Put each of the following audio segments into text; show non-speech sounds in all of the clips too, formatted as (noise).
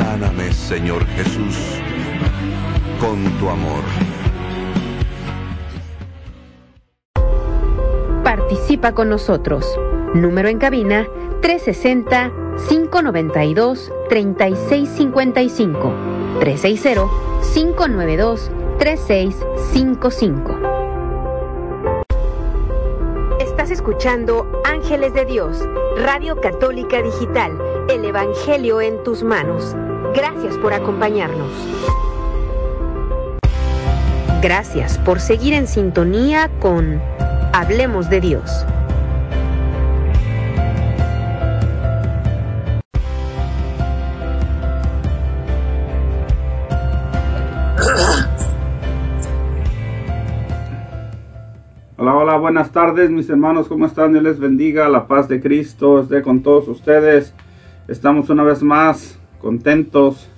Sáname, Señor Jesús, con tu amor. Participa con nosotros. Número en cabina 360-592-3655. 360-592-3655. Estás escuchando Ángeles de Dios, Radio Católica Digital, el Evangelio en tus manos. Gracias por acompañarnos. Gracias por seguir en sintonía con Hablemos de Dios. Hola, hola, buenas tardes mis hermanos, ¿cómo están? Dios les bendiga, la paz de Cristo esté con todos ustedes. Estamos una vez más contentos,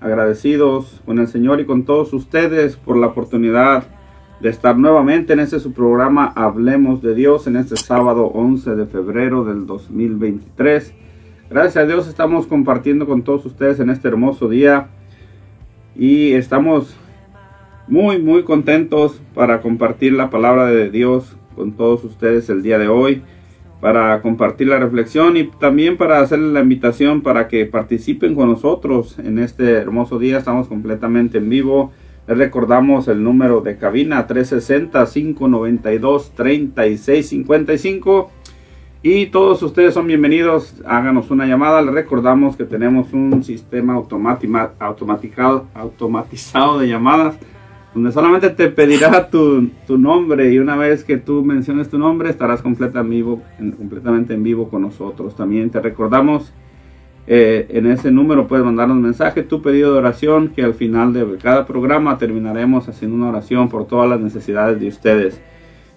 agradecidos con el Señor y con todos ustedes por la oportunidad de estar nuevamente en este su programa Hablemos de Dios en este sábado 11 de febrero del 2023. Gracias a Dios estamos compartiendo con todos ustedes en este hermoso día y estamos muy muy contentos para compartir la palabra de Dios con todos ustedes el día de hoy, para compartir la reflexión y también para hacerles la invitación para que participen con nosotros en este hermoso día. Estamos completamente en vivo. Les recordamos el número de cabina 360-592-3655. Y todos ustedes son bienvenidos. Háganos una llamada. Les recordamos que tenemos un sistema automatizado, automatizado de llamadas donde solamente te pedirá tu, tu, nombre y una vez que tú menciones tu nombre estarás completamente en vivo, completamente en vivo con nosotros. También te recordamos eh, en ese número puedes mandarnos mensaje, tu pedido de oración, que al final de cada programa terminaremos haciendo una oración por todas las necesidades de ustedes.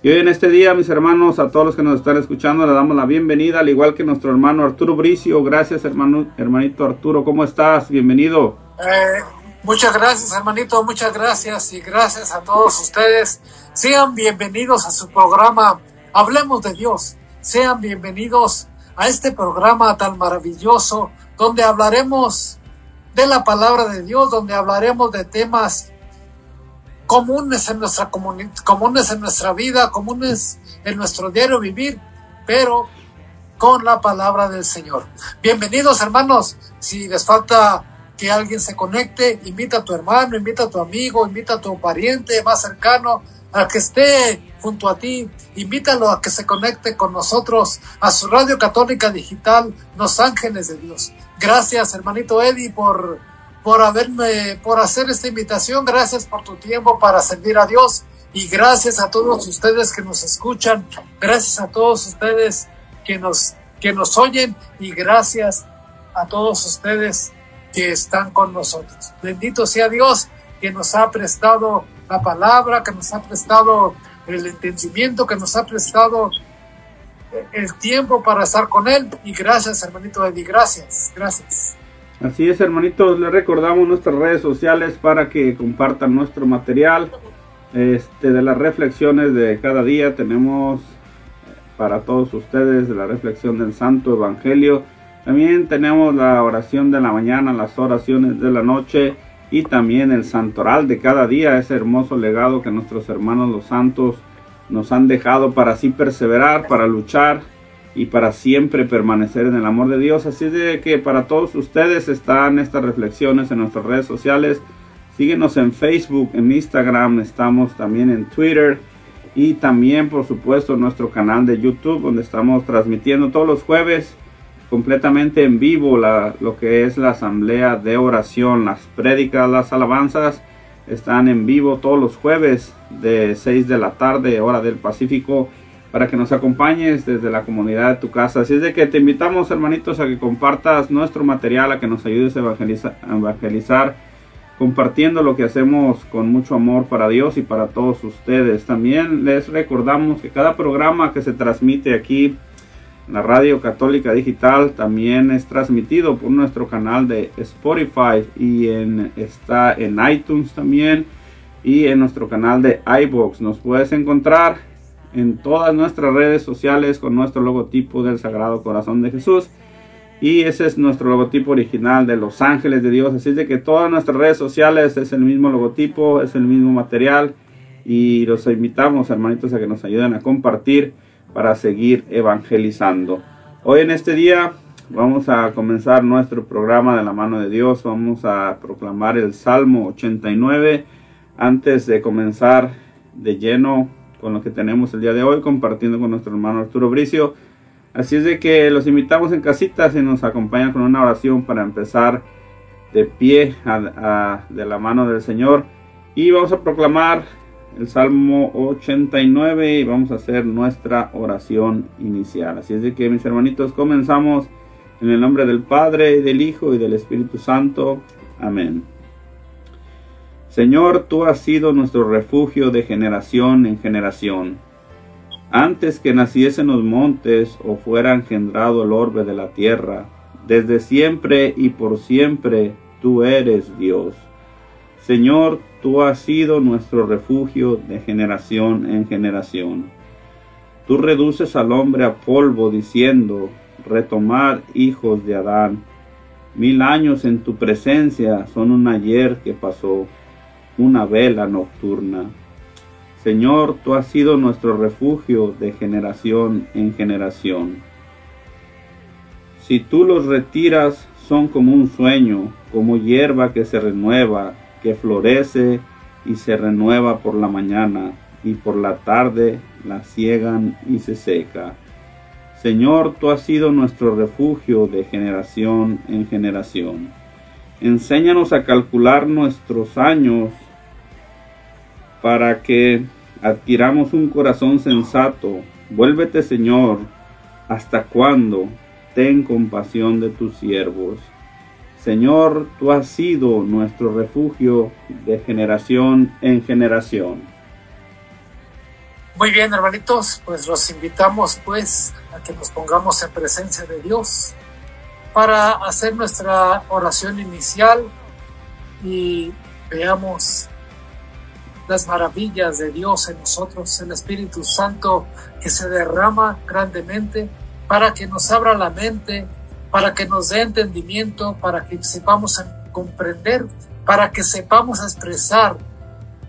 Y hoy en este día, mis hermanos, a todos los que nos están escuchando, le damos la bienvenida, al igual que nuestro hermano Arturo Bricio. Gracias, hermano, hermanito Arturo, ¿cómo estás? Bienvenido. Eh, Muchas gracias, hermanito, muchas gracias y gracias a todos ustedes. Sean bienvenidos a su programa Hablemos de Dios. Sean bienvenidos a este programa tan maravilloso donde hablaremos de la palabra de Dios, donde hablaremos de temas comunes en nuestra comunes en nuestra vida, comunes en nuestro diario vivir, pero con la palabra del Señor. Bienvenidos, hermanos. Si les falta que alguien se conecte, invita a tu hermano, invita a tu amigo, invita a tu pariente más cercano, a que esté junto a ti, invítalo a que se conecte con nosotros a su radio católica digital, Los Ángeles de Dios. Gracias, hermanito Eddie, por, por haberme, por hacer esta invitación, gracias por tu tiempo para servir a Dios. Y gracias a todos ustedes que nos escuchan, gracias a todos ustedes que nos, que nos oyen. Y gracias a todos ustedes que están con nosotros. Bendito sea Dios que nos ha prestado la palabra, que nos ha prestado el entendimiento, que nos ha prestado el tiempo para estar con Él. Y gracias, hermanito Eddie, gracias, gracias. Así es, hermanitos, les recordamos nuestras redes sociales para que compartan nuestro material. Este, de las reflexiones de cada día tenemos para todos ustedes la reflexión del Santo Evangelio también tenemos la oración de la mañana, las oraciones de la noche y también el santoral de cada día, ese hermoso legado que nuestros hermanos los santos nos han dejado para así perseverar, para luchar y para siempre permanecer en el amor de Dios. Así de que para todos ustedes están estas reflexiones en nuestras redes sociales. Síguenos en Facebook, en Instagram, estamos también en Twitter y también por supuesto en nuestro canal de YouTube donde estamos transmitiendo todos los jueves completamente en vivo la, lo que es la asamblea de oración. Las prédicas, las alabanzas están en vivo todos los jueves de 6 de la tarde, hora del Pacífico, para que nos acompañes desde la comunidad de tu casa. Así es de que te invitamos, hermanitos, a que compartas nuestro material, a que nos ayudes a evangelizar, a evangelizar compartiendo lo que hacemos con mucho amor para Dios y para todos ustedes. También les recordamos que cada programa que se transmite aquí la radio católica digital también es transmitido por nuestro canal de Spotify y en, está en iTunes también y en nuestro canal de iBox. Nos puedes encontrar en todas nuestras redes sociales con nuestro logotipo del Sagrado Corazón de Jesús. Y ese es nuestro logotipo original de Los Ángeles de Dios. Así de que todas nuestras redes sociales es el mismo logotipo, es el mismo material. Y los invitamos, hermanitos, a que nos ayuden a compartir para seguir evangelizando. Hoy en este día vamos a comenzar nuestro programa de la mano de Dios. Vamos a proclamar el Salmo 89 antes de comenzar de lleno con lo que tenemos el día de hoy, compartiendo con nuestro hermano Arturo Bricio. Así es de que los invitamos en casitas y nos acompañan con una oración para empezar de pie de la mano del Señor. Y vamos a proclamar el Salmo 89 y vamos a hacer nuestra oración inicial. Así es de que mis hermanitos comenzamos en el nombre del Padre, del Hijo y del Espíritu Santo. Amén. Señor, tú has sido nuestro refugio de generación en generación. Antes que naciesen los montes o fuera engendrado el orbe de la tierra, desde siempre y por siempre tú eres Dios. Señor, tú has sido nuestro refugio de generación en generación. Tú reduces al hombre a polvo diciendo, retomar hijos de Adán. Mil años en tu presencia son un ayer que pasó, una vela nocturna. Señor, tú has sido nuestro refugio de generación en generación. Si tú los retiras, son como un sueño, como hierba que se renueva que florece y se renueva por la mañana, y por la tarde la ciegan y se seca. Señor, tú has sido nuestro refugio de generación en generación. Enséñanos a calcular nuestros años para que adquiramos un corazón sensato. Vuélvete, Señor, hasta cuándo ten compasión de tus siervos. Señor, tú has sido nuestro refugio de generación en generación. Muy bien, hermanitos, pues los invitamos pues a que nos pongamos en presencia de Dios para hacer nuestra oración inicial y veamos las maravillas de Dios en nosotros, el Espíritu Santo que se derrama grandemente para que nos abra la mente para que nos dé entendimiento, para que sepamos comprender, para que sepamos expresar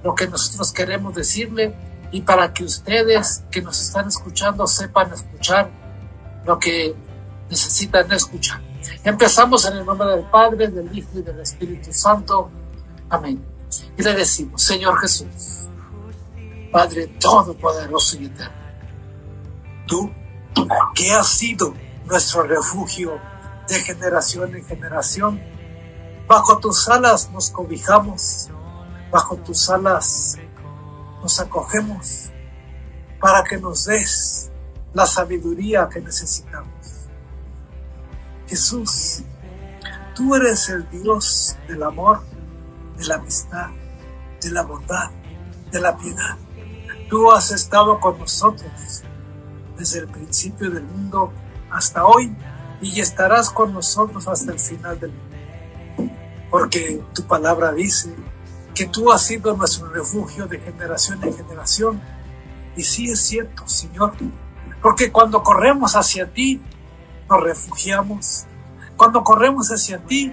lo que nosotros queremos decirle y para que ustedes que nos están escuchando sepan escuchar lo que necesitan escuchar. Empezamos en el nombre del Padre, del Hijo y del Espíritu Santo. Amén. Y le decimos, Señor Jesús, Padre Todopoderoso y Eterno, tú que has sido nuestro refugio de generación en generación. Bajo tus alas nos cobijamos, bajo tus alas nos acogemos para que nos des la sabiduría que necesitamos. Jesús, tú eres el Dios del amor, de la amistad, de la bondad, de la piedad. Tú has estado con nosotros desde el principio del mundo hasta hoy y estarás con nosotros hasta el final del mundo. Porque tu palabra dice que tú has sido nuestro refugio de generación en generación. Y sí es cierto, Señor, porque cuando corremos hacia ti, nos refugiamos. Cuando corremos hacia ti,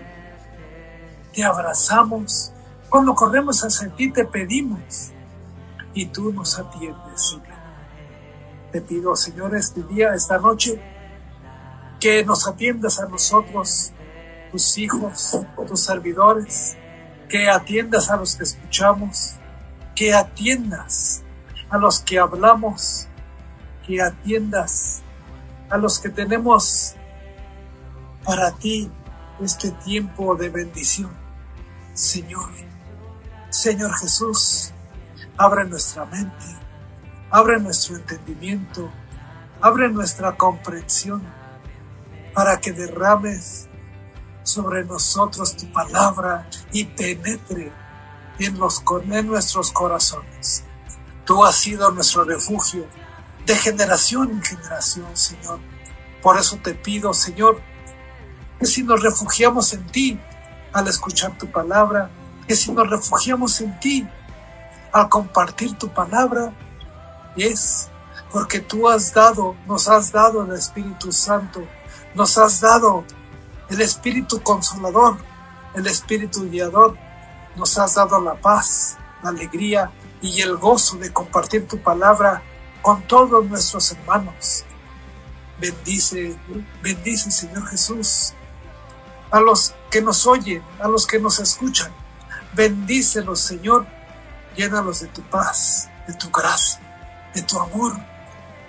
te abrazamos. Cuando corremos hacia ti, te pedimos. Y tú nos atiendes, Señor. Te pido, Señor, este día, esta noche, que nos atiendas a nosotros, tus hijos, tus servidores, que atiendas a los que escuchamos, que atiendas a los que hablamos, que atiendas a los que tenemos para ti este tiempo de bendición. Señor, Señor Jesús, abre nuestra mente, abre nuestro entendimiento, abre nuestra comprensión para que derrames sobre nosotros tu palabra y penetre en, los, en nuestros corazones. Tú has sido nuestro refugio de generación en generación, Señor. Por eso te pido, Señor, que si nos refugiamos en ti al escuchar tu palabra, que si nos refugiamos en ti al compartir tu palabra, es porque tú has dado, nos has dado el Espíritu Santo nos has dado el Espíritu Consolador, el Espíritu Guiador. Nos has dado la paz, la alegría y el gozo de compartir tu palabra con todos nuestros hermanos. Bendice, bendice Señor Jesús a los que nos oyen, a los que nos escuchan. Bendícelos, Señor. Llénalos de tu paz, de tu gracia, de tu amor,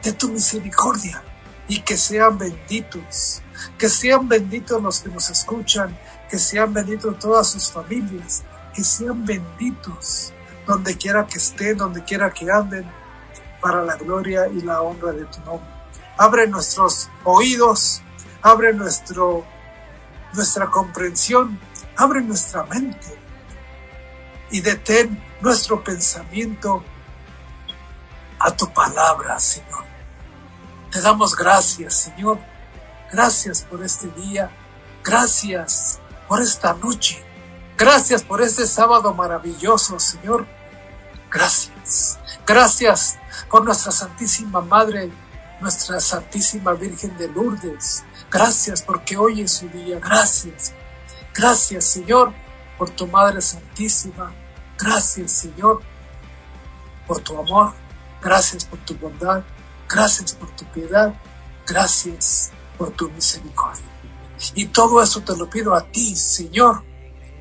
de tu misericordia y que sean benditos, que sean benditos los que nos escuchan, que sean benditos todas sus familias, que sean benditos donde quiera que estén, donde quiera que anden, para la gloria y la honra de tu nombre. Abre nuestros oídos, abre nuestro nuestra comprensión, abre nuestra mente y detén nuestro pensamiento a tu palabra, Señor. Te damos gracias, Señor. Gracias por este día. Gracias por esta noche. Gracias por este sábado maravilloso, Señor. Gracias. Gracias por nuestra Santísima Madre, nuestra Santísima Virgen de Lourdes. Gracias porque hoy es su día. Gracias. Gracias, Señor, por tu Madre Santísima. Gracias, Señor, por tu amor. Gracias por tu bondad. Gracias por tu piedad. Gracias por tu misericordia. Y todo eso te lo pido a ti, Señor,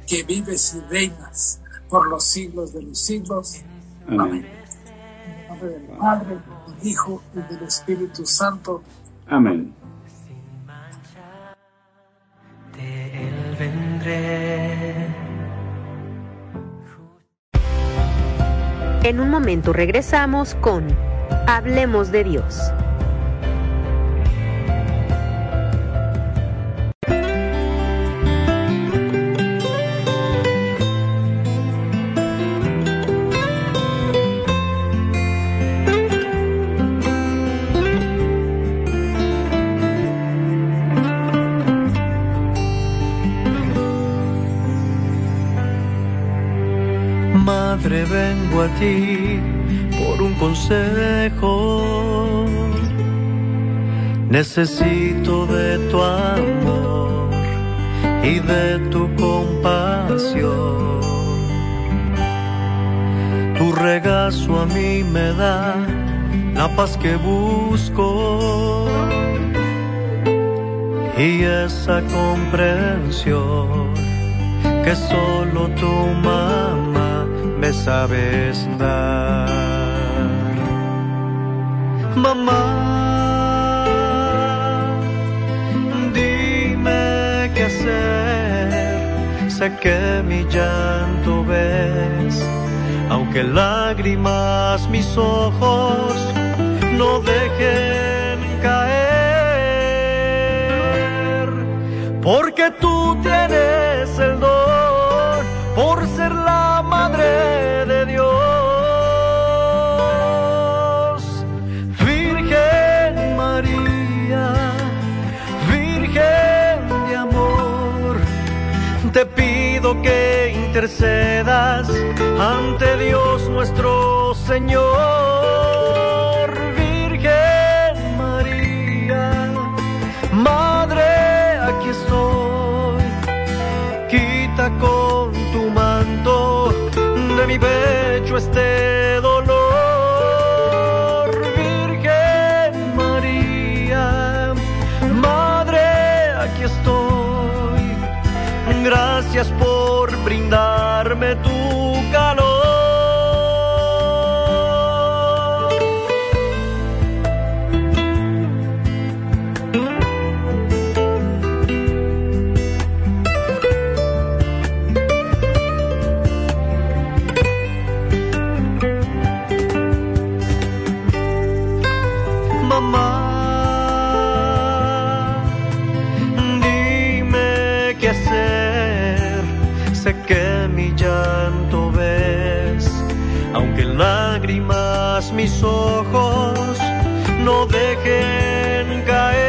que vives y reinas por los siglos de los siglos. Amén. En el nombre del Padre, del Hijo y del Espíritu Santo. Amén. En un momento regresamos con Hablemos de Dios. Madre, vengo a ti consejo. Necesito de tu amor y de tu compasión. Tu regazo a mí me da la paz que busco y esa comprensión que solo tu mamá me sabes dar. Mamá, dime qué hacer, sé que mi llanto ves, aunque lágrimas mis ojos no dejen caer, porque tú tienes el intercedas ante Dios nuestro Señor. Virgen María, Madre, aquí estoy, quita con tu manto de mi pecho este dolor. Virgen María, Madre, aquí estoy. Gracias por tu calor. Ojos no dejen caer.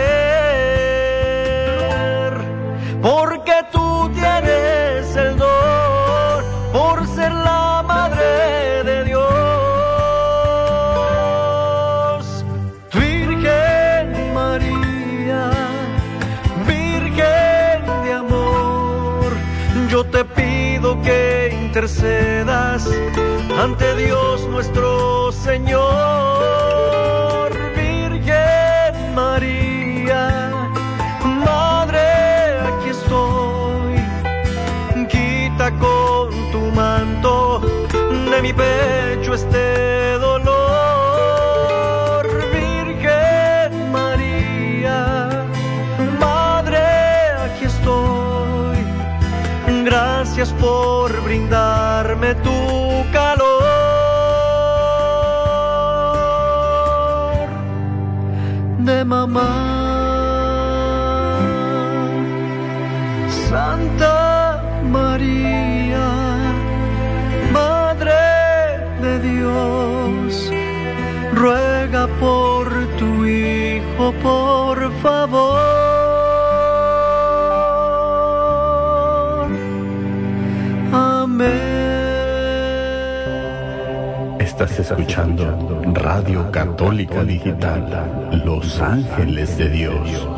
Porque tú tienes el don por ser la madre de Dios. Virgen María, Virgen de pido que intercedas ante Dios nuestro Señor, Virgen María, Madre, aquí estoy, quita con tu manto de mi pecho este mamá. Santa María, Madre de Dios, ruega por tu Hijo, por Estás escuchando Radio Católica Digital, Los Ángeles de Dios,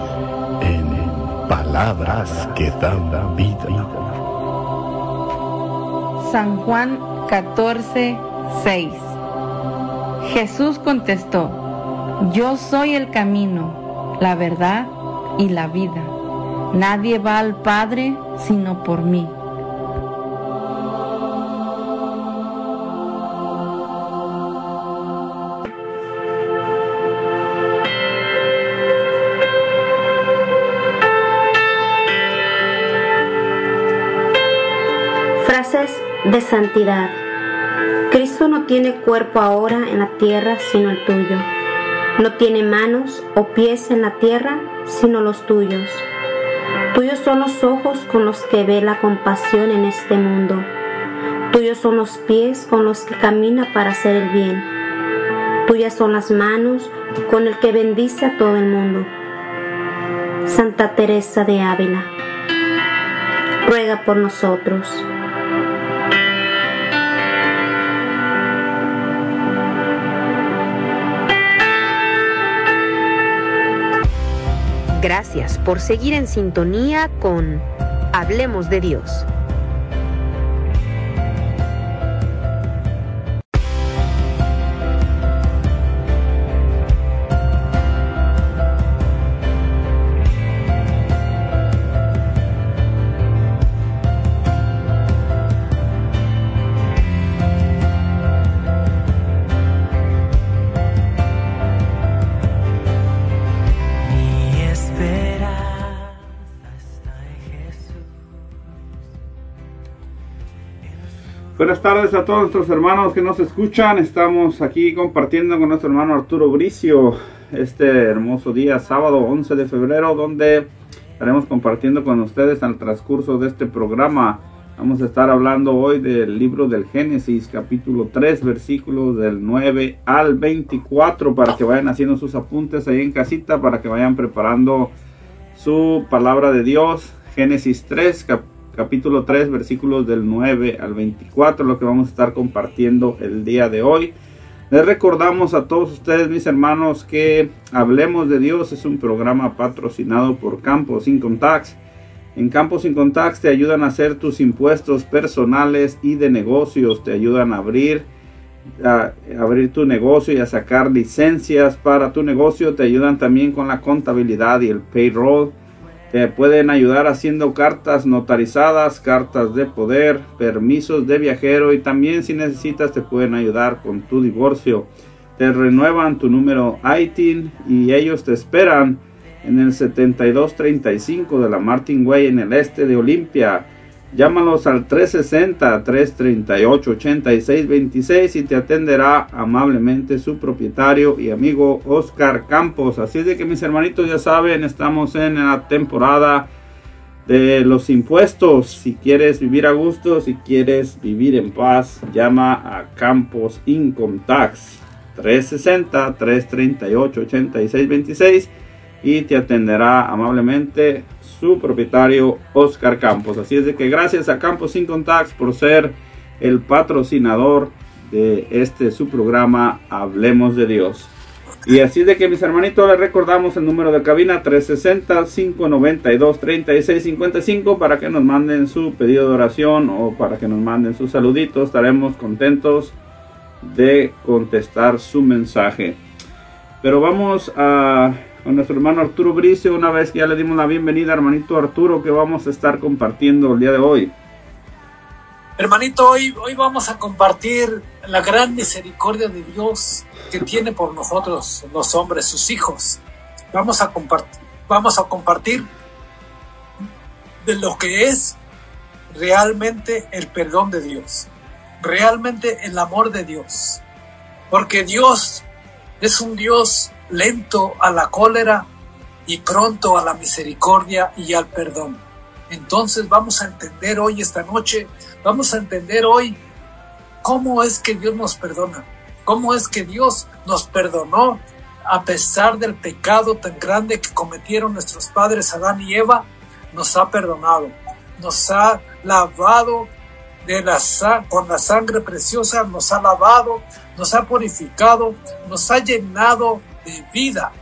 en palabras que dan vida. San Juan 14, 6. Jesús contestó, Yo soy el camino, la verdad y la vida. Nadie va al Padre sino por mí. De santidad. Cristo no tiene cuerpo ahora en la tierra sino el tuyo. No tiene manos o pies en la tierra sino los tuyos. Tuyos son los ojos con los que ve la compasión en este mundo. Tuyos son los pies con los que camina para hacer el bien. Tuyas son las manos con el que bendice a todo el mundo. Santa Teresa de Ávila. Ruega por nosotros. Gracias por seguir en sintonía con Hablemos de Dios. Buenas tardes a todos nuestros hermanos que nos escuchan. Estamos aquí compartiendo con nuestro hermano Arturo Bricio este hermoso día, sábado 11 de febrero, donde estaremos compartiendo con ustedes al transcurso de este programa. Vamos a estar hablando hoy del libro del Génesis, capítulo 3, versículos del 9 al 24, para que vayan haciendo sus apuntes ahí en casita, para que vayan preparando su palabra de Dios. Génesis 3, cap- capítulo 3, versículos del 9 al 24, lo que vamos a estar compartiendo el día de hoy. Les recordamos a todos ustedes, mis hermanos, que Hablemos de Dios es un programa patrocinado por Campos Income Tax. En Campos Income Tax te ayudan a hacer tus impuestos personales y de negocios, te ayudan a abrir a abrir tu negocio y a sacar licencias para tu negocio, te ayudan también con la contabilidad y el payroll. Te pueden ayudar haciendo cartas notarizadas, cartas de poder, permisos de viajero y también si necesitas te pueden ayudar con tu divorcio. Te renuevan tu número ITIN y ellos te esperan en el 7235 de la Martin Way en el este de Olimpia. Llámalos al 360-338-8626 y te atenderá amablemente su propietario y amigo Oscar Campos. Así es de que mis hermanitos ya saben, estamos en la temporada de los impuestos. Si quieres vivir a gusto, si quieres vivir en paz, llama a Campos Income Tax 360-338-8626 y te atenderá amablemente su propietario Oscar Campos. Así es de que gracias a Campos Sin Tax por ser el patrocinador de este su programa Hablemos de Dios. Y así de que mis hermanitos les recordamos el número de cabina 360-592-3655 para que nos manden su pedido de oración o para que nos manden sus saluditos. Estaremos contentos de contestar su mensaje. Pero vamos a, a nuestro hermano Arturo Brice, una vez que ya le dimos la bienvenida, hermanito Arturo, que vamos a estar compartiendo el día de hoy. Hermanito, hoy, hoy vamos a compartir la gran misericordia de Dios que tiene por nosotros, los hombres, sus hijos. Vamos a compartir, vamos a compartir de lo que es realmente el perdón de Dios, realmente el amor de Dios. Porque Dios es un Dios lento a la cólera y pronto a la misericordia y al perdón. Entonces vamos a entender hoy, esta noche, vamos a entender hoy cómo es que Dios nos perdona, cómo es que Dios nos perdonó a pesar del pecado tan grande que cometieron nuestros padres Adán y Eva, nos ha perdonado, nos ha lavado de la con la sangre preciosa, nos ha lavado, nos ha purificado, nos ha llenado de vida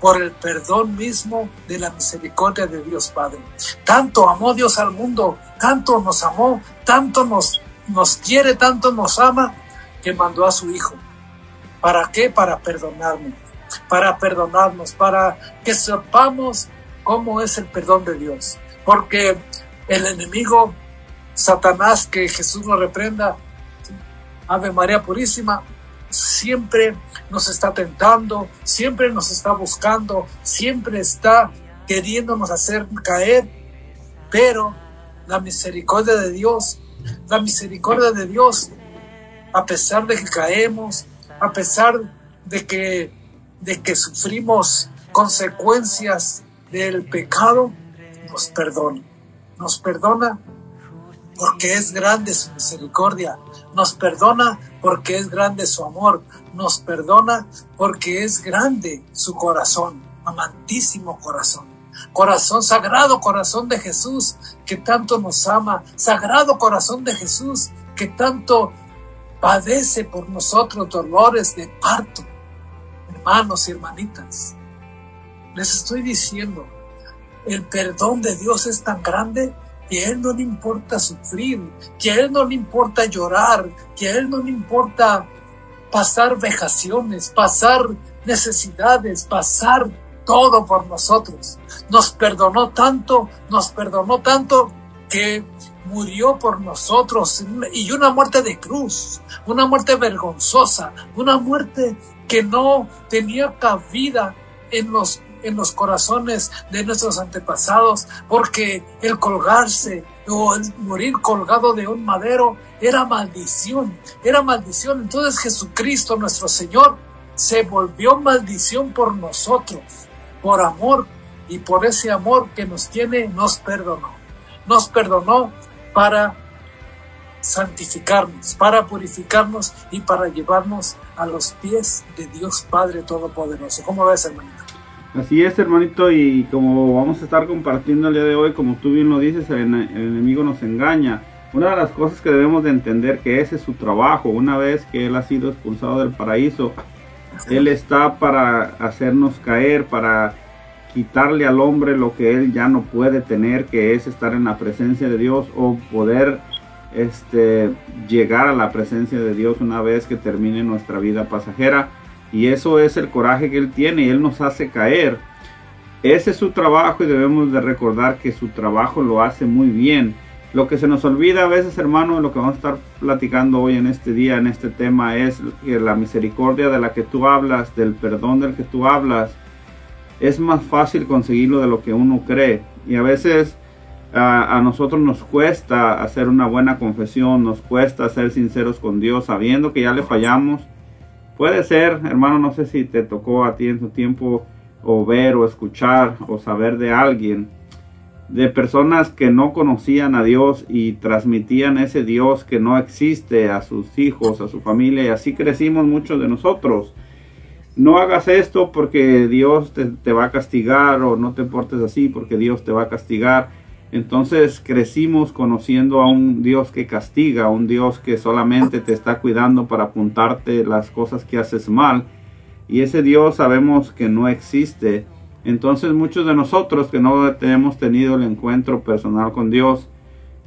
por el perdón mismo de la misericordia de Dios Padre. Tanto amó Dios al mundo, tanto nos amó, tanto nos, nos quiere, tanto nos ama, que mandó a su Hijo. ¿Para qué? Para perdonarnos, para perdonarnos, para que sepamos cómo es el perdón de Dios. Porque el enemigo, Satanás, que Jesús lo reprenda, Ave María Purísima, siempre nos está tentando, siempre nos está buscando, siempre está queriéndonos hacer caer, pero la misericordia de Dios, la misericordia de Dios, a pesar de que caemos, a pesar de que, de que sufrimos consecuencias del pecado, nos perdona, nos perdona porque es grande su misericordia, nos perdona porque es grande su amor, nos perdona porque es grande su corazón, amantísimo corazón. Corazón sagrado, corazón de Jesús, que tanto nos ama, sagrado corazón de Jesús, que tanto padece por nosotros dolores de parto. Hermanos y hermanitas, les estoy diciendo, el perdón de Dios es tan grande que a Él no le importa sufrir, que a Él no le importa llorar, que a Él no le importa pasar vejaciones, pasar necesidades, pasar todo por nosotros. Nos perdonó tanto, nos perdonó tanto que murió por nosotros y una muerte de cruz, una muerte vergonzosa, una muerte que no tenía cabida en los en los corazones de nuestros antepasados, porque el colgarse o el morir colgado de un madero era maldición, era maldición. Entonces Jesucristo nuestro Señor se volvió maldición por nosotros, por amor, y por ese amor que nos tiene, nos perdonó. Nos perdonó para santificarnos, para purificarnos y para llevarnos a los pies de Dios Padre Todopoderoso. ¿Cómo ves, hermanito? Así es, hermanito, y como vamos a estar compartiendo el día de hoy, como tú bien lo dices, el, enemigo nos engaña. Una de las cosas que debemos de entender que ese es su trabajo. Una vez que él ha sido expulsado del paraíso, él está para hacernos caer, para quitarle al hombre lo que él ya no puede tener, que es estar en la presencia de Dios o poder este, llegar a la presencia de Dios una vez que termine nuestra vida pasajera. Y eso es el coraje que Él tiene y Él nos hace caer. Ese es su trabajo y debemos de recordar que su trabajo lo hace muy bien. Lo que se nos olvida a veces, hermano, lo que vamos a estar platicando hoy en este día, en este tema, es que la misericordia de la que tú hablas, del perdón del que tú hablas, es más fácil conseguirlo de lo que uno cree. Y a veces a, a nosotros nos cuesta hacer una buena confesión, nos cuesta ser sinceros con Dios, sabiendo que ya le fallamos Puede ser, hermano, no sé si te tocó a ti en su tiempo o ver o escuchar o saber de alguien, de personas que no conocían a Dios y transmitían ese Dios que no existe a sus hijos, a su familia y así crecimos muchos de nosotros. No hagas esto porque Dios te, te va a castigar o no te portes así porque Dios te va a castigar entonces crecimos conociendo a un Dios que castiga, a un Dios que solamente te está cuidando para apuntarte las cosas que haces mal. y ese Dios sabemos que no existe. Entonces muchos de nosotros que no hemos tenido el encuentro personal con Dios,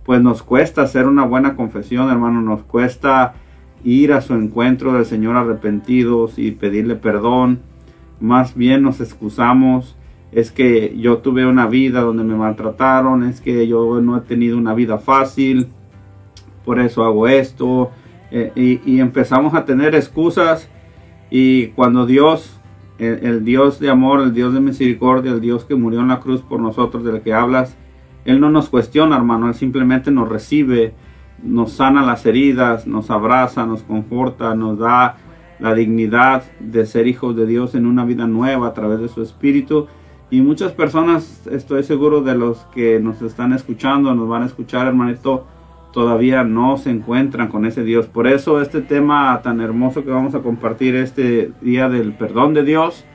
pues nos cuesta hacer una buena confesión, hermano, nos cuesta ir a su encuentro del Señor arrepentidos y pedirle perdón. Más bien nos excusamos, es que yo tuve una vida donde me maltrataron, es que yo no he tenido una vida fácil, por eso hago esto, eh, y, empezamos a tener excusas y cuando Dios, el, Dios de amor, el Dios de misericordia, el Dios que murió en la cruz por nosotros, del que hablas, Él no nos cuestiona, hermano, Él simplemente nos recibe, nos sana las heridas, nos abraza, nos conforta, nos da la dignidad de ser hijos de Dios en una vida nueva a través de su Espíritu. Y muchas personas, estoy seguro de los que nos están escuchando, nos van a escuchar, hermanito, todavía no se encuentran con ese Dios. Por eso este tema tan hermoso que vamos a compartir este día del perdón de Dios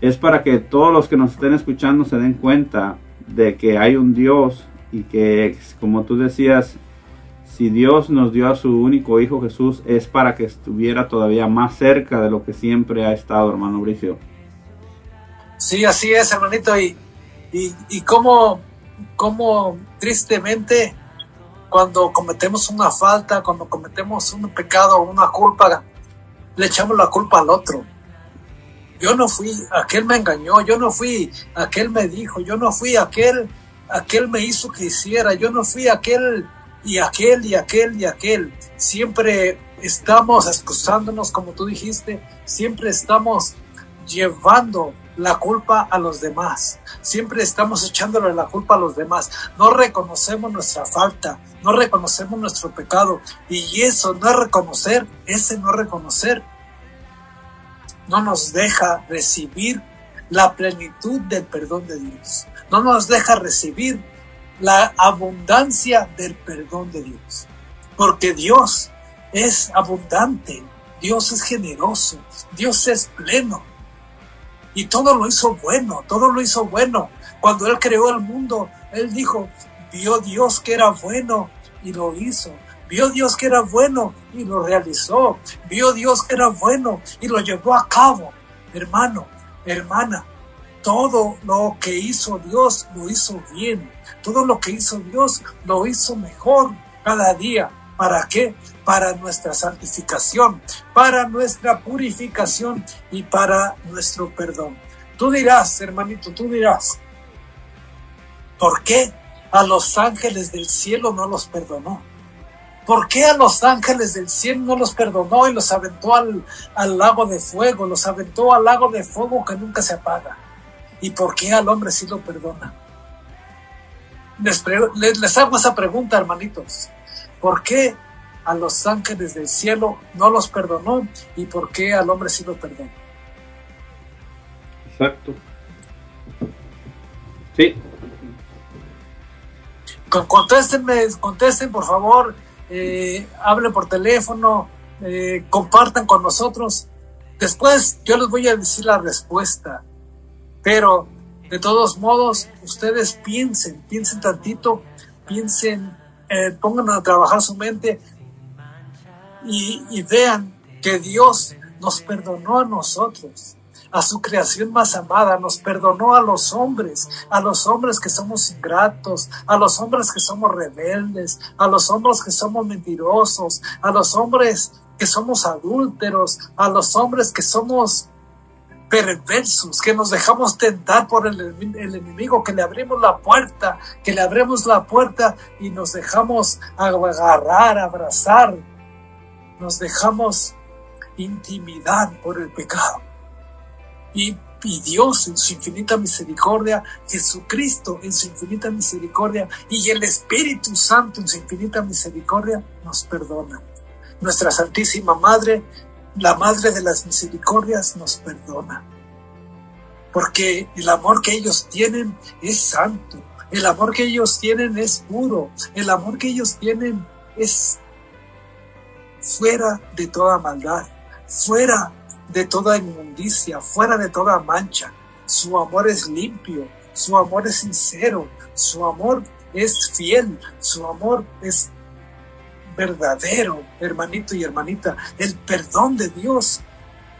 es para que todos los que nos estén escuchando se den cuenta de que hay un Dios y que como tú decías, si Dios nos dio a su único Hijo Jesús es para que estuviera todavía más cerca de lo que siempre ha estado, hermano Bricio. Sí, así es, hermanito. Y, y, como, como tristemente cuando cometemos una falta, cuando cometemos un pecado una culpa, le echamos la culpa al otro. Yo no fui, aquel me engañó, yo no fui, aquel me dijo, yo no fui, aquel, aquel me hizo que hiciera, yo no fui, aquel y aquel y aquel y aquel. Siempre estamos excusándonos, como tú dijiste, siempre estamos llevando la culpa a los demás. Siempre estamos echándole la culpa a los demás. No reconocemos nuestra falta, no reconocemos nuestro pecado. Y eso, no reconocer, ese no reconocer, no nos deja recibir la plenitud del perdón de Dios. No nos deja recibir la abundancia del perdón de Dios. Porque Dios es abundante, Dios es generoso, Dios es pleno. Y todo lo hizo bueno, todo lo hizo bueno. Cuando Él creó el mundo, Él dijo, vio Dios que era bueno y lo hizo. Vio Dios que era bueno y lo realizó. Vio Dios que era bueno y lo llevó a cabo. Hermano, hermana, todo lo que hizo Dios lo hizo bien. Todo lo que hizo Dios lo hizo mejor cada día. ¿Para qué? Para nuestra santificación, para nuestra purificación y para nuestro perdón. Tú dirás, hermanito, tú dirás, ¿por qué a los ángeles del cielo no los perdonó? ¿Por qué a los ángeles del cielo no los perdonó y los aventó al, lago de fuego, los aventó al lago de fuego que nunca se apaga? ¿Y por qué al hombre sí lo perdona? Les hago esa pregunta, hermanitos. ¿Por qué a los ángeles del cielo no los perdonó y por qué al hombre sí lo perdonó? Exacto. Sí. Contéstenme, contesten por favor, eh, hablen por teléfono, eh, compartan con nosotros. Después yo les voy a decir la respuesta, pero de todos modos, ustedes piensen, piensen tantito, piensen eh, pongan a trabajar su mente y, vean que Dios nos perdonó a nosotros, a su creación más amada, nos perdonó a los hombres, a los hombres que somos ingratos, a los hombres que somos rebeldes, a los hombres que somos mentirosos, a los hombres que somos adúlteros, a los hombres que somos perversos, que nos dejamos tentar por el, enemigo, que le abrimos la puerta, que le abrimos la puerta y nos dejamos agarrar, abrazar, nos dejamos intimidar por el pecado. Y, y Dios en su infinita misericordia, Jesucristo en su infinita misericordia y el Espíritu Santo en su infinita misericordia nos perdona. Nuestra Santísima Madre la Madre de las Misericordias nos perdona. Porque el amor que ellos tienen es santo, el amor que ellos tienen es puro, el amor que ellos tienen es fuera de toda maldad, fuera de toda inmundicia, fuera de toda mancha. Su amor es limpio, su amor es sincero, su amor es fiel, su amor es verdadero, hermanito y hermanita, el perdón de Dios,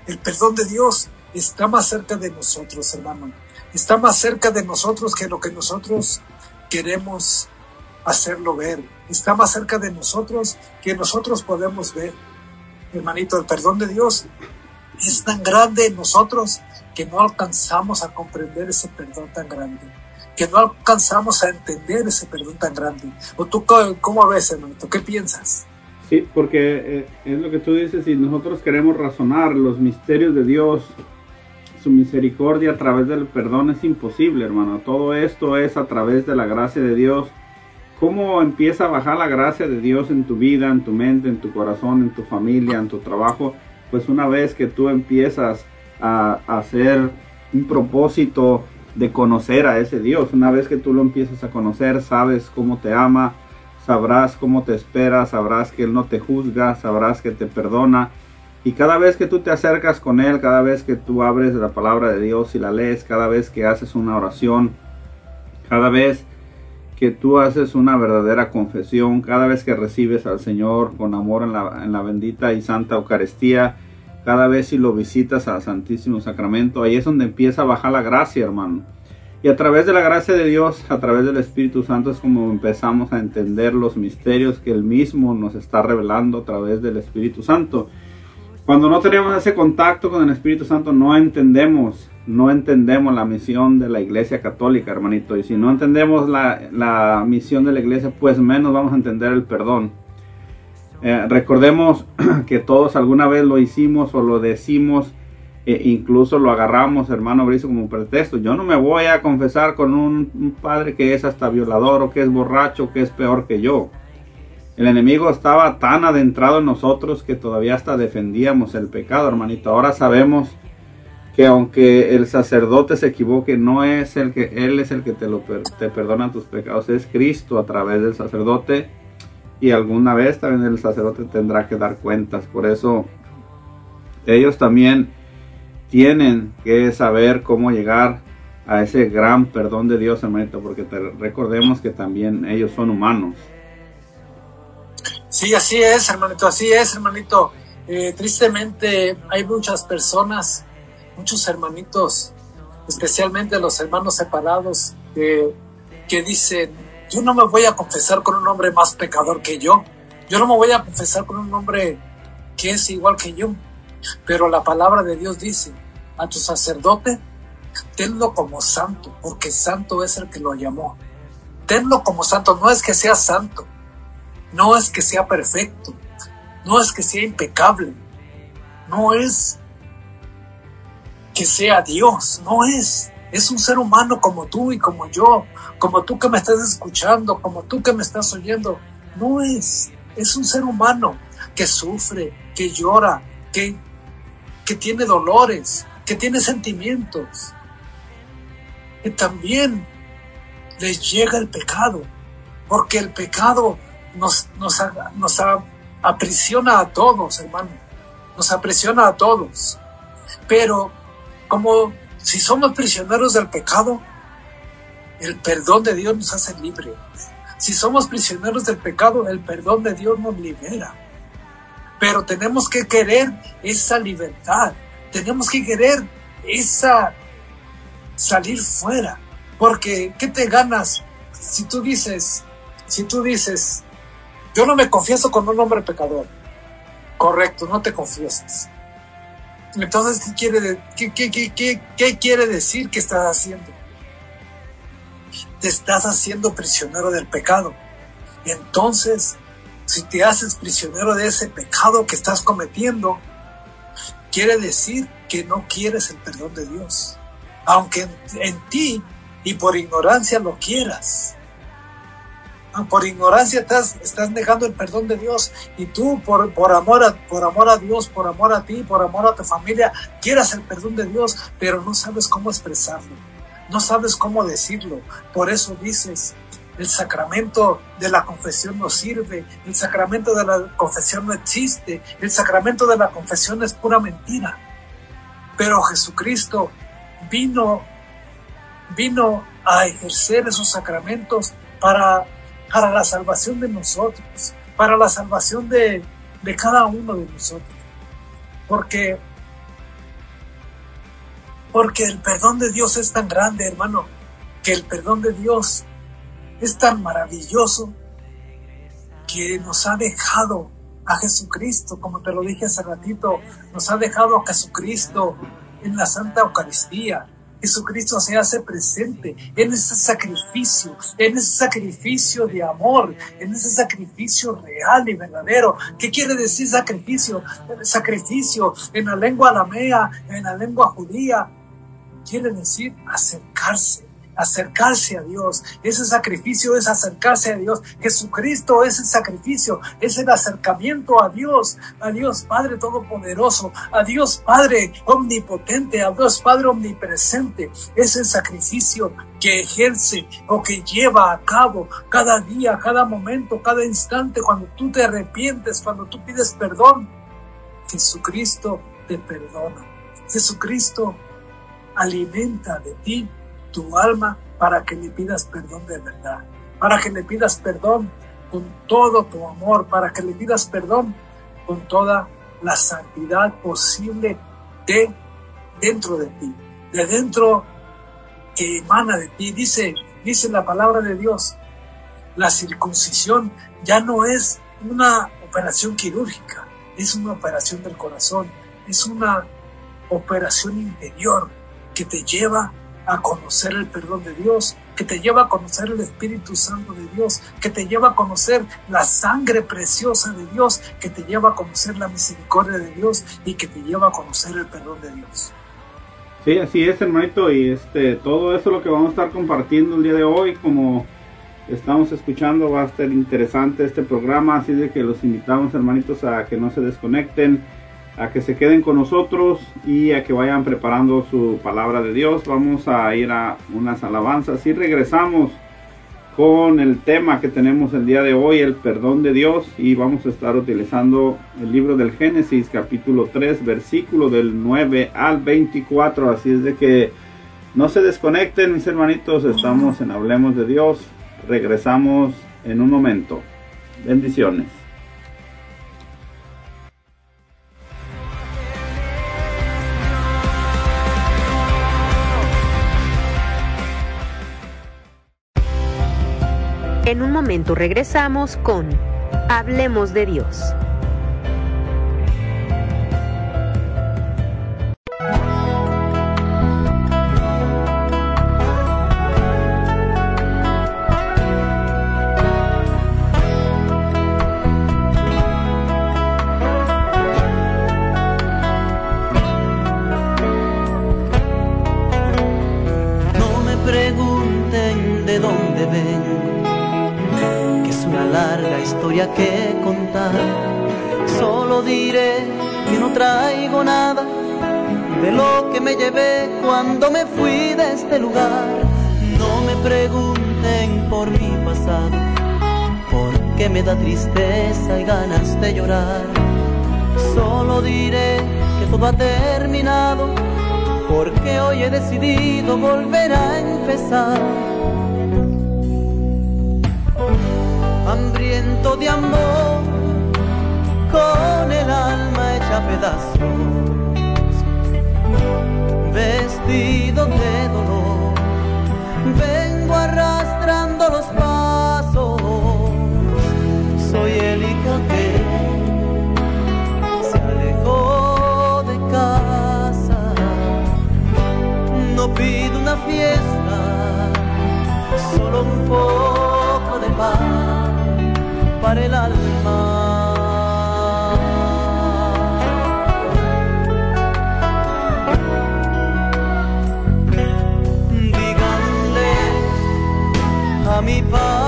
el perdón de Dios está más cerca de nosotros, hermano. Está más cerca de nosotros que lo que nosotros queremos hacerlo ver. Está más cerca de nosotros que nosotros podemos ver. Hermanito, el perdón de Dios es tan grande en nosotros que no alcanzamos a comprender ese perdón tan grande, que no alcanzamos a entender ese perdón tan grande. ¿O tú cómo ves, hermanito? ¿Qué piensas? Sí, porque eh, es lo que tú dices, si nosotros queremos razonar los misterios de Dios, su misericordia a través del perdón es imposible, hermano. Todo esto es a través de la gracia de Dios. ¿Cómo empieza a bajar la gracia de Dios en tu vida, en tu mente, en tu corazón, en tu familia, en tu trabajo? Pues una vez que tú empiezas a, hacer un propósito de conocer a ese Dios, una vez que tú lo empiezas a conocer, sabes cómo te ama, sabrás cómo te espera, sabrás que Él no te juzga, sabrás que te perdona. Y cada vez que tú te acercas con Él, cada vez que tú abres la palabra de Dios y la lees, cada vez que haces una oración, cada vez que tú haces una verdadera confesión, cada vez que recibes al Señor con amor en la, en la bendita y santa Eucaristía, cada vez si lo visitas al Santísimo Sacramento, ahí es donde empieza a bajar la gracia, hermano. Y a través de la gracia de Dios, a través del Espíritu Santo es como empezamos a entender los misterios que Él mismo nos está revelando a través del Espíritu Santo. Cuando no tenemos ese contacto con el Espíritu Santo, no entendemos, no entendemos la misión de la Iglesia Católica, hermanito. Y si no entendemos la, la misión de la Iglesia, pues menos vamos a entender el perdón. Eh, recordemos (clears throat) que todos alguna vez lo hicimos o lo decimos, e incluso lo agarramos, hermano Brice, como pretexto. Yo no me voy a confesar con un, padre que es hasta violador o que es borracho, que es peor que yo. El enemigo estaba tan adentrado en nosotros que todavía hasta defendíamos el pecado, hermanito. Ahora sabemos que aunque el sacerdote se equivoque, no es el que él es el que te lo te perdona tus pecados, es Cristo a través del sacerdote y alguna vez también el sacerdote tendrá que dar cuentas. Por eso ellos también tienen que saber cómo llegar a ese gran perdón de Dios, hermanito, porque recordemos que también ellos son humanos. Sí, así es, hermanito, así es, hermanito. Eh, tristemente hay muchas personas, muchos hermanitos, especialmente los hermanos separados, que dicen, yo no me voy a confesar con un hombre más pecador que yo. Yo no me voy a confesar con un hombre que es igual que yo. Pero la palabra de Dios dice, a tu sacerdote, tenlo como santo, porque santo es el que lo llamó. Tenlo como santo, no es que sea santo, no es que sea perfecto, no es que sea impecable, no es que sea Dios, no es. Es un ser humano como tú y como yo, como tú que me estás escuchando, como tú que me estás oyendo. No es. Es un ser humano que sufre, que llora, que, que tiene dolores, que tiene sentimientos. Que también les llega el pecado. Porque el pecado nos, nos, nos aprisiona a todos, hermano. Nos aprisiona a todos. Pero como si somos prisioneros del pecado, el perdón de Dios nos hace libres. Si somos prisioneros del pecado, el perdón de Dios nos libera. Pero tenemos que querer esa libertad. Tenemos que querer esa salir fuera. Porque, ¿qué te ganas si tú dices, si tú dices, yo no me confieso con un hombre pecador? Correcto, no te confiesas. Entonces, ¿qué quiere, qué, qué, qué, quiere decir que estás haciendo? Te estás haciendo prisionero del pecado. Y entonces, si te haces prisionero de ese pecado que estás cometiendo, quiere decir que no quieres el perdón de Dios. Aunque en ti y por ignorancia lo quieras por ignorancia estás, estás negando el perdón de Dios y tú por, por, amor a, por amor a Dios, por amor a ti, por amor a tu familia, quieras el perdón de Dios, pero no sabes cómo expresarlo, no sabes cómo decirlo. Por eso dices, el sacramento de la confesión no sirve, el sacramento de la confesión no existe, el sacramento de la confesión es pura mentira. Pero Jesucristo vino, vino a ejercer esos sacramentos para para la salvación de nosotros, para la salvación de, cada uno de nosotros. Porque Porque el perdón de Dios es tan grande, hermano, que el perdón de Dios es tan maravilloso que nos ha dejado a Jesucristo, como te lo dije hace ratito, nos ha dejado a Jesucristo en la Santa Eucaristía. Jesucristo se hace presente en ese sacrificio, en ese sacrificio de amor, en ese sacrificio real y verdadero. ¿Qué quiere decir sacrificio? Sacrificio en la lengua aramea, en la lengua judía, quiere decir acercarse, acercarse a Dios. Ese sacrificio es acercarse a Dios. Jesucristo es el sacrificio, es el acercamiento a Dios, a Dios Padre Todopoderoso, a Dios Padre Omnipotente, a Dios Padre Omnipresente. Es el sacrificio que ejerce o que lleva a cabo cada día, cada momento, cada instante, cuando tú te arrepientes, cuando tú pides perdón. Jesucristo te perdona. Jesucristo alimenta de ti tu alma para que le pidas perdón de verdad, para que le pidas perdón con todo tu amor, para que le pidas perdón con toda la santidad posible de dentro de ti, de dentro que emana de ti. Dice, dice la palabra de Dios, la circuncisión ya no es una operación quirúrgica, es una operación del corazón, es una operación interior que te lleva a conocer el perdón de Dios, que te lleva a conocer el Espíritu Santo de Dios, que te lleva a conocer la sangre preciosa de Dios, que te lleva a conocer la misericordia de Dios y que te lleva a conocer el perdón de Dios. Sí, así es, hermanito, y este, todo eso es lo que vamos a estar compartiendo el día de hoy, como estamos escuchando, va a estar interesante este programa, así de que los invitamos, hermanitos, a que no se desconecten a que se queden con nosotros y a que vayan preparando su palabra de Dios. Vamos a ir a unas alabanzas y regresamos con el tema que tenemos el día de hoy, el perdón de Dios, y vamos a estar utilizando el libro del Génesis capítulo 3, versículo del 9 al 24. Así es de que no se desconecten, mis hermanitos, estamos en Hablemos de Dios. Regresamos en un momento. Bendiciones. En un momento regresamos con Hablemos de Dios. Traigo nada de lo que me llevé cuando me fui de este lugar. No me pregunten por mi pasado, porque me da tristeza y ganas de llorar. Solo diré que todo ha terminado porque hoy he decidido volver a empezar. Hambriento de amor, con el alma hecha pedazos, vestido de dolor, vengo arrastrando los pasos. Soy el hijo que se alejó de casa no pido una fiesta, solo un poco de paz para el alma. A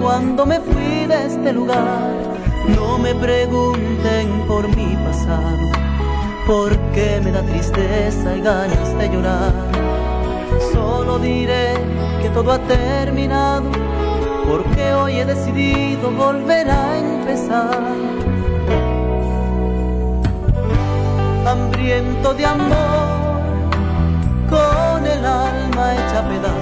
cuando me fui de este lugar. No me pregunten por mi pasado, porque me da tristeza y ganas de llorar. Solo diré que todo ha terminado porque hoy he decidido volver a empezar. Hambriento de amor, con el alma hecha pedazos,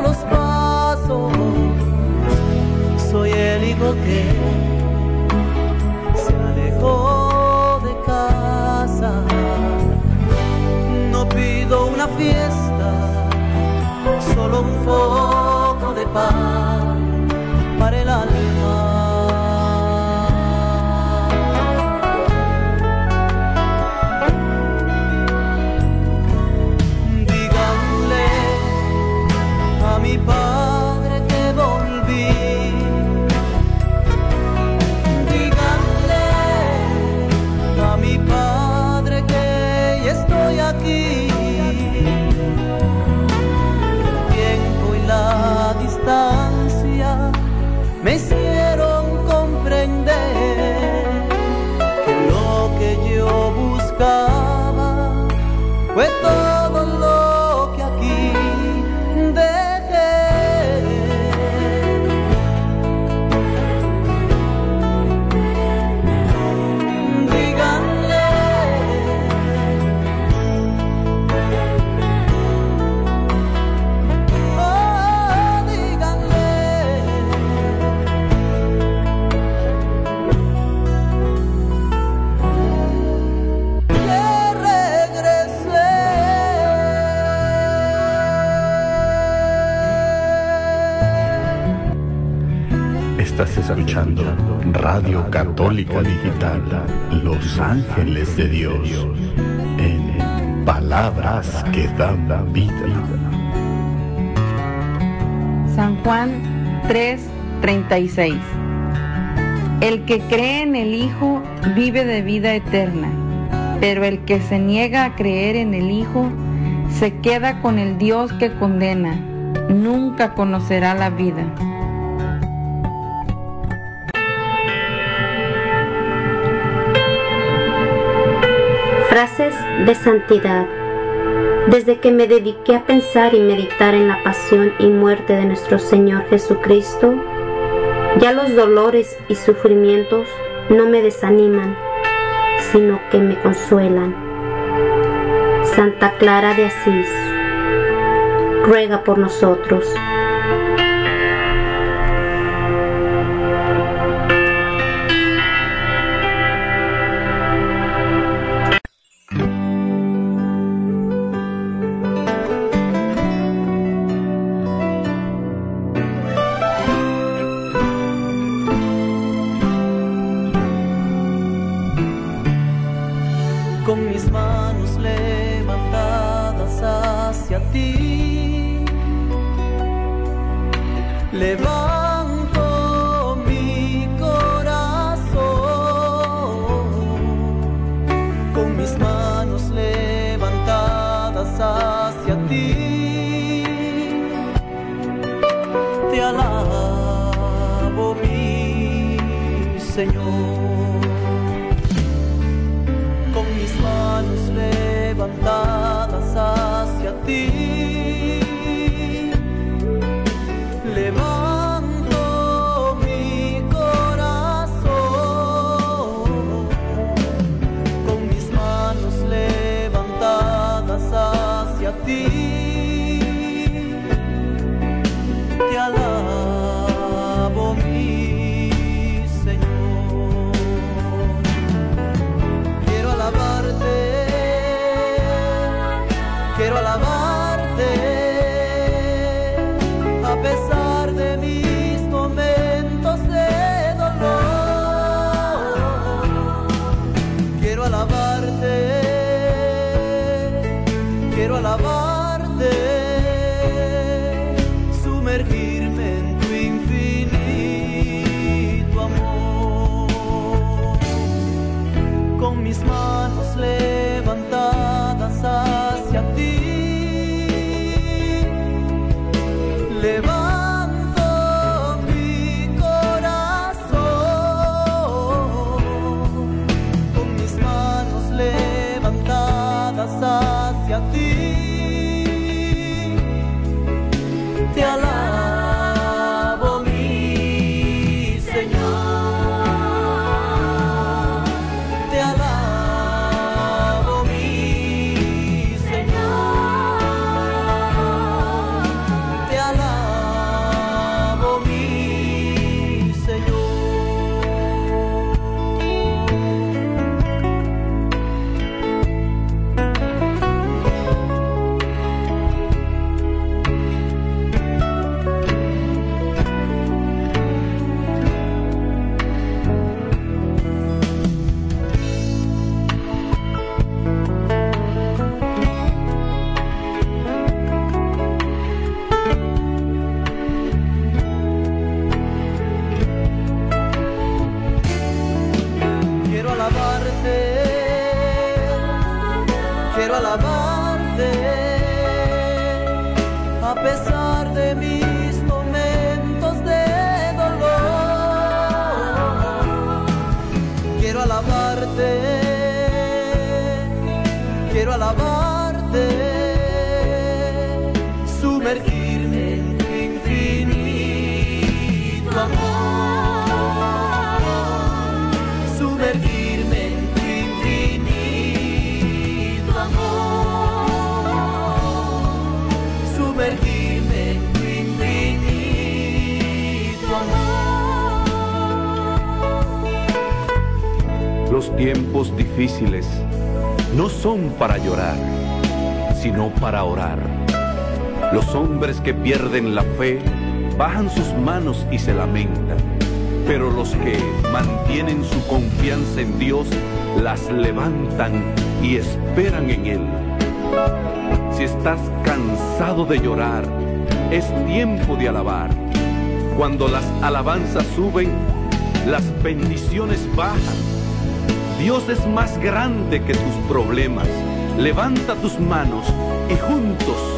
los pasos. Soy el hijo que se alejó de casa pido una fiesta, solo un foco de paz Católica Digital, Los Ángeles de Dios, en palabras que dan vida. San Juan 3:36 El que cree en el Hijo vive de vida eterna, pero el que se niega a creer en el Hijo se queda con el Dios que condena, nunca conocerá la vida. Frases de santidad. Desde que me dediqué a pensar y meditar en la pasión y muerte de nuestro Señor Jesucristo, ya los dolores y sufrimientos no me desaniman, sino que me consuelan. Santa Clara de Asís, ruega por nosotros. Los hombres que pierden la fe bajan sus manos y se lamentan, pero los que mantienen su confianza en Dios las levantan y esperan en Él. Si estás cansado de llorar, es tiempo de alabar. Cuando las alabanzas suben, las bendiciones bajan Dios es más grande que tus problemas. Levanta tus manos y juntos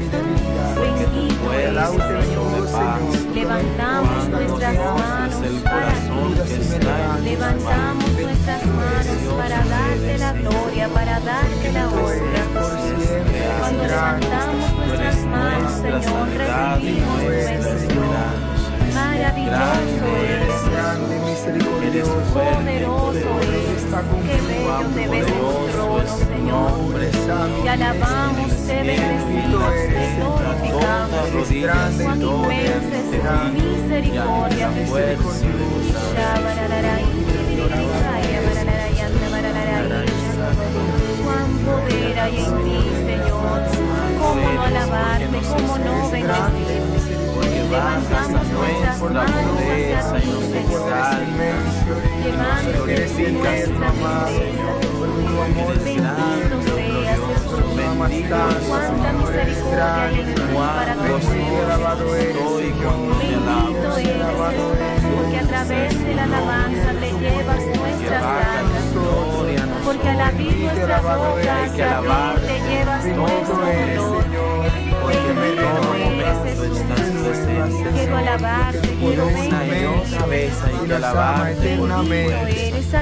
porque tu de paz. Levantamos nuestras manos para ti. Levantamos nuestras manos para darte la gloria, para darte la honra. Cuando levantamos nuestras manos, Señor, recibimos tu bendición. Maravilloso eres, poderoso eres, qué bello te ves en tu trono, Señor. Te alabamos, te bendecimos, te glorificamos. Cuán inmensa es tu misericordia, Jesús. Cuán poder hay en ti, Señor. Cómo no alabarte, cómo no bendecirte levantamos nuestras manos hacia ti, Señor, nuestra Bendito seas, Jesús. Cuánta misericordia hay en ti para nosotros. Bendito eres, porque a través de la alabanza te llevas nuestras cargas. Porque al abrir nuestras bocas ti te llevas nuestro dolor. Bendito eres, Jesús. Quiero alabarte, quiero una y que alabarte eres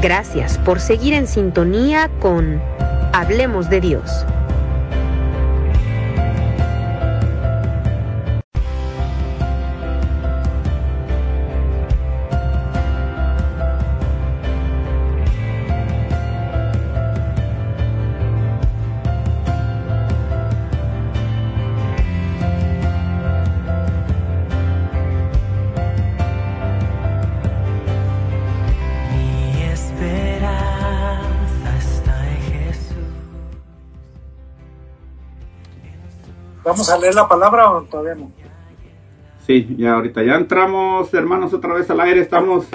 Gracias por seguir en sintonía con Hablemos de Dios. A leer la palabra o todavía no? Sí, ya ahorita ya entramos, hermanos, otra vez al aire. Estamos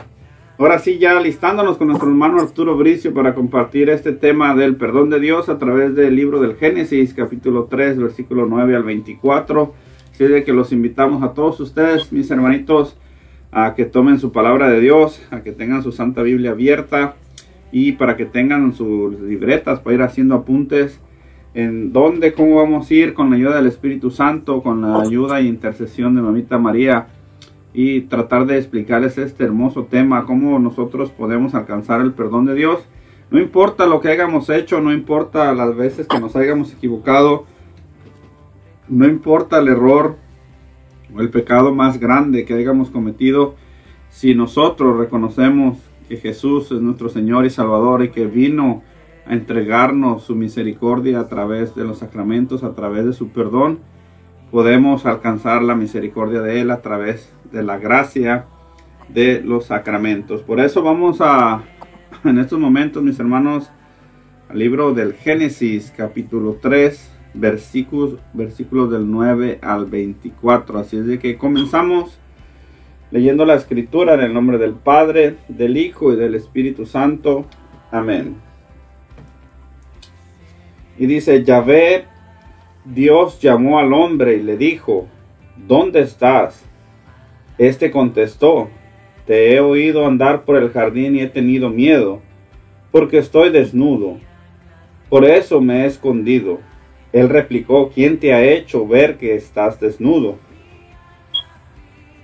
ahora sí ya listándonos con nuestro hermano Arturo Bricio para compartir este tema del perdón de Dios a través del libro del Génesis, capítulo 3, versículo 9 al 24. Así de que los invitamos a todos ustedes, mis hermanitos, a que tomen su palabra de Dios, a que tengan su Santa Biblia abierta y para que tengan sus libretas para ir haciendo apuntes en dónde, cómo vamos a ir con la ayuda del Espíritu Santo, con la ayuda e intercesión de Mamita María y tratar de explicarles este hermoso tema, cómo nosotros podemos alcanzar el perdón de Dios. No importa lo que hayamos hecho, no importa las veces que nos hayamos equivocado, no importa el error o el pecado más grande que hayamos cometido, si nosotros reconocemos que Jesús es nuestro Señor y Salvador y que vino a entregarnos su misericordia a través de los sacramentos, a través de su perdón, podemos alcanzar la misericordia de Él a través de la gracia de los sacramentos. Por eso vamos a, (laughs) en estos momentos, mis hermanos, al libro del Génesis, capítulo 3, versículos, versículos del 9 al 24. Así es de que comenzamos leyendo la escritura en el nombre del Padre, del Hijo y del Espíritu Santo. Amén. Y dice, Yahvé, Dios llamó al hombre y le dijo, ¿dónde estás? Este contestó, te he oído andar por el jardín y he tenido miedo, porque estoy desnudo. Por eso me he escondido. Él replicó, ¿quién te ha hecho ver que estás desnudo?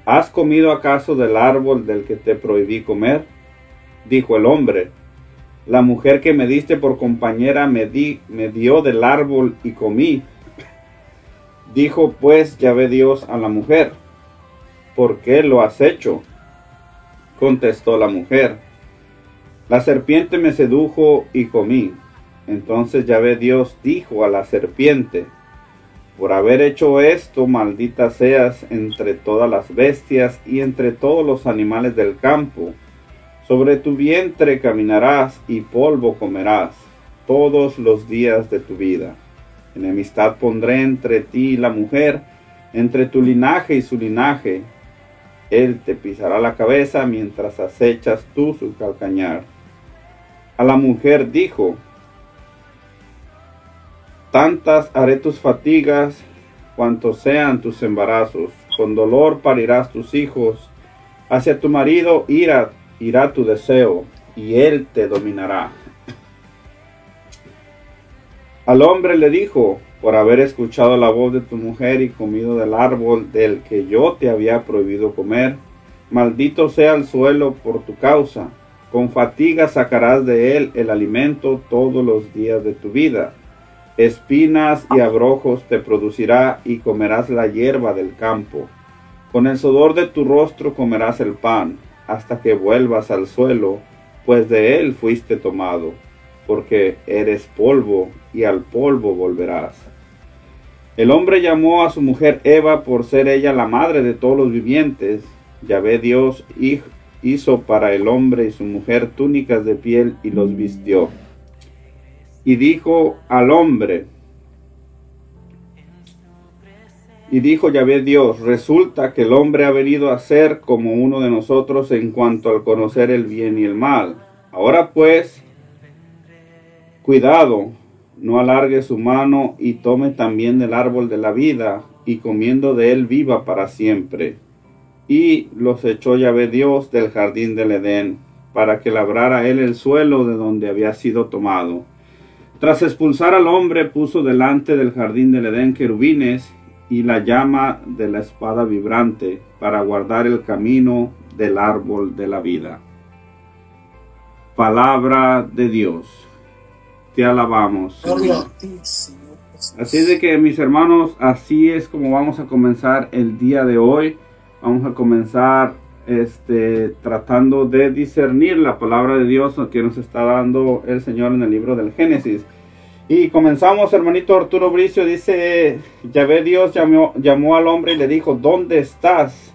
¿Has comido acaso del árbol del que te prohibí comer? Dijo el hombre, la mujer que me diste por compañera me, di, me dio del árbol y comí. Dijo pues Yahvé Dios a la mujer, ¿por qué lo has hecho? Contestó la mujer, la serpiente me sedujo y comí. Entonces Yahvé Dios dijo a la serpiente, por haber hecho esto, maldita seas entre todas las bestias y entre todos los animales del campo. Sobre tu vientre caminarás y polvo comerás todos los días de tu vida. Enemistad pondré entre ti y la mujer, entre tu linaje y su linaje. Él te pisará la cabeza mientras acechas tú su calcañar. A la mujer dijo, Tantas haré tus fatigas cuantos sean tus embarazos. Con dolor parirás tus hijos. Hacia tu marido irá, irá tu deseo, y él te dominará. Al hombre le dijo, por haber escuchado la voz de tu mujer y comido del árbol del que yo te había prohibido comer, maldito sea el suelo por tu causa. Con fatiga sacarás de él el alimento todos los días de tu vida espinas y abrojos te producirá y comerás la hierba del campo. Con el sudor de tu rostro comerás el pan, hasta que vuelvas al suelo, pues de él fuiste tomado, porque eres polvo y al polvo volverás. El hombre llamó a su mujer Eva por ser ella la madre de todos los vivientes. Yahvé Dios hizo para el hombre y su mujer túnicas de piel y los vistió y dijo al hombre, y dijo Yahvé Dios, resulta que el hombre ha venido a ser como uno de nosotros en cuanto al conocer el bien y el mal. Ahora pues, cuidado, no alargue su mano y tome también del árbol de la vida, y comiendo de él viva para siempre. Y los echó Yahvé Dios del jardín del Edén, para que labrara él el suelo de donde había sido tomado. Tras expulsar al hombre, puso delante del jardín del Edén querubines y la llama de la espada vibrante para guardar el camino del árbol de la vida. Palabra de Dios. Te alabamos. Así de que mis hermanos, así es como vamos a comenzar el día de hoy. Vamos a comenzar este, tratando de discernir la palabra de Dios que nos está dando el Señor en el libro del Génesis. Y comenzamos, hermanito Arturo Bricio, dice, Yahvé Dios llamó, llamó al hombre y le dijo, ¿dónde estás?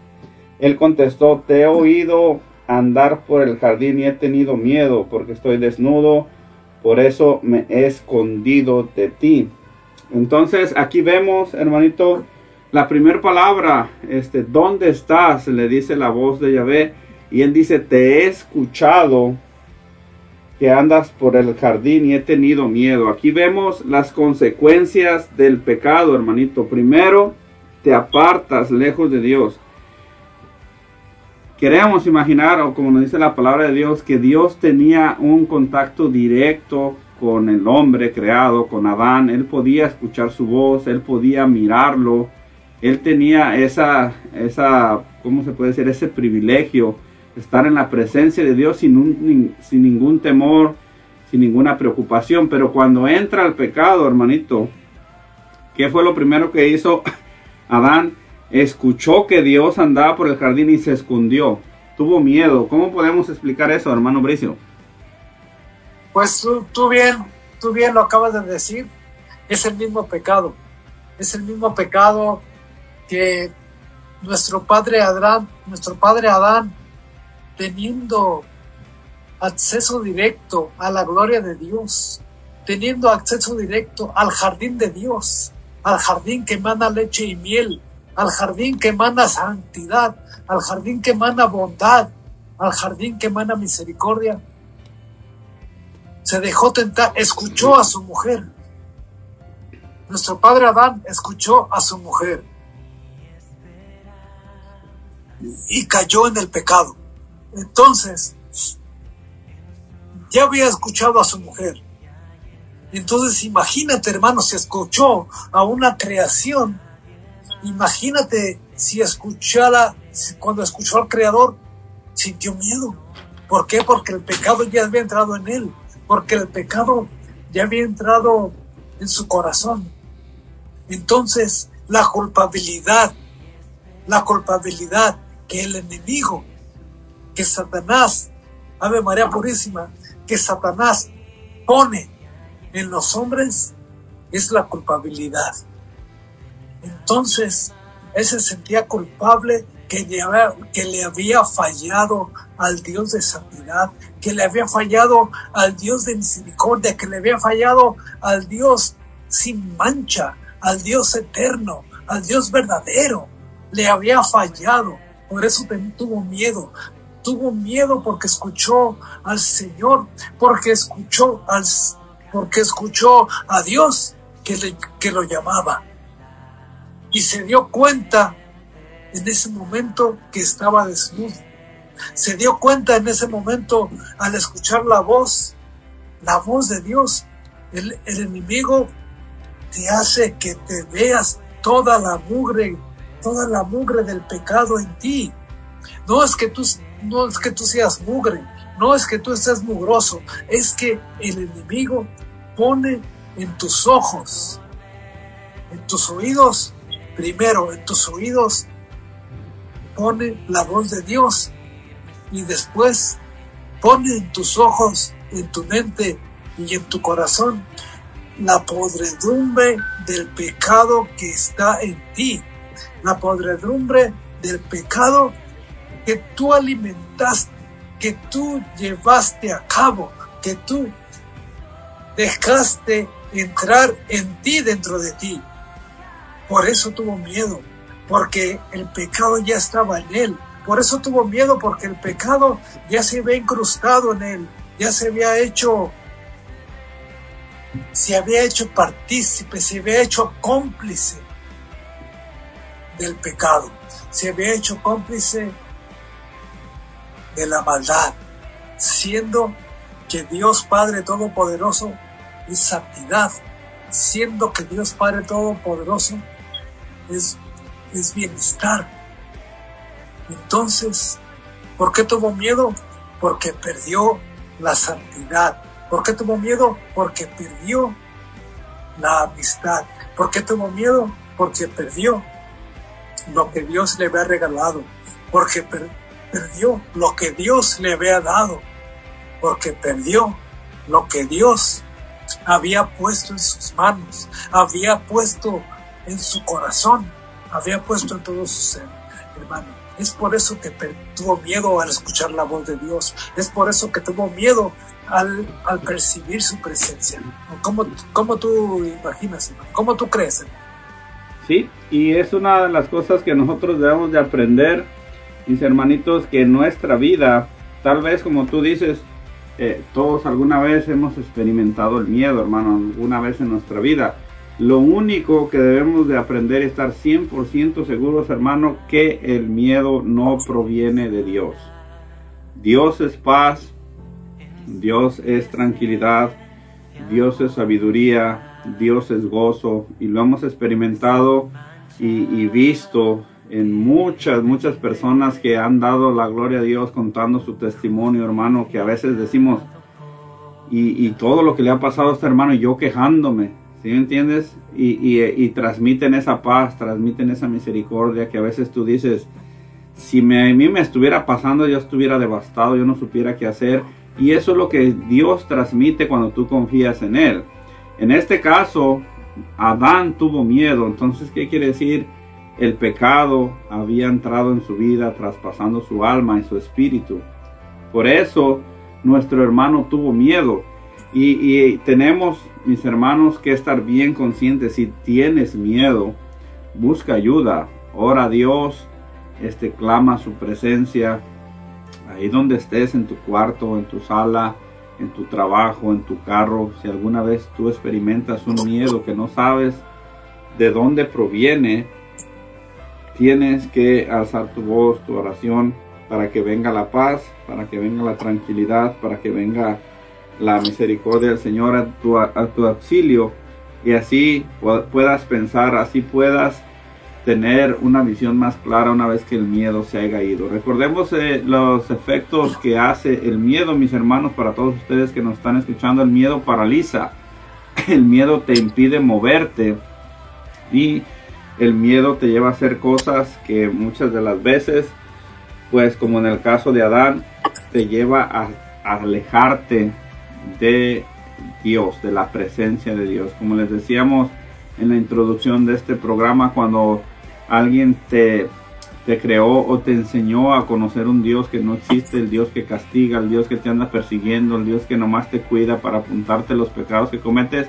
Él contestó, te he oído andar por el jardín y he tenido miedo porque estoy desnudo, por eso me he escondido de ti. Entonces aquí vemos, hermanito, la primera palabra, este, ¿dónde estás? Le dice la voz de Yahvé. Y él dice, te he escuchado que andas por el jardín y he tenido miedo. Aquí vemos las consecuencias del pecado, hermanito. Primero, te apartas lejos de Dios. Queremos imaginar, o como nos dice la palabra de Dios, que Dios tenía un contacto directo con el hombre creado, con Adán. Él podía escuchar su voz, él podía mirarlo. Él tenía esa, esa, ¿cómo se puede decir? Ese privilegio estar en la presencia de Dios sin, sin ningún temor, sin ninguna preocupación. Pero cuando entra el pecado, hermanito, ¿qué fue lo primero que hizo (laughs) Adán? Escuchó que Dios andaba por el jardín y se escondió. Tuvo miedo. ¿Cómo podemos explicar eso, hermano Bricio? Pues tú, tú bien, tú bien lo acabas de decir. Es el mismo pecado. Es el mismo pecado que nuestro padre Adán, nuestro padre Adán teniendo acceso directo a la gloria de Dios, teniendo acceso directo al jardín de Dios, al jardín que emana leche y miel, al jardín que emana santidad, al jardín que emana bondad, al jardín que emana misericordia. Se dejó tentar, escuchó a su mujer. Nuestro padre Adán escuchó a su mujer y cayó en el pecado. Entonces, ya había escuchado a su mujer. Entonces, imagínate, hermano, si escuchó a una creación, imagínate si escuchara, cuando escuchó al Creador, sintió miedo. ¿Por qué? Porque el pecado ya había entrado en él, porque el pecado ya había entrado en su corazón. Entonces, la culpabilidad, la culpabilidad que el enemigo que Satanás, Ave María Purísima, que Satanás pone en los hombres es la culpabilidad. Entonces, él se sentía culpable que le, había, que le había fallado al Dios de santidad, que le había fallado al Dios de misericordia, que le había fallado al Dios sin mancha, al Dios eterno, al Dios verdadero. Le había fallado. Por eso tuvo miedo, tuvo miedo porque escuchó al Señor, porque escuchó al, porque escuchó a Dios que, que lo llamaba. Y se dio cuenta en ese momento que estaba desnudo. Se dio cuenta en ese momento al escuchar la voz, la voz de Dios. El, el enemigo te hace que te veas toda la mugre, toda la mugre del pecado en ti. No es que tú no es que tú seas mugre, no es que tú estés mugroso, es que el enemigo pone en tus ojos, en tus oídos, primero en tus oídos pone la voz de Dios y después pone en tus ojos, en tu mente y en tu corazón la podredumbre del pecado que está en ti, la podredumbre del pecado que tú alimentaste, que tú llevaste a cabo, que tú dejaste entrar en ti dentro de ti. Por eso tuvo miedo, porque el pecado ya estaba en él. Por eso tuvo miedo, porque el pecado ya se había incrustado en él, ya se había hecho, se había hecho partícipe, se había hecho cómplice del pecado, se había hecho cómplice de la maldad, siendo que Dios Padre Todopoderoso es santidad, siendo que Dios Padre Todopoderoso es, es bienestar. Entonces, ¿por qué tuvo miedo? Porque perdió la santidad. ¿Por qué tuvo miedo? Porque perdió la amistad. ¿Por qué tuvo miedo? Porque perdió lo que Dios le había regalado. Porque perdió perdió lo que Dios le había dado, porque perdió lo que Dios había puesto en sus manos, había puesto en su corazón, había puesto en todo su ser, hermano. Es por eso que tuvo miedo al escuchar la voz de Dios. Es por eso que tuvo miedo al, al percibir su presencia. ¿Cómo, cómo tú imaginas, hermano? ¿Cómo tú crees? hermano? Sí, y es una de las cosas que nosotros debemos de aprender, mis hermanitos, que nuestra vida, tal vez como tú dices, eh, todos alguna vez hemos experimentado el miedo, hermano, alguna vez en nuestra vida. Lo único que debemos de aprender es estar 100% seguros, hermano, que el miedo no proviene de Dios. Dios es paz, Dios es tranquilidad, Dios es sabiduría, Dios es gozo y lo hemos experimentado y, visto en muchas, muchas personas que han dado la gloria a Dios contando su testimonio, hermano, que a veces decimos, y, y todo lo que le ha pasado a este hermano, y yo quejándome, ¿sí me entiendes? Y, y, y, transmiten esa paz, transmiten esa misericordia que a veces tú dices, si me, a mí me estuviera pasando, yo estuviera devastado, yo no supiera qué hacer. Y eso es lo que Dios transmite cuando tú confías en Él. En este caso, Adán tuvo miedo. Entonces, ¿qué quiere decir? El pecado había entrado en su vida, traspasando su alma y su espíritu. Por eso, nuestro hermano tuvo miedo. Y, tenemos, mis hermanos, que estar bien conscientes. Si tienes miedo, busca ayuda. Ora a Dios, este, clama su presencia. Ahí donde estés, en tu cuarto, en tu sala, en tu trabajo, en tu carro, si alguna vez tú experimentas un miedo que no sabes de dónde proviene, tienes que alzar tu voz, tu oración, para que venga la paz, para que venga la tranquilidad, para que venga la misericordia del Señor a tu, a tu auxilio y así puedas pensar, así puedas tener una visión más clara una vez que el miedo se haya ido. Recordemos eh, los efectos que hace el miedo, mis hermanos, para todos ustedes que nos están escuchando. El miedo paraliza, el miedo te impide moverte y el miedo te lleva a hacer cosas que muchas de las veces, pues como en el caso de Adán, te lleva a, alejarte de Dios, de la presencia de Dios. Como les decíamos en la introducción de este programa, cuando alguien te, te creó o te enseñó a conocer un Dios que no existe, el Dios que castiga, el Dios que te anda persiguiendo, el Dios que nomás te cuida para apuntarte los pecados que cometes,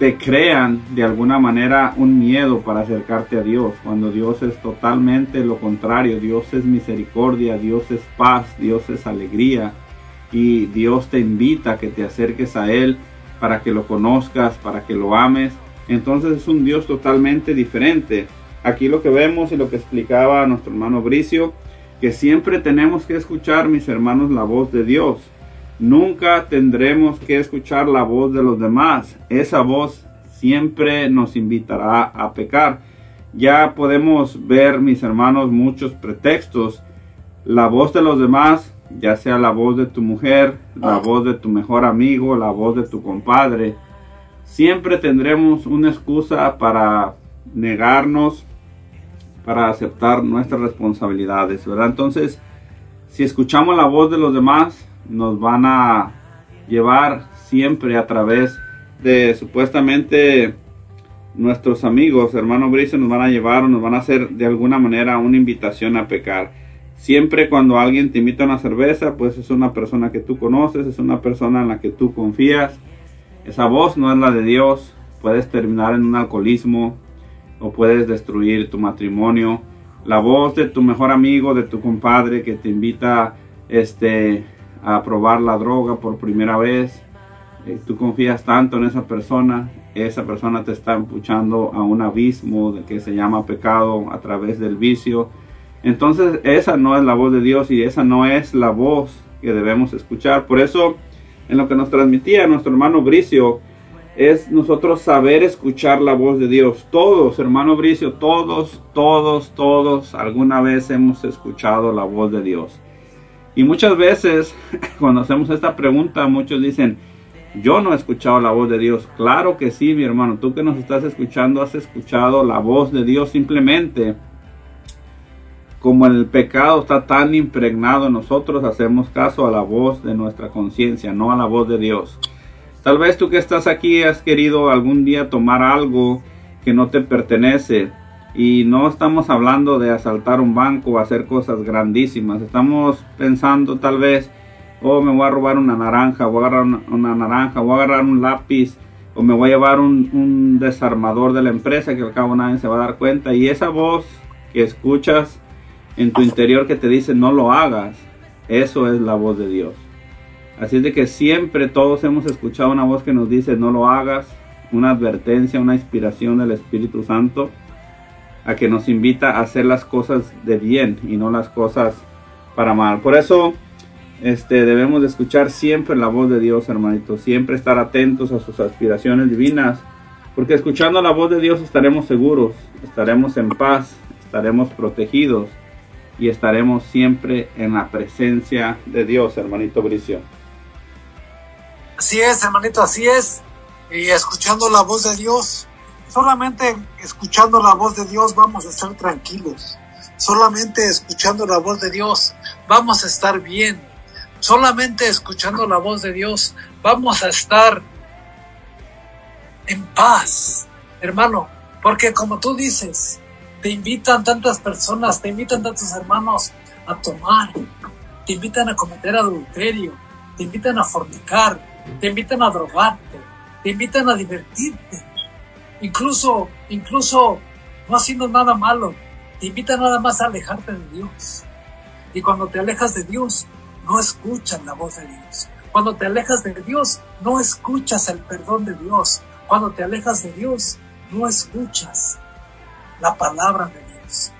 te crean de alguna manera un miedo para acercarte a Dios, cuando Dios es totalmente lo contrario, Dios es misericordia, Dios es paz, Dios es alegría y Dios te invita a que te acerques a Él para que lo conozcas, para que lo ames. Entonces es un Dios totalmente diferente. Aquí lo que vemos y lo que explicaba nuestro hermano Bricio, que siempre tenemos que escuchar, mis hermanos, la voz de Dios. Nunca tendremos que escuchar la voz de los demás. Esa voz siempre nos invitará a pecar. Ya podemos ver, mis hermanos, muchos pretextos. La voz de los demás, ya sea la voz de tu mujer, la voz de tu mejor amigo, la voz de tu compadre. Siempre tendremos una excusa para negarnos para aceptar nuestras responsabilidades, ¿verdad? Entonces, si escuchamos la voz de los demás, nos van a llevar siempre a través de supuestamente nuestros amigos, hermano Brice, nos van a llevar o nos van a hacer de alguna manera una invitación a pecar. Siempre cuando alguien te invita a una cerveza, pues es una persona que tú conoces, es una persona en la que tú confías. Esa voz no es la de Dios. Puedes terminar en un alcoholismo, o puedes destruir tu matrimonio. La voz de tu mejor amigo, de tu compadre que te invita este, a probar la droga por primera vez. Eh, tú confías tanto en esa persona, esa persona te está empuchando a un abismo de que se llama pecado a través del vicio. Entonces esa no es la voz de Dios y esa no es la voz que debemos escuchar. Por eso en lo que nos transmitía nuestro hermano Bricio, es nosotros saber escuchar la voz de Dios. Todos, hermano Bricio, todos, todos, todos, alguna vez hemos escuchado la voz de Dios. Y muchas veces, (laughs) cuando hacemos esta pregunta, muchos dicen, yo no he escuchado la voz de Dios. Claro que sí, mi hermano, tú que nos estás escuchando, has escuchado la voz de Dios simplemente. Como el pecado está tan impregnado en nosotros, hacemos caso a la voz de nuestra conciencia, no a la voz de Dios. Tal vez tú que estás aquí has querido algún día tomar algo que no te pertenece. Y no estamos hablando de asaltar un banco o hacer cosas grandísimas. Estamos pensando tal vez oh, me voy a robar una naranja, voy a agarrar una, naranja, voy a agarrar un lápiz, o me voy a llevar un, un desarmador de la empresa que al cabo nadie se va a dar cuenta. Y esa voz que escuchas en tu interior que te dice no lo hagas, eso es la voz de Dios. Así es de que siempre todos hemos escuchado una voz que nos dice no lo hagas, una advertencia, una inspiración del Espíritu Santo a que nos invita a hacer las cosas de bien y no las cosas para mal. Por eso este, debemos de escuchar siempre la voz de Dios, hermanitos, siempre estar atentos a sus aspiraciones divinas, porque escuchando la voz de Dios estaremos seguros, estaremos en paz, estaremos protegidos y estaremos siempre en la presencia de Dios, hermanito Bricio. Así es, hermanito, así es. Y escuchando la voz de Dios, solamente escuchando la voz de Dios vamos a estar tranquilos. Solamente escuchando la voz de Dios vamos a estar bien. Solamente escuchando la voz de Dios vamos a estar en paz, hermano, porque como tú dices, te invitan tantas personas, te invitan tantos hermanos a tomar, te invitan a cometer adulterio, te invitan a fornicar, te invitan a drogarte, te invitan a divertirte, incluso, incluso no haciendo nada malo, te invitan nada más a alejarte de Dios. Y cuando te alejas de Dios, no escuchas la voz de Dios. Cuando te alejas de Dios, no escuchas el perdón de Dios. Cuando te alejas de Dios, no escuchas la palabra de Dios.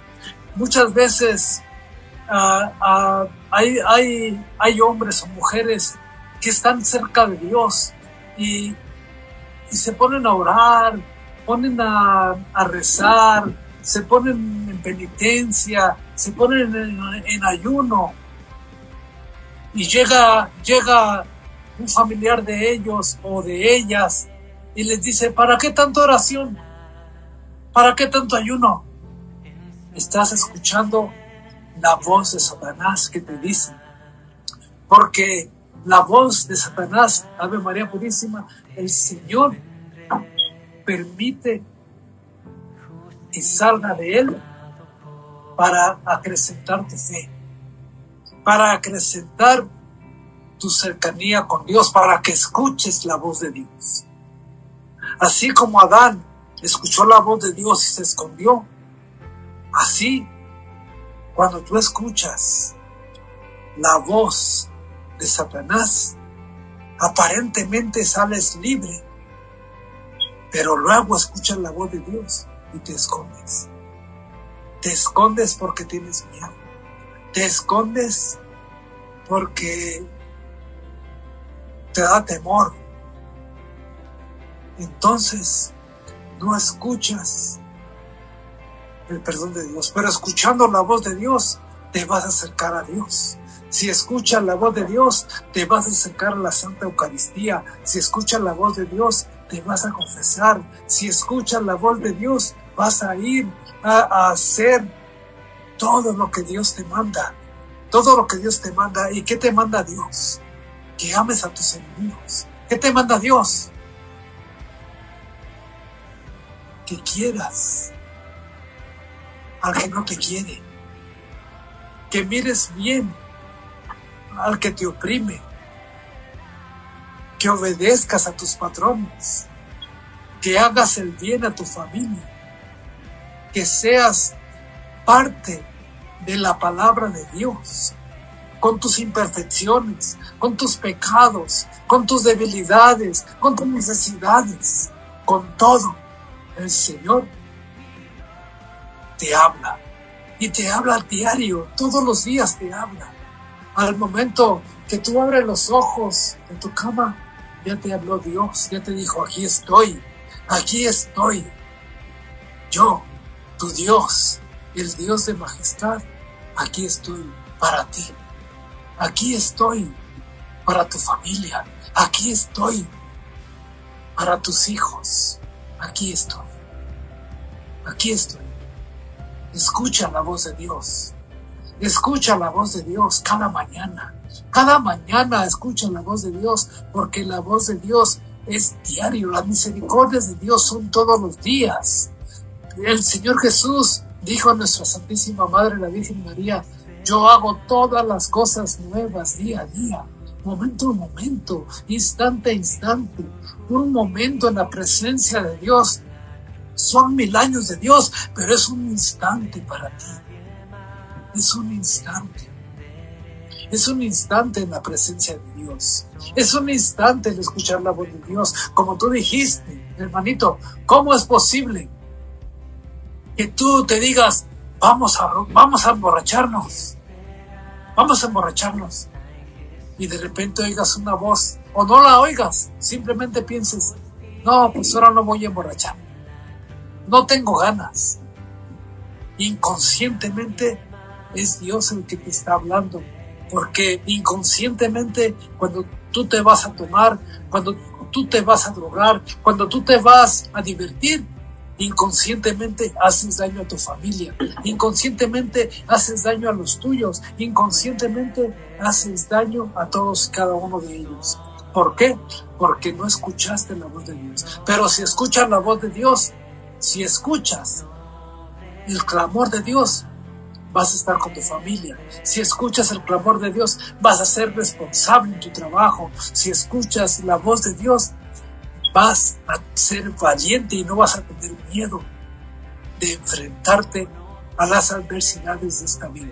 Muchas veces ah, ah, hay, hay, hay hombres o mujeres que están cerca de Dios y, y se ponen a orar, ponen a, rezar, se ponen en penitencia, se ponen en, en ayuno, y llega, llega un familiar de ellos o de ellas y les dice, ¿para qué tanta oración? ¿Para qué tanto ayuno? Estás escuchando la voz de Satanás que te dice, porque la voz de Satanás, Ave María Purísima, el Señor permite que salga de él para acrecentar tu fe para acrecentar tu cercanía con Dios, para que escuches la voz de Dios. Así como Adán escuchó la voz de Dios y se escondió, así cuando tú escuchas la voz de Satanás, aparentemente sales libre, pero luego escuchas la voz de Dios y te escondes. Te escondes porque tienes miedo te escondes porque te da temor. Entonces, no escuchas el perdón de Dios, pero escuchando la voz de Dios, te vas a acercar a Dios. Si escuchas la voz de Dios, te vas a acercar a la Santa Eucaristía. Si escuchas la voz de Dios, te vas a confesar. Si escuchas la voz de Dios, vas a ir a, hacer todo lo que Dios te manda, todo lo que Dios te manda. ¿Y qué te manda Dios? Que ames a tus enemigos. ¿Qué te manda Dios? Que quieras al que no te quiere. Que mires bien al que te oprime. Que obedezcas a tus patrones. Que hagas el bien a tu familia. Que seas parte de la palabra de Dios, con tus imperfecciones, con tus pecados, con tus debilidades, con tus necesidades, con todo. El Señor te habla y te habla al diario, todos los días te habla. Al momento que tú abres los ojos en tu cama, ya te habló Dios, ya te dijo, aquí estoy, aquí estoy. Yo, tu Dios, el Dios de majestad, aquí estoy para ti. Aquí estoy para tu familia. Aquí estoy para tus hijos. Aquí estoy. Aquí estoy. Escucha la voz de Dios. Escucha la voz de Dios cada mañana. Cada mañana escucha la voz de Dios porque la voz de Dios es diario. Las misericordias de Dios son todos los días. El Señor Jesús Dijo nuestra Santísima Madre, la Virgen María, yo hago todas las cosas nuevas día a día. momento a momento, instante a instante, un momento en la presencia de Dios. Son mil años de Dios, pero es un instante para ti. Es un instante. Es un instante en la presencia de Dios. Es un instante en escuchar la voz de Dios. Como tú dijiste, hermanito, ¿cómo es posible que tú te digas, vamos a, vamos a emborracharnos? Vamos a emborracharnos. Y de repente oigas una voz, o no la oigas, simplemente pienses, no, pues ahora no voy a emborrachar. No tengo ganas. Inconscientemente es Dios el que te está hablando porque inconscientemente cuando tú te vas a tomar, cuando tú te vas a drogar, cuando tú te vas a divertir, inconscientemente haces daño a tu familia, inconscientemente haces daño a los tuyos, inconscientemente haces daño a todos y cada uno de ellos. ¿Por qué? Porque no escuchaste la voz de Dios. Pero si escuchas la voz de Dios, si escuchas el clamor de Dios, vas a estar con tu familia. Si escuchas el clamor de Dios, vas a ser responsable en tu trabajo. Si escuchas la voz de Dios, vas a ser valiente y no vas a tener miedo de enfrentarte a las adversidades de esta vida.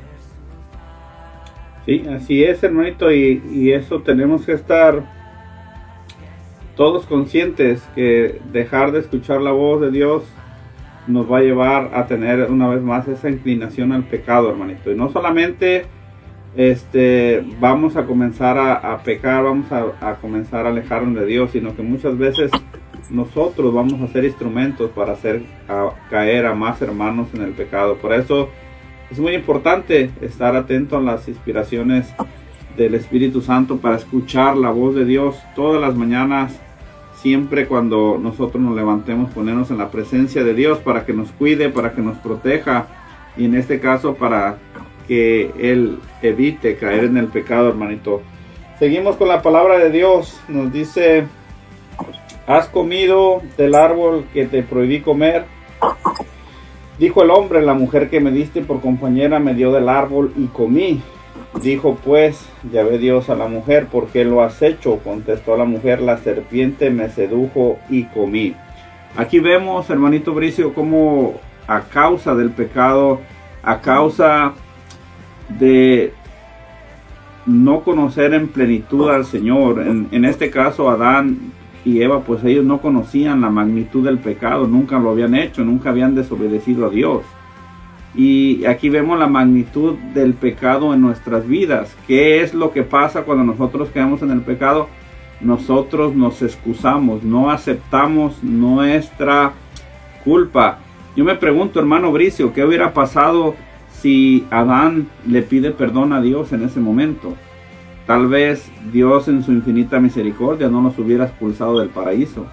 Sí, así es, hermanito, y, y eso tenemos que estar todos conscientes que dejar de escuchar la voz de Dios nos va a llevar a tener una vez más esa inclinación al pecado, hermanito. Y no solamente este, vamos a comenzar a, pecar, vamos a, comenzar a alejarnos de Dios, sino que muchas veces nosotros vamos a ser instrumentos para hacer caer a más hermanos en el pecado. Por eso es muy importante estar atento a las inspiraciones del Espíritu Santo para escuchar la voz de Dios todas las mañanas siempre cuando nosotros nos levantemos, ponernos en la presencia de Dios para que nos cuide, para que nos proteja y en este caso para que Él evite caer en el pecado, hermanito. Seguimos con la palabra de Dios. Nos dice, ¿has comido del árbol que te prohibí comer? Dijo el hombre, la mujer que me diste por compañera me dio del árbol y comí. Dijo pues ya ve Dios a la mujer, ¿por qué lo has hecho? Contestó la mujer, la serpiente me sedujo y comí. Aquí vemos, hermanito Bricio, cómo a causa del pecado, a causa de no conocer en plenitud al Señor, en, en este caso Adán y Eva, pues ellos no conocían la magnitud del pecado, nunca lo habían hecho, nunca habían desobedecido a Dios. Y aquí vemos la magnitud del pecado en nuestras vidas. ¿Qué es lo que pasa cuando nosotros quedamos en el pecado? Nosotros nos excusamos, no aceptamos nuestra culpa. Yo me pregunto, hermano Bricio, ¿qué hubiera pasado si Adán le pide perdón a Dios en ese momento? Tal vez Dios en su infinita misericordia no nos hubiera expulsado del paraíso,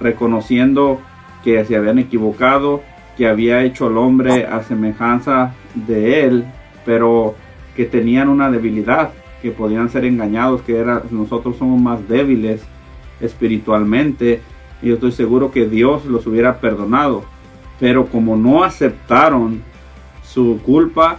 reconociendo que se habían equivocado, que había hecho al hombre a semejanza de él, pero que tenían una debilidad, que podían ser engañados, que era, nosotros somos más débiles espiritualmente, y yo estoy seguro que Dios los hubiera perdonado. Pero como no aceptaron su culpa,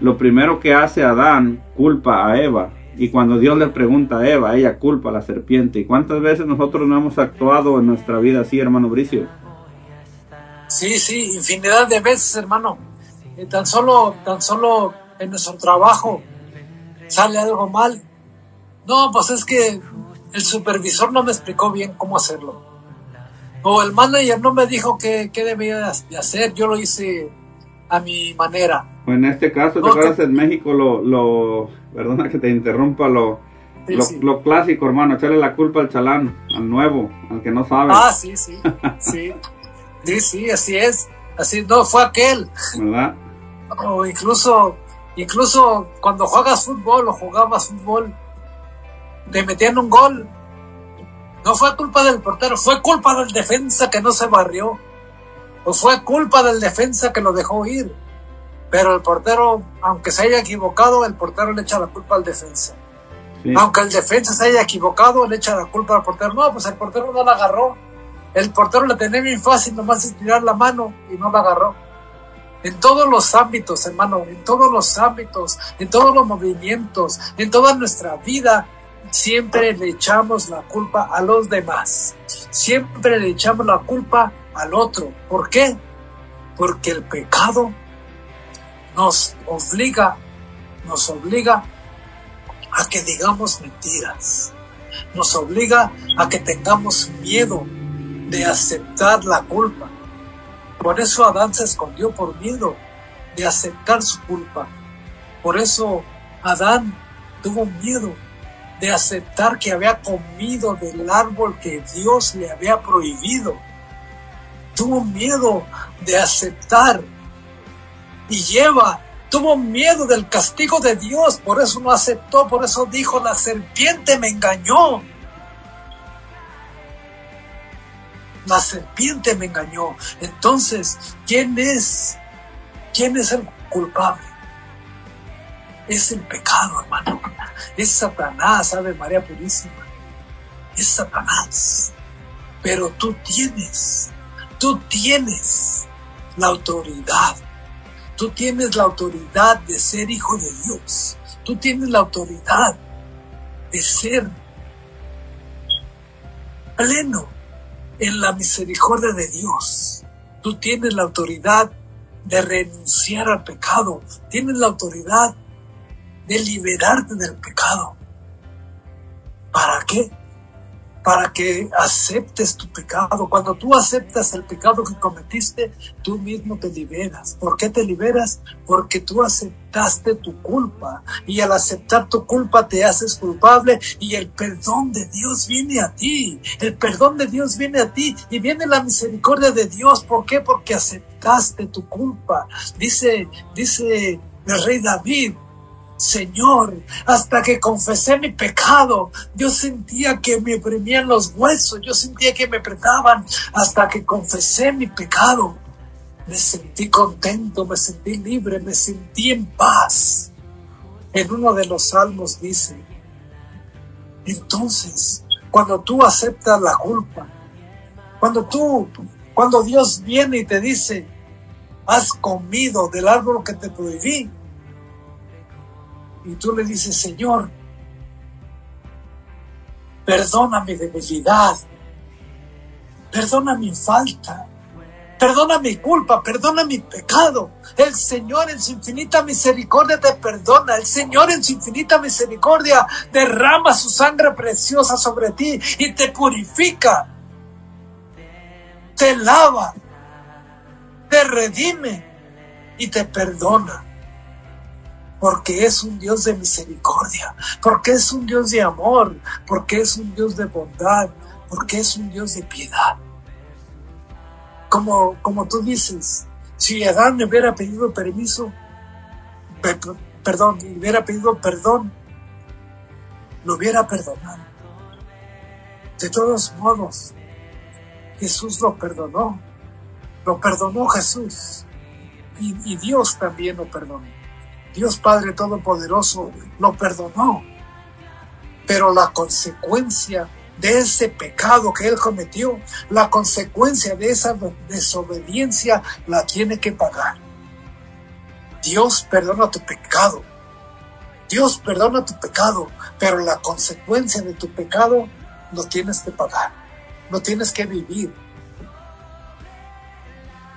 lo primero que hace Adán culpa a Eva. Y cuando Dios le pregunta a Eva, ella culpa a la serpiente. ¿Y cuántas veces nosotros no hemos actuado en nuestra vida así, hermano Bricio? Sí, sí, infinidad de veces, hermano. Eh, tan solo, tan solo en nuestro trabajo sale algo mal. No, pues es que el supervisor no me explicó bien cómo hacerlo. O el manager no me dijo qué, qué debía de hacer. Yo lo hice a mi manera. en este caso, ¿te acuerdas en México lo, lo, perdona que te interrumpa, lo, lo, lo, clásico, hermano, echarle la culpa al chalán, al nuevo, al que no sabe. Ah, sí, sí, sí. (laughs) Sí, sí, así es. Así no fue aquel. ¿Verdad? O incluso, incluso cuando juegas fútbol o jugabas fútbol, te metían un gol. No fue culpa del portero, fue culpa del defensa que no se barrió. O fue culpa del defensa que lo dejó ir. Pero el portero, aunque se haya equivocado, el portero le echa la culpa al defensa. Aunque el defensa se haya equivocado, le echa la culpa al portero. No, pues el portero no la agarró el portero le tenía bien fácil nomás estirar la mano y no la agarró. En todos los ámbitos, hermano, en todos los ámbitos, en todos los movimientos, en toda nuestra vida, siempre le echamos la culpa a los demás. Siempre le echamos la culpa al otro. ¿Por qué? Porque el pecado nos obliga, nos obliga a que digamos mentiras. Nos obliga a que tengamos miedo de aceptar la culpa. Por eso Adán se escondió por miedo de aceptar su culpa. Por eso Adán tuvo miedo de aceptar que había comido del árbol que Dios le había prohibido. Tuvo miedo de aceptar. Y lleva, tuvo miedo del castigo de Dios, por eso no aceptó, por eso dijo, la serpiente me engañó. La serpiente me engañó. Entonces, ¿quién es? ¿Quién es el culpable? Es el pecado, hermano. Es Satanás, Ave María Purísima. Es Satanás. Pero tú tienes, tú tienes la autoridad. Tú tienes la autoridad de ser hijo de Dios. Tú tienes la autoridad de ser pleno en la misericordia de Dios. Tú tienes la autoridad de renunciar al pecado. Tienes la autoridad de liberarte del pecado. ¿Para qué? Para que aceptes tu pecado. Cuando tú aceptas el pecado que cometiste, tú mismo te liberas. ¿Por qué te liberas? Porque tú aceptaste tu culpa. Y al aceptar tu culpa te haces culpable y el perdón de Dios viene a ti. El perdón de Dios viene a ti y viene la misericordia de Dios. ¿Por qué? Porque aceptaste tu culpa. Dice, dice el rey David, Señor, hasta que confesé mi pecado, yo sentía que me oprimían los huesos, yo sentía que me apretaban, hasta que confesé mi pecado. Me sentí contento, me sentí libre, me sentí en paz. En uno de los salmos dice, entonces, cuando tú aceptas la culpa, cuando tú, cuando Dios viene y te dice, has comido del árbol que te prohibí, y tú le dices, Señor, perdona mi debilidad, perdona mi falta, perdona mi culpa, perdona mi pecado. El Señor en su infinita misericordia te perdona. El Señor en su infinita misericordia derrama su sangre preciosa sobre ti y te purifica, te lava, te redime y te perdona porque es un Dios de misericordia, porque es un Dios de amor, porque es un Dios de bondad, porque es un Dios de piedad. Como, como tú dices, si Adán me hubiera pedido permiso, perdón, le hubiera pedido perdón, lo hubiera perdonado. De todos modos, Jesús lo perdonó, lo perdonó Jesús y Dios también lo perdonó. Dios Padre Todopoderoso lo perdonó. Pero la consecuencia de ese pecado que él cometió, la consecuencia de esa desobediencia la tiene que pagar. Dios perdona tu pecado. Dios perdona tu pecado, pero la consecuencia de tu pecado lo tienes que pagar. Lo tienes que vivir.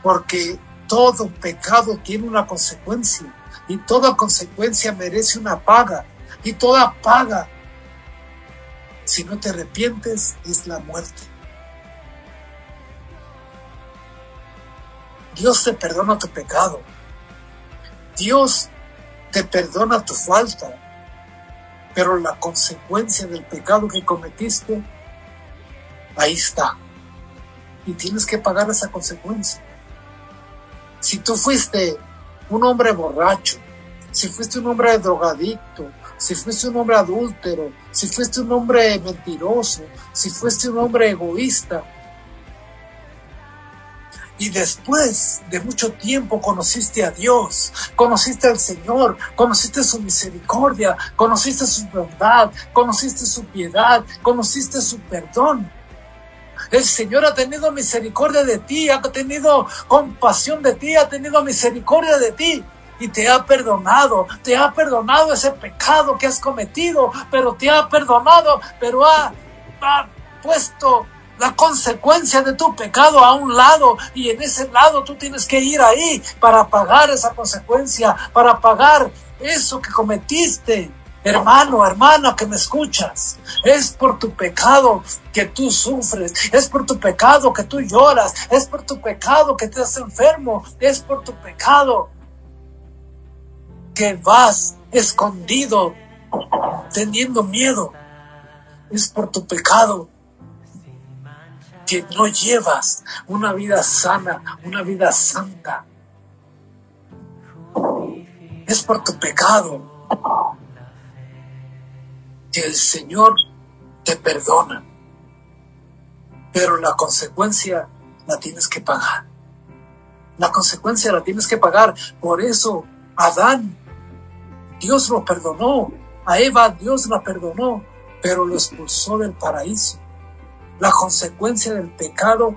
Porque todo pecado tiene una consecuencia y toda consecuencia merece una paga y toda paga, si no te arrepientes, es la muerte. Dios te perdona tu pecado. Dios te perdona tu falta. Pero la consecuencia del pecado que cometiste, ahí está. Y tienes que pagar esa consecuencia. Si tú fuiste un hombre borracho, si fuiste un hombre drogadicto, si fuiste un hombre adúltero, si fuiste un hombre mentiroso, si fuiste un hombre egoísta. Y después de mucho tiempo conociste a Dios, conociste al Señor, conociste su misericordia, conociste su bondad, conociste su piedad, conociste su perdón. El Señor ha tenido misericordia de ti, ha tenido compasión de ti, ha tenido misericordia de ti. y te ha perdonado, te ha perdonado ese pecado que has cometido, pero te ha perdonado, pero ha, ha puesto la consecuencia de tu pecado a un lado y en ese lado tú tienes que ir ahí para pagar esa consecuencia, para pagar eso que cometiste. Hermano, hermana que me escuchas, es por tu pecado que tú sufres, es por tu pecado que tú lloras, es por tu pecado que te estás enfermo, es por tu pecado que vas escondido teniendo miedo, es por tu pecado que no llevas una vida sana, una vida santa. Es por tu pecado el Señor te perdona. Pero la consecuencia la tienes que pagar. La consecuencia la tienes que pagar. Por eso, Adán, Dios lo perdonó. A Eva, Dios la perdonó, pero lo expulsó del paraíso. La consecuencia del pecado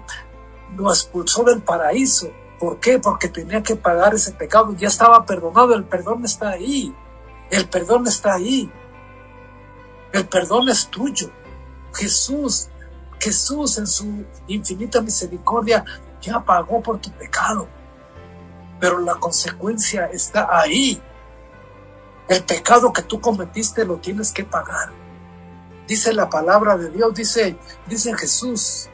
lo expulsó del paraíso. ¿Por qué? Porque tenía que pagar ese pecado. Ya estaba perdonado. El perdón está ahí. El perdón está ahí. El perdón es tuyo. Jesús, Jesús en su infinita misericordia ya pagó por tu pecado. Pero la consecuencia está ahí. El pecado que tú cometiste lo tienes que pagar. Dice la palabra de Dios, dice, dice Jesús,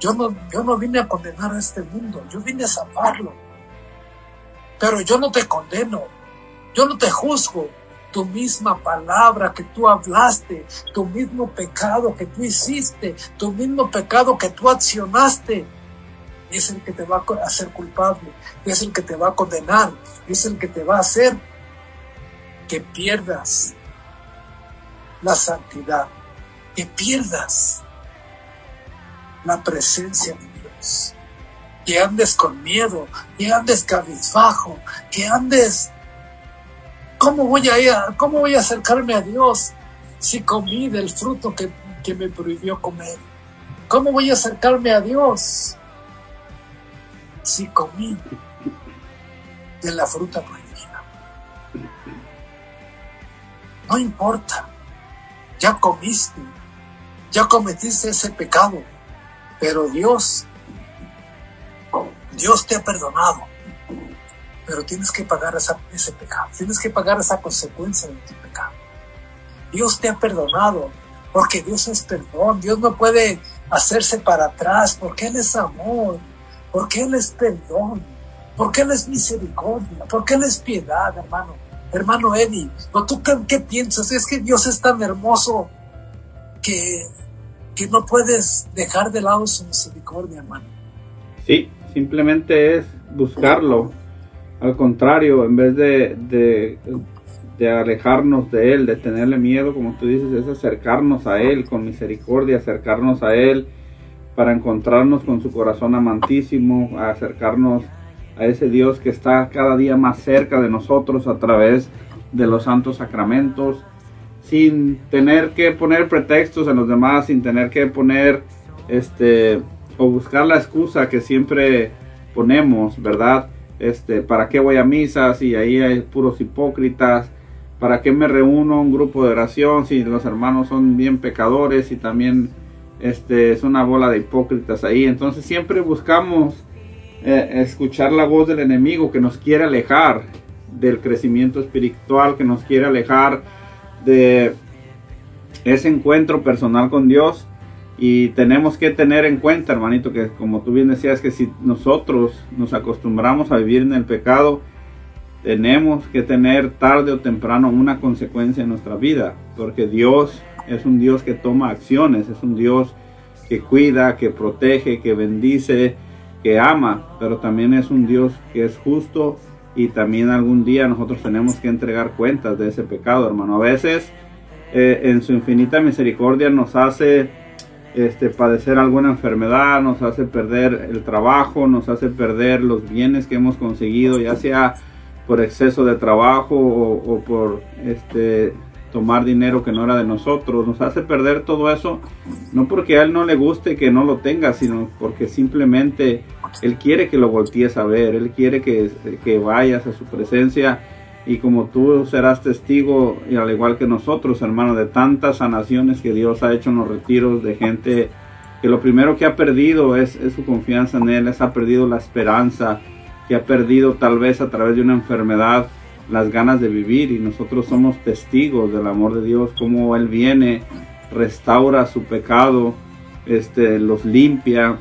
yo no, yo no vine a condenar a este mundo, yo vine a salvarlo. Pero yo no te condeno, yo no te juzgo, tu misma palabra que tú hablaste, tu mismo pecado que tú hiciste, tu mismo pecado que tú accionaste, es el que te va a hacer culpable, es el que te va a condenar, es el que te va a hacer que pierdas la santidad, que pierdas la presencia de Dios, que andes con miedo, que andes cabizbajo, que andes ¿Cómo voy a, cómo voy a acercarme a Dios si comí del fruto que, que me prohibió comer? ¿Cómo voy a acercarme a Dios si comí de la fruta prohibida? No importa, ya comiste, ya cometiste ese pecado, pero Dios, Dios te ha perdonado pero tienes que pagar ese pecado, tienes que pagar esa consecuencia de tu pecado. Dios te ha perdonado, porque Dios es perdón, Dios no puede hacerse para atrás, porque Él es amor, porque Él es perdón, porque Él es misericordia, porque Él es piedad, hermano. Hermano Eddie, ¿tú qué, piensas? Es que Dios es tan hermoso que, que no puedes dejar de lado su misericordia, hermano. Sí, simplemente es buscarlo, al contrario, en vez de, de, alejarnos de Él, de tenerle miedo, como tú dices, es acercarnos a Él con misericordia, acercarnos a Él para encontrarnos con su corazón amantísimo, acercarnos a ese Dios que está cada día más cerca de nosotros a través de los santos sacramentos, sin tener que poner pretextos en los demás, sin tener que poner este o buscar la excusa que siempre ponemos, ¿verdad? Este, ¿para qué voy a misa si ahí hay puros hipócritas? ¿Para qué me reúno un grupo de oración si los hermanos son bien pecadores y también este, es una bola de hipócritas ahí? Entonces siempre buscamos eh, escuchar la voz del enemigo que nos quiere alejar del crecimiento espiritual, que nos quiere alejar de ese encuentro personal con Dios y tenemos que tener en cuenta, hermanito, que como tú bien decías, que si nosotros nos acostumbramos a vivir en el pecado, tenemos que tener tarde o temprano una consecuencia en nuestra vida, porque Dios es un Dios que toma acciones, es un Dios que cuida, que protege, que bendice, que ama, pero también es un Dios que es justo y también algún día nosotros tenemos que entregar cuentas de ese pecado, hermano. A veces eh, en su infinita misericordia nos hace este, padecer alguna enfermedad, nos hace perder el trabajo, nos hace perder los bienes que hemos conseguido, ya sea por exceso de trabajo o, por este, tomar dinero que no era de nosotros, nos hace perder todo eso, no porque a Él no le guste que no lo tenga, sino porque simplemente Él quiere que lo voltees a ver, Él quiere que, que vayas a su presencia y como tú serás testigo, y al igual que nosotros, hermano, de tantas sanaciones que Dios ha hecho en los retiros de gente que lo primero que ha perdido es, su confianza en Él, es ha perdido la esperanza, que ha perdido tal vez a través de una enfermedad las ganas de vivir y nosotros somos testigos del amor de Dios, como Él viene, restaura su pecado, este, los limpia,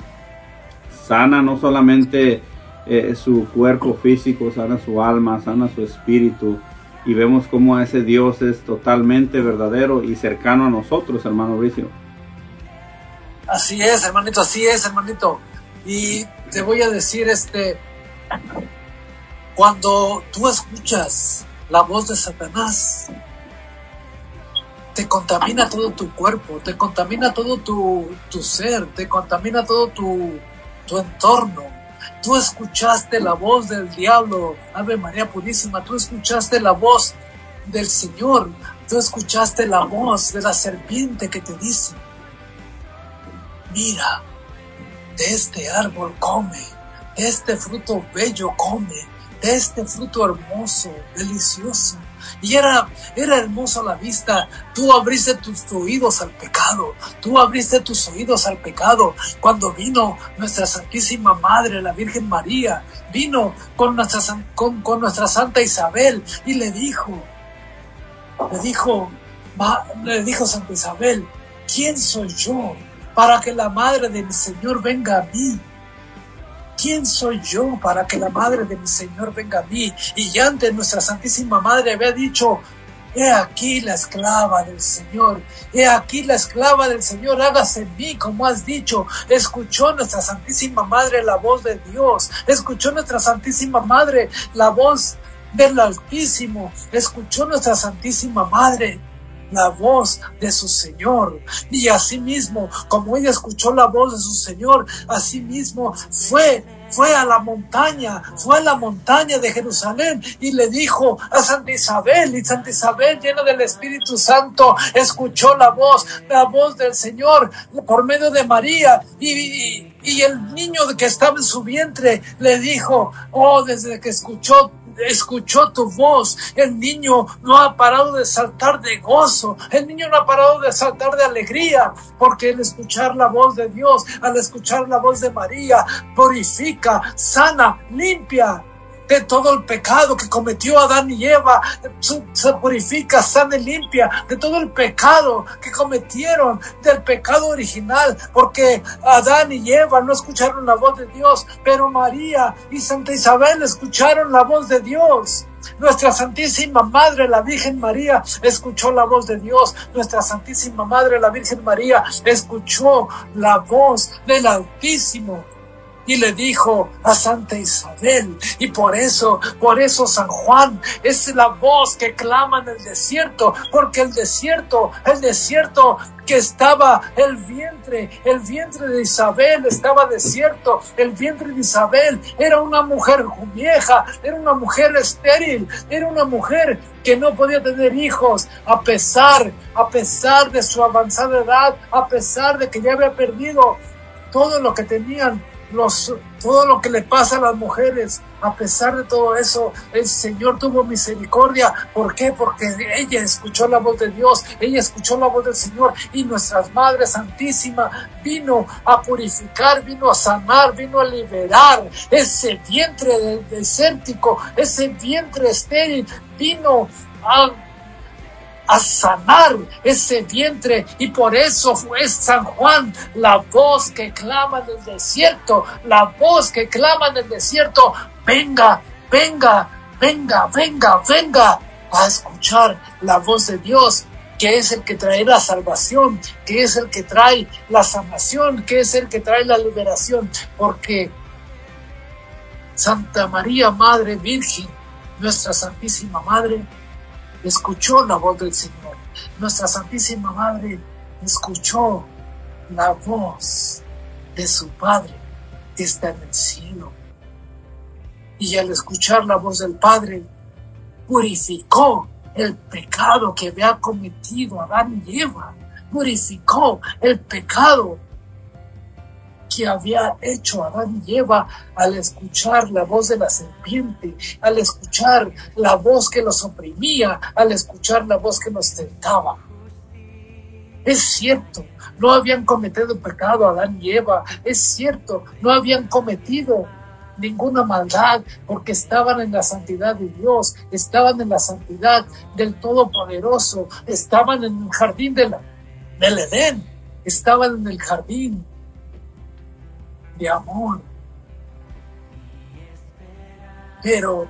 sana no solamente eh, su cuerpo físico, sana su alma, sana su espíritu. Y vemos cómo ese Dios es totalmente verdadero y cercano a nosotros, hermano Bricio. Así es, hermanito, así es, hermanito. Y te voy a decir, este, cuando tú escuchas la voz de Satanás, te contamina todo tu cuerpo, te contamina todo tu, tu ser, te contamina todo tu, tu entorno. Tú escuchaste la voz del diablo, Ave María Purísima, tú escuchaste la voz del Señor, tú escuchaste la voz de la serpiente que te dice, mira, de este árbol come, de este fruto bello come, de este fruto hermoso, delicioso. Y era, era hermoso la vista. Tú abriste tus oídos al pecado. Tú abriste tus oídos al pecado. Cuando vino nuestra Santísima Madre, la Virgen María, vino con nuestra, con, con nuestra Santa Isabel y le dijo, le dijo, le dijo Santa Isabel, ¿quién soy yo para que la Madre de mi Señor venga a mí? ¿Quién soy yo para que la madre de mi Señor venga a mí? Y ya ante nuestra Santísima Madre había dicho, He aquí la esclava del Señor, he aquí la esclava del Señor, hágase en mí como has dicho. Escuchó nuestra Santísima Madre la voz de Dios, escuchó nuestra Santísima Madre la voz del Altísimo, escuchó nuestra Santísima Madre la voz de su Señor. Y asimismo, como ella escuchó la voz de su Señor, asimismo fue fue a la montaña, fue a la montaña de Jerusalén y le dijo a Santa Isabel, y Santa Isabel llena del Espíritu Santo, escuchó la voz, la voz del Señor por medio de María y, y el niño que estaba en su vientre le dijo, oh, desde que escuchó escuchó tu voz. El niño no ha parado de saltar de gozo. El niño no ha parado de saltar de alegría. Porque al escuchar la voz de Dios, al escuchar la voz de María, purifica, sana, limpia de todo el pecado que cometió Adán y Eva, se purifica, sana y limpia de todo el pecado que cometieron, del pecado original, porque Adán y Eva no escucharon la voz de Dios, pero María y Santa Isabel escucharon la voz de Dios. Nuestra Santísima Madre, la Virgen María, escuchó la voz de Dios. Nuestra Santísima Madre, la Virgen María, escuchó la voz del Altísimo y le dijo a Santa Isabel. Y por eso, por eso San Juan es la voz que clama en el desierto, porque el desierto, el desierto que estaba el vientre, el vientre de Isabel estaba desierto, el vientre de Isabel era una mujer vieja, era una mujer estéril, era una mujer que no podía tener hijos, a pesar, a pesar de su avanzada edad, a pesar de que ya había perdido todo lo que tenían todo lo que le pasa a las mujeres, a pesar de todo eso, el Señor tuvo misericordia. ¿Por qué? Porque ella escuchó la voz de Dios, ella escuchó la voz del Señor y nuestra Madre Santísima vino a purificar, vino a sanar, vino a liberar ese vientre desértico, ese vientre estéril, vino a a sanar ese vientre. Y por eso fue San Juan la voz que clama en el desierto, la voz que clama en el desierto, venga, venga, venga, venga, venga a escuchar la voz de Dios que es el que trae la salvación, que es el que trae la sanación, que es el que trae la liberación, porque Santa María, Madre Virgen, nuestra Santísima Madre, escuchó la voz del Señor. Nuestra Santísima Madre escuchó la voz de su Padre que está en el cielo. Y al escuchar la voz del Padre, purificó el pecado que había cometido Adán y Eva, purificó el pecado que había hecho Adán y Eva al escuchar la voz de la serpiente, al escuchar la voz que los oprimía, al escuchar la voz que los tentaba. Es cierto, no habían cometido pecado Adán y Eva, es cierto, no habían cometido ninguna maldad porque estaban en la santidad de Dios, estaban en la santidad del Todopoderoso, estaban en el jardín del Edén, estaban en el jardín de amor. Pero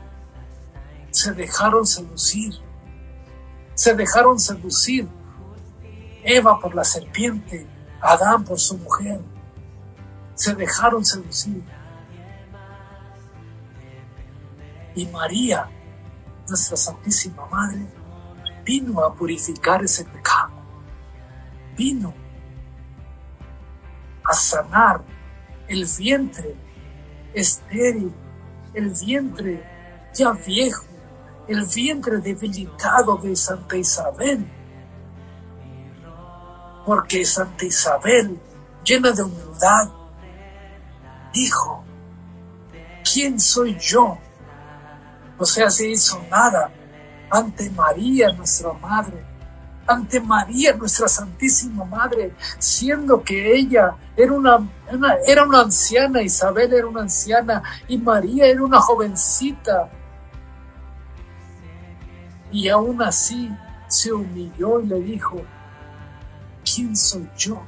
se dejaron seducir, se dejaron seducir. Eva por la serpiente, Adán por su mujer, se dejaron seducir. Y María, nuestra Santísima Madre, vino a purificar ese pecado. Vino a sanar el vientre estéril, el vientre ya viejo, el vientre debilitado de Santa Isabel. Porque Santa Isabel, llena de humildad, dijo, ¿quién soy yo? O sea, se hizo nada ante María, nuestra Madre, ante María, nuestra Santísima Madre, siendo que ella era una, era una anciana, Isabel era una anciana y María era una jovencita. Y aún así se humilló y le dijo, ¿quién soy yo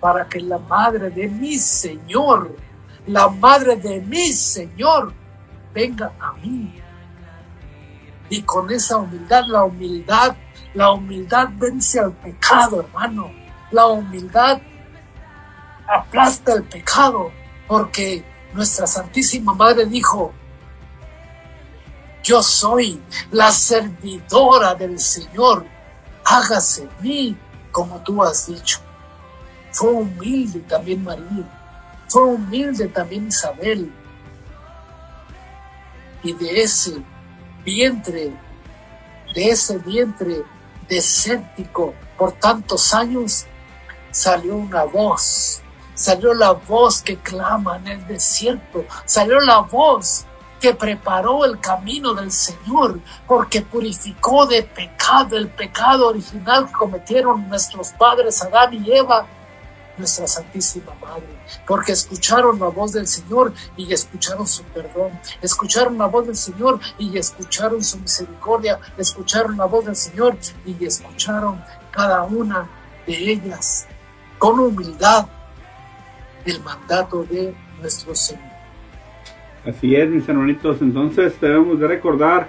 para que la madre de mi Señor, la madre de mi Señor, venga a mí? Y con esa humildad, la humildad la humildad vence al pecado, hermano. La humildad aplasta el pecado, porque nuestra Santísima Madre dijo, yo soy la servidora del Señor, hágase en mí como tú has dicho. Fue humilde también María, fue humilde también Isabel. Y de ese vientre, de ese vientre desértico por tantos años, salió una voz, salió la voz que clama en el desierto, salió la voz que preparó el camino del Señor, porque purificó de pecado el pecado original que cometieron nuestros padres Adán y Eva nuestra Santísima Madre, porque escucharon la voz del Señor y escucharon su perdón, escucharon la voz del Señor y escucharon su misericordia, escucharon la voz del Señor y escucharon cada una de ellas con humildad el mandato de nuestro Señor. Así es, mis hermanitos, entonces debemos de recordar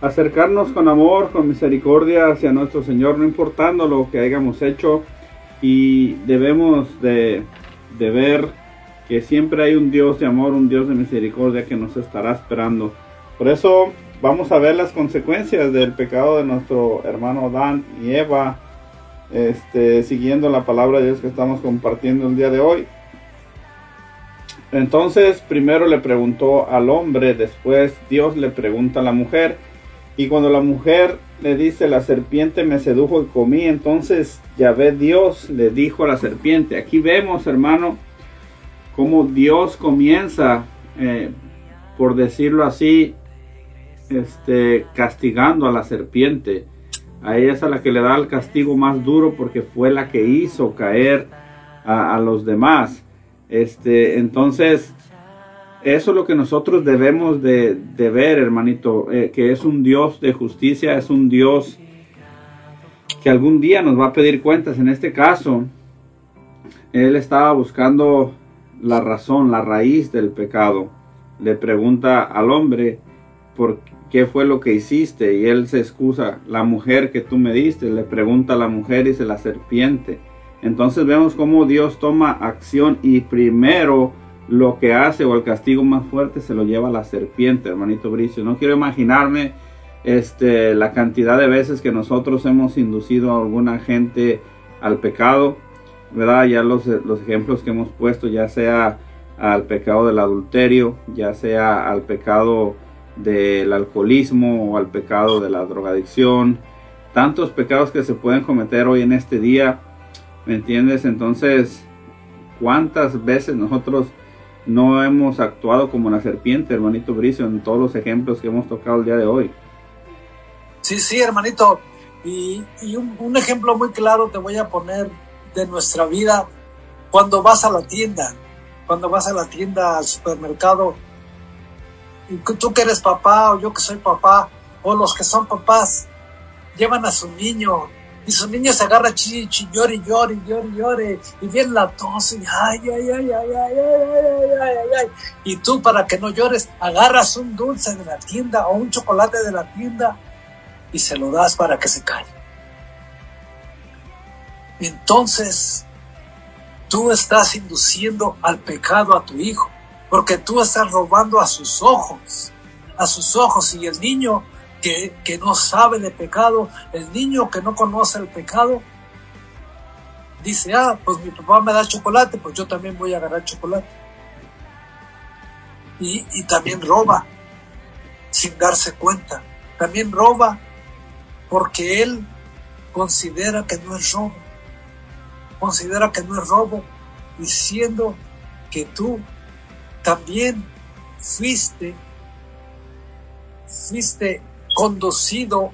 acercarnos con amor, con misericordia hacia nuestro Señor, no importando lo que hayamos hecho, y debemos de, ver que siempre hay un Dios de amor, un Dios de misericordia que nos estará esperando. Por eso vamos a ver las consecuencias del pecado de nuestro hermano Adán y Eva, este, siguiendo la palabra de Dios que estamos compartiendo el día de hoy. Entonces, primero le preguntó al hombre, después Dios le pregunta a la mujer, y cuando la mujer le dice, la serpiente me sedujo y comí, entonces Yahvé Dios le dijo a la serpiente. Aquí vemos, hermano, cómo Dios comienza, eh, por decirlo así, este, castigando a la serpiente. A ella es a la que le da el castigo más duro porque fue la que hizo caer a, los demás. Este, entonces, eso es lo que nosotros debemos de, ver, hermanito, eh, que es un Dios de justicia, es un Dios que algún día nos va a pedir cuentas. En este caso, él estaba buscando la razón, la raíz del pecado. Le pregunta al hombre por qué fue lo que hiciste y él se excusa, la mujer que tú me diste, le pregunta a la mujer dice la serpiente. Entonces vemos cómo Dios toma acción y primero lo que hace o el castigo más fuerte se lo lleva la serpiente, hermanito Bricio. No quiero imaginarme este, la cantidad de veces que nosotros hemos inducido a alguna gente al pecado, ¿verdad? Ya los, los ejemplos que hemos puesto, ya sea al pecado del adulterio, ya sea al pecado del alcoholismo o al pecado de la drogadicción, tantos pecados que se pueden cometer hoy en este día, ¿me entiendes? Entonces, ¿cuántas veces nosotros no hemos actuado como la serpiente, hermanito Bricio, en todos los ejemplos que hemos tocado el día de hoy? Sí, sí, hermanito. Y, un, un ejemplo muy claro te voy a poner de nuestra vida cuando vas a la tienda, cuando vas a la tienda, al supermercado, y tú que eres papá o yo que soy papá, o los que son papás, llevan a su niño y su niño se agarra chichi, llore, llore, llore, llore, y viene la tos, y ay, ay, ay, ay, ay, ay, ay, ay, ay, y tú para que no llores, agarras un dulce de la tienda o un chocolate de la tienda y se lo das para que se calle. Entonces, tú estás induciendo al pecado a tu hijo, porque tú estás robando a sus ojos, a sus ojos, y el niño que, que no sabe de pecado, el niño que no conoce el pecado, dice, ah, pues mi papá me da chocolate, pues yo también voy a agarrar chocolate. Y, y también roba, sin darse cuenta. También roba porque él considera que no es robo. Considera que no es robo, diciendo que tú también fuiste, fuiste conducido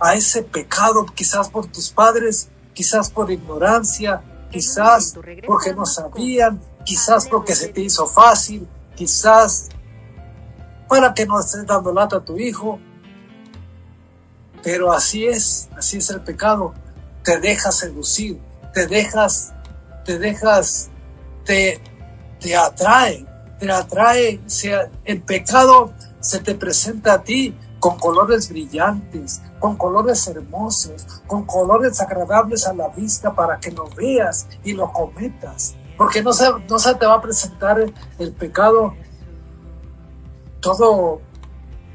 a ese pecado, quizás por tus padres, quizás por ignorancia, quizás porque no sabían, quizás porque se te hizo fácil, quizás para que no estés dando lata a tu hijo. Pero así es, así es el pecado. Te dejas seducir, te dejas, te dejas, te, te atrae, te atrae, sea, el pecado se te presenta a ti con colores brillantes, con colores hermosos, con colores agradables a la vista para que lo veas y lo cometas. Porque no se, no se te va a presentar el, pecado todo,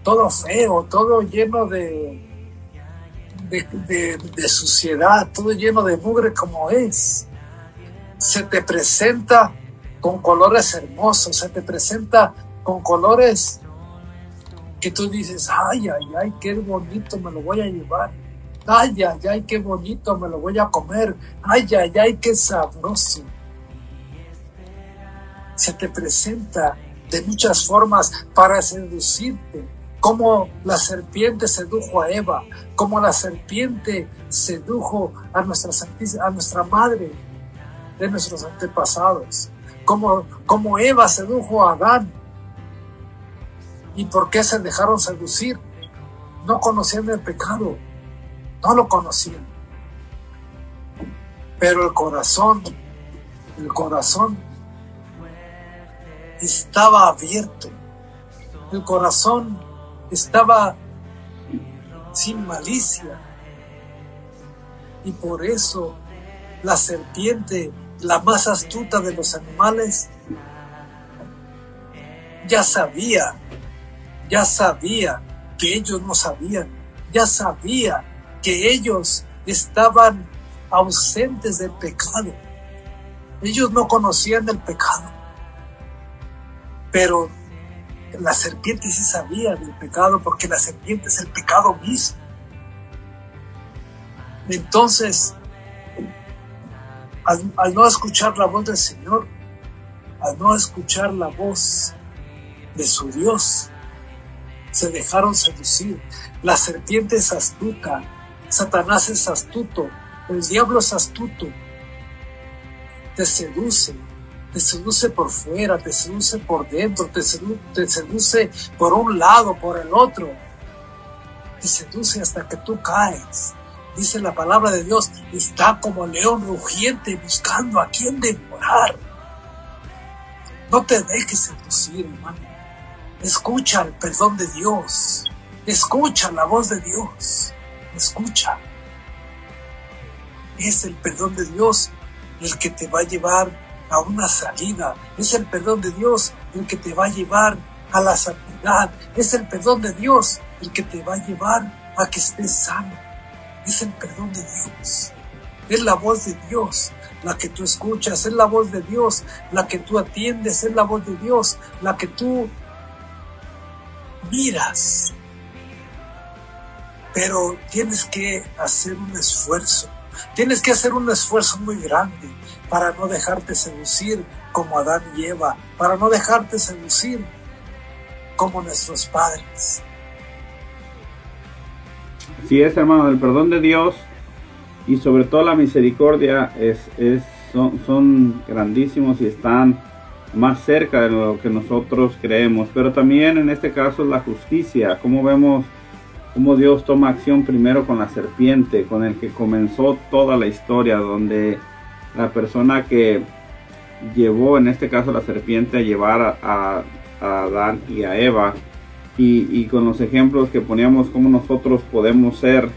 todo feo, todo lleno de, de suciedad, todo lleno de mugre como es. Se te presenta con colores hermosos, se te presenta con colores que tú dices, ay, ay, ay, qué bonito me lo voy a llevar. Ay, ay, ay, qué bonito me lo voy a comer. Ay, ay, ay, qué sabroso. Se te presenta de muchas formas para seducirte, como la serpiente sedujo a Eva, como la serpiente sedujo a nuestra, a nuestra madre de nuestros antepasados, como, como Eva sedujo a Adán ¿Y por qué se dejaron seducir? No conocían el pecado, no lo conocían. Pero el corazón, el corazón estaba abierto. El corazón estaba sin malicia. Y por eso la serpiente, la más astuta de los animales, ya sabía ya sabía que ellos no sabían, ya sabía que ellos estaban ausentes del pecado. Ellos no conocían el pecado, pero la serpiente sí sabía del pecado porque la serpiente es el pecado mismo. Entonces, al, al, no escuchar la voz del Señor, al no escuchar la voz de su Dios, se dejaron seducir. La serpiente es astuta, Satanás es astuto, el diablo es astuto. Te seduce, te seduce por fuera, te seduce por dentro, te seduce, por un lado, por el otro. Te seduce hasta que tú caes. Dice la palabra de Dios, está como león rugiente buscando a quien devorar. No te dejes seducir, hermano. Escucha el perdón de Dios. Escucha la voz de Dios. Escucha. Es el perdón de Dios el que te va a llevar a una salida. Es el perdón de Dios el que te va a llevar a la santidad. Es el perdón de Dios el que te va a llevar a que estés sano. Es el perdón de Dios. Es la voz de Dios la que tú escuchas. Es la voz de Dios la que tú atiendes. Es la voz de Dios la que tú miras, pero tienes que hacer un esfuerzo, tienes que hacer un esfuerzo muy grande para no dejarte seducir como Adán y Eva, para no dejarte seducir como nuestros padres. Así es, hermano, el perdón de Dios y sobre todo la misericordia es, es, son, son grandísimos y están más cerca de lo que nosotros creemos. Pero también en este caso la justicia, como vemos cómo Dios toma acción primero con la serpiente, con el que comenzó toda la historia, donde la persona que llevó en este caso la serpiente a llevar a, Adán y a Eva, y, y, con los ejemplos que poníamos, cómo nosotros podemos ser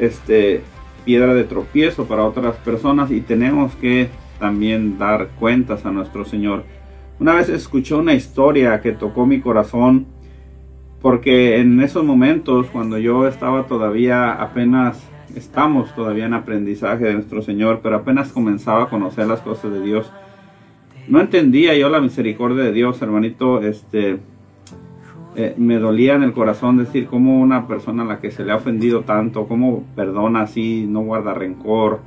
este piedra de tropiezo para otras personas y tenemos que también dar cuentas a nuestro Señor. Una vez escuché una historia que tocó mi corazón porque en esos momentos cuando yo estaba todavía apenas estamos todavía en aprendizaje de nuestro Señor, pero apenas comenzaba a conocer las cosas de Dios. No entendía yo la misericordia de Dios, hermanito, este eh, me dolía en el corazón decir cómo una persona a la que se le ha ofendido tanto, cómo perdona así, no guarda rencor,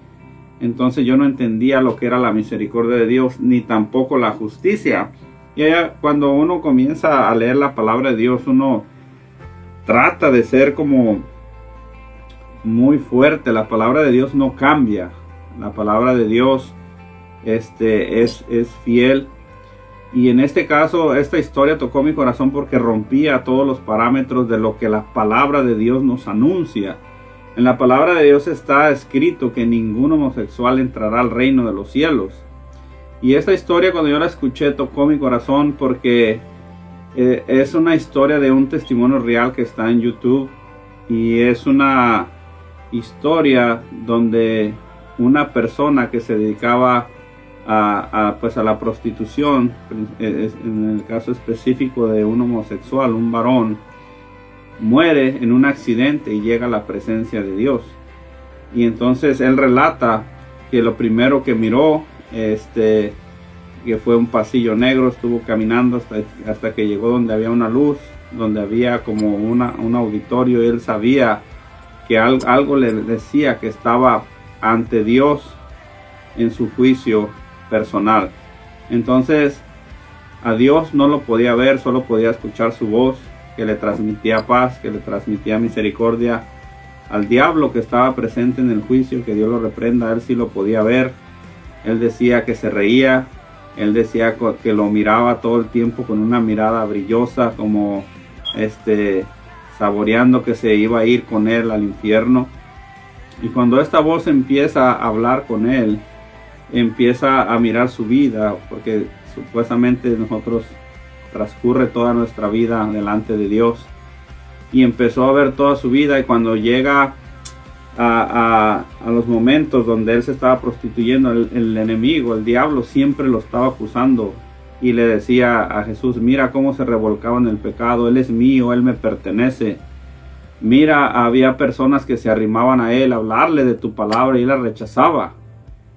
entonces yo no entendía lo que era la misericordia de Dios, ni tampoco la justicia. Y cuando uno comienza a leer la palabra de Dios, uno trata de ser como muy fuerte. La palabra de Dios no cambia. La palabra de Dios este, es, es fiel. Y en este caso, esta historia tocó mi corazón porque rompía todos los parámetros de lo que la palabra de Dios nos anuncia. En la palabra de Dios está escrito que ningún homosexual entrará al reino de los cielos. Y esta historia cuando yo la escuché tocó mi corazón porque eh, es una historia de un testimonio real que está en YouTube y es una historia donde una persona que se dedicaba a, pues a la prostitución, en el caso específico de un homosexual, un varón, muere en un accidente y llega a la presencia de Dios. Y entonces él relata que lo primero que miró, este, que fue un pasillo negro, estuvo caminando hasta, hasta que llegó donde había una luz, donde había como una, un auditorio, él sabía que algo le decía que estaba ante Dios en su juicio personal. Entonces, a Dios no lo podía ver, solo podía escuchar su voz que le transmitía paz, que le transmitía misericordia. Al diablo que estaba presente en el juicio, que Dios lo reprenda, él sí lo podía ver. Él decía que se reía, él decía que lo miraba todo el tiempo con una mirada brillosa, como este saboreando que se iba a ir con él al infierno. Y cuando esta voz empieza a hablar con él, empieza a mirar su vida, porque supuestamente nosotros transcurre toda nuestra vida delante de Dios. Y empezó a ver toda su vida y cuando llega a, los momentos donde él se estaba prostituyendo, el, enemigo, el diablo, siempre lo estaba acusando y le decía a Jesús, mira cómo se revolcaba en el pecado, Él es mío, Él me pertenece. Mira, había personas que se arrimaban a Él a hablarle de tu palabra y la rechazaba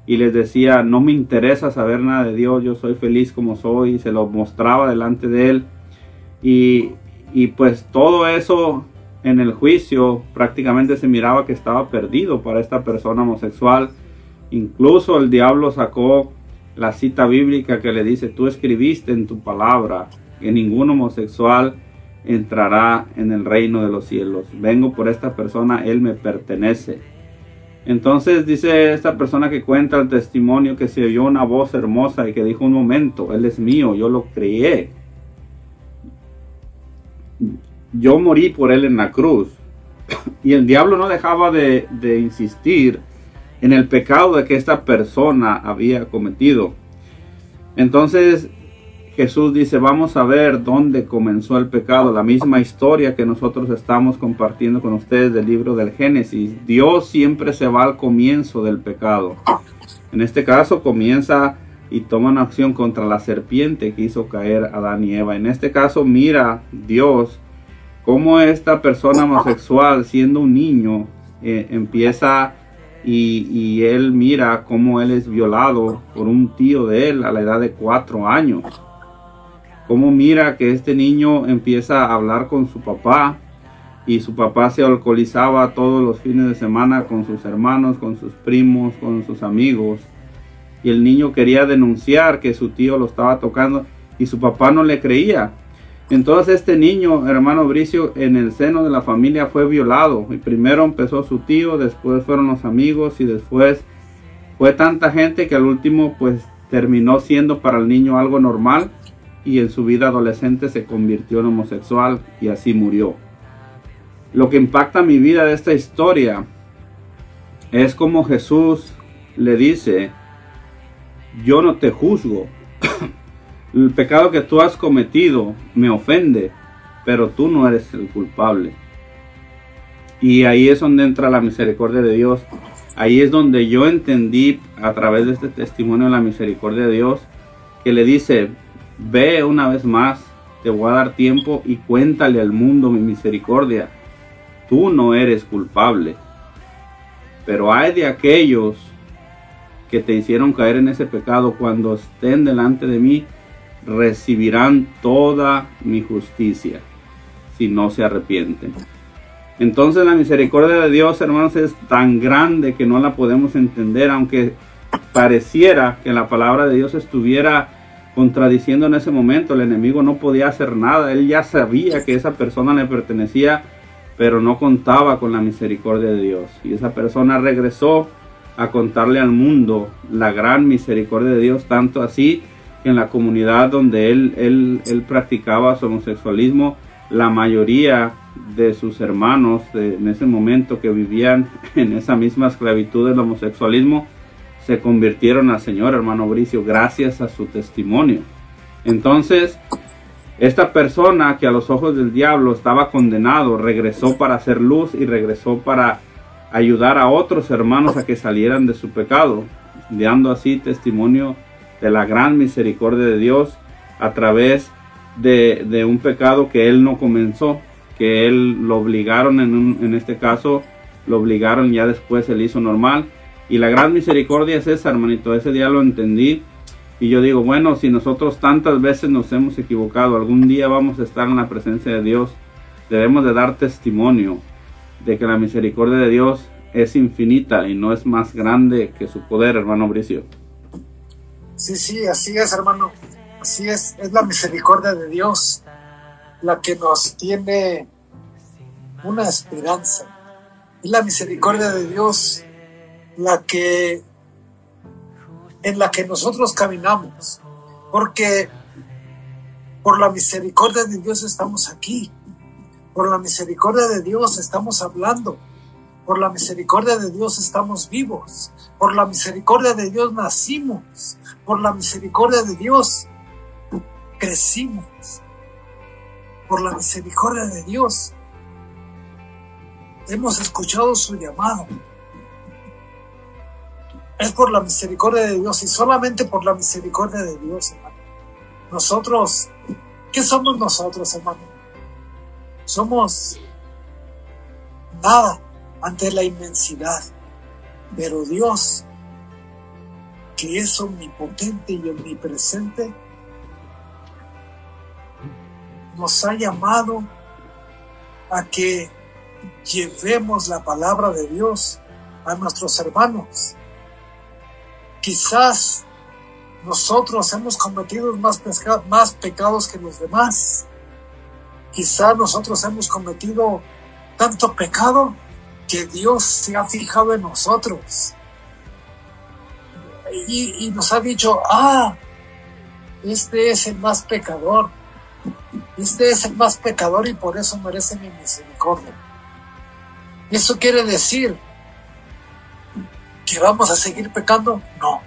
y les decía, no me interesa saber nada de Dios, yo soy feliz como soy, y se lo mostraba delante de él. Y, y pues todo eso en el juicio prácticamente se miraba que estaba perdido para esta persona homosexual. Incluso el diablo sacó la cita bíblica que le dice, tú escribiste en tu palabra que ningún homosexual entrará en el reino de los cielos. Vengo por esta persona, él me pertenece. Entonces dice esta persona que cuenta el testimonio que se oyó una voz hermosa y que dijo un momento, Él es mío, yo lo creé. Yo morí por Él en la cruz. Y el diablo no dejaba de, de insistir en el pecado que esta persona había cometido. Entonces Jesús dice, vamos a ver dónde comenzó el pecado, la misma historia que nosotros estamos compartiendo con ustedes del libro del Génesis. Dios siempre se va al comienzo del pecado. En este caso comienza y toma una acción contra la serpiente que hizo caer a Adán y Eva. En este caso mira Dios cómo esta persona homosexual, siendo un niño, eh, empieza y, y, él mira cómo él es violado por un tío de él a la edad de cuatro años. Cómo mira que este niño empieza a hablar con su papá y su papá se alcoholizaba todos los fines de semana con sus hermanos, con sus primos, con sus amigos. Y el niño quería denunciar que su tío lo estaba tocando y su papá no le creía. Entonces este niño, hermano Bricio, en el seno de la familia fue violado. Y primero empezó su tío, después fueron los amigos y después fue tanta gente que al último pues terminó siendo para el niño algo normal y en su vida adolescente se convirtió en homosexual y así murió. Lo que impacta mi vida de esta historia es como Jesús le dice, yo no te juzgo. (coughs) el pecado que tú has cometido me ofende, pero tú no eres el culpable. Y ahí es donde entra la misericordia de Dios. Ahí es donde yo entendí a través de este testimonio de la misericordia de Dios que le dice, ve una vez más, te voy a dar tiempo y cuéntale al mundo mi misericordia tú no eres culpable. Pero hay de aquellos que te hicieron caer en ese pecado cuando estén delante de mí, recibirán toda mi justicia si no se arrepienten. Entonces la misericordia de Dios, hermanos, es tan grande que no la podemos entender, aunque pareciera que la palabra de Dios estuviera contradiciendo en ese momento, el enemigo no podía hacer nada, él ya sabía que esa persona le pertenecía pero no contaba con la misericordia de Dios. Y esa persona regresó a contarle al mundo la gran misericordia de Dios, tanto así que en la comunidad donde él, él, él practicaba su homosexualismo, la mayoría de sus hermanos en ese momento que vivían en esa misma esclavitud del homosexualismo, se convirtieron al Señor, hermano Bricio, gracias a su testimonio. Entonces, esta persona que a los ojos del diablo estaba condenado regresó para hacer luz y regresó para ayudar a otros hermanos a que salieran de su pecado, dando así testimonio de la gran misericordia de Dios a través de, un pecado que él no comenzó, que él lo obligaron en, en este caso, lo obligaron ya después él hizo normal. Y la gran misericordia es esa, hermanito, ese día lo entendí y yo digo, bueno, si nosotros tantas veces nos hemos equivocado, algún día vamos a estar en la presencia de Dios, debemos de dar testimonio de que la misericordia de Dios es infinita y no es más grande que su poder, hermano Bricio. Sí, sí, así es, hermano. Así es, es la misericordia de Dios la que nos tiene una esperanza. Es la misericordia de Dios la que en la que nosotros caminamos, porque por la misericordia de Dios estamos aquí, por la misericordia de Dios estamos hablando, por la misericordia de Dios estamos vivos, por la misericordia de Dios nacimos, por la misericordia de Dios crecimos, por la misericordia de Dios hemos escuchado su llamado es por la misericordia de Dios y solamente por la misericordia de Dios, hermano. Nosotros, ¿qué somos nosotros, hermano? Somos nada ante la inmensidad, pero Dios, que es omnipotente y omnipresente, nos ha llamado a que llevemos la palabra de Dios a nuestros hermanos quizás nosotros hemos cometido más, pecados que los demás. Quizás nosotros hemos cometido tanto pecado que Dios se ha fijado en nosotros. Y, y, nos ha dicho, ah, este es el más pecador. Este es el más pecador y por eso merece mi misericordia. Eso quiere decir ¿Que vamos a seguir pecando? No.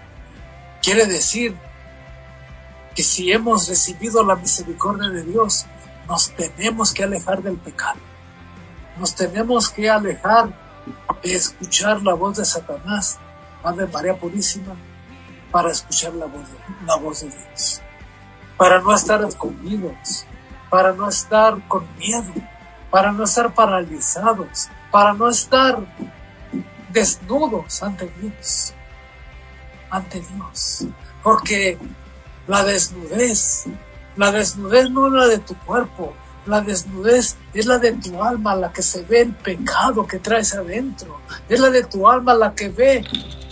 Quiere decir que si hemos recibido la misericordia de Dios, nos tenemos que alejar del pecado. Nos tenemos que alejar de escuchar la voz de Satanás, Madre María Purísima, para escuchar la voz de, la voz de Dios. Para no estar escondidos, para no estar con miedo, para no estar paralizados, para no estar desnudos ante Dios, ante Dios, porque la desnudez La desnudez no es la de tu cuerpo, la desnudez es la de tu alma, la que se ve el pecado que traes adentro. Es la de tu alma la que ve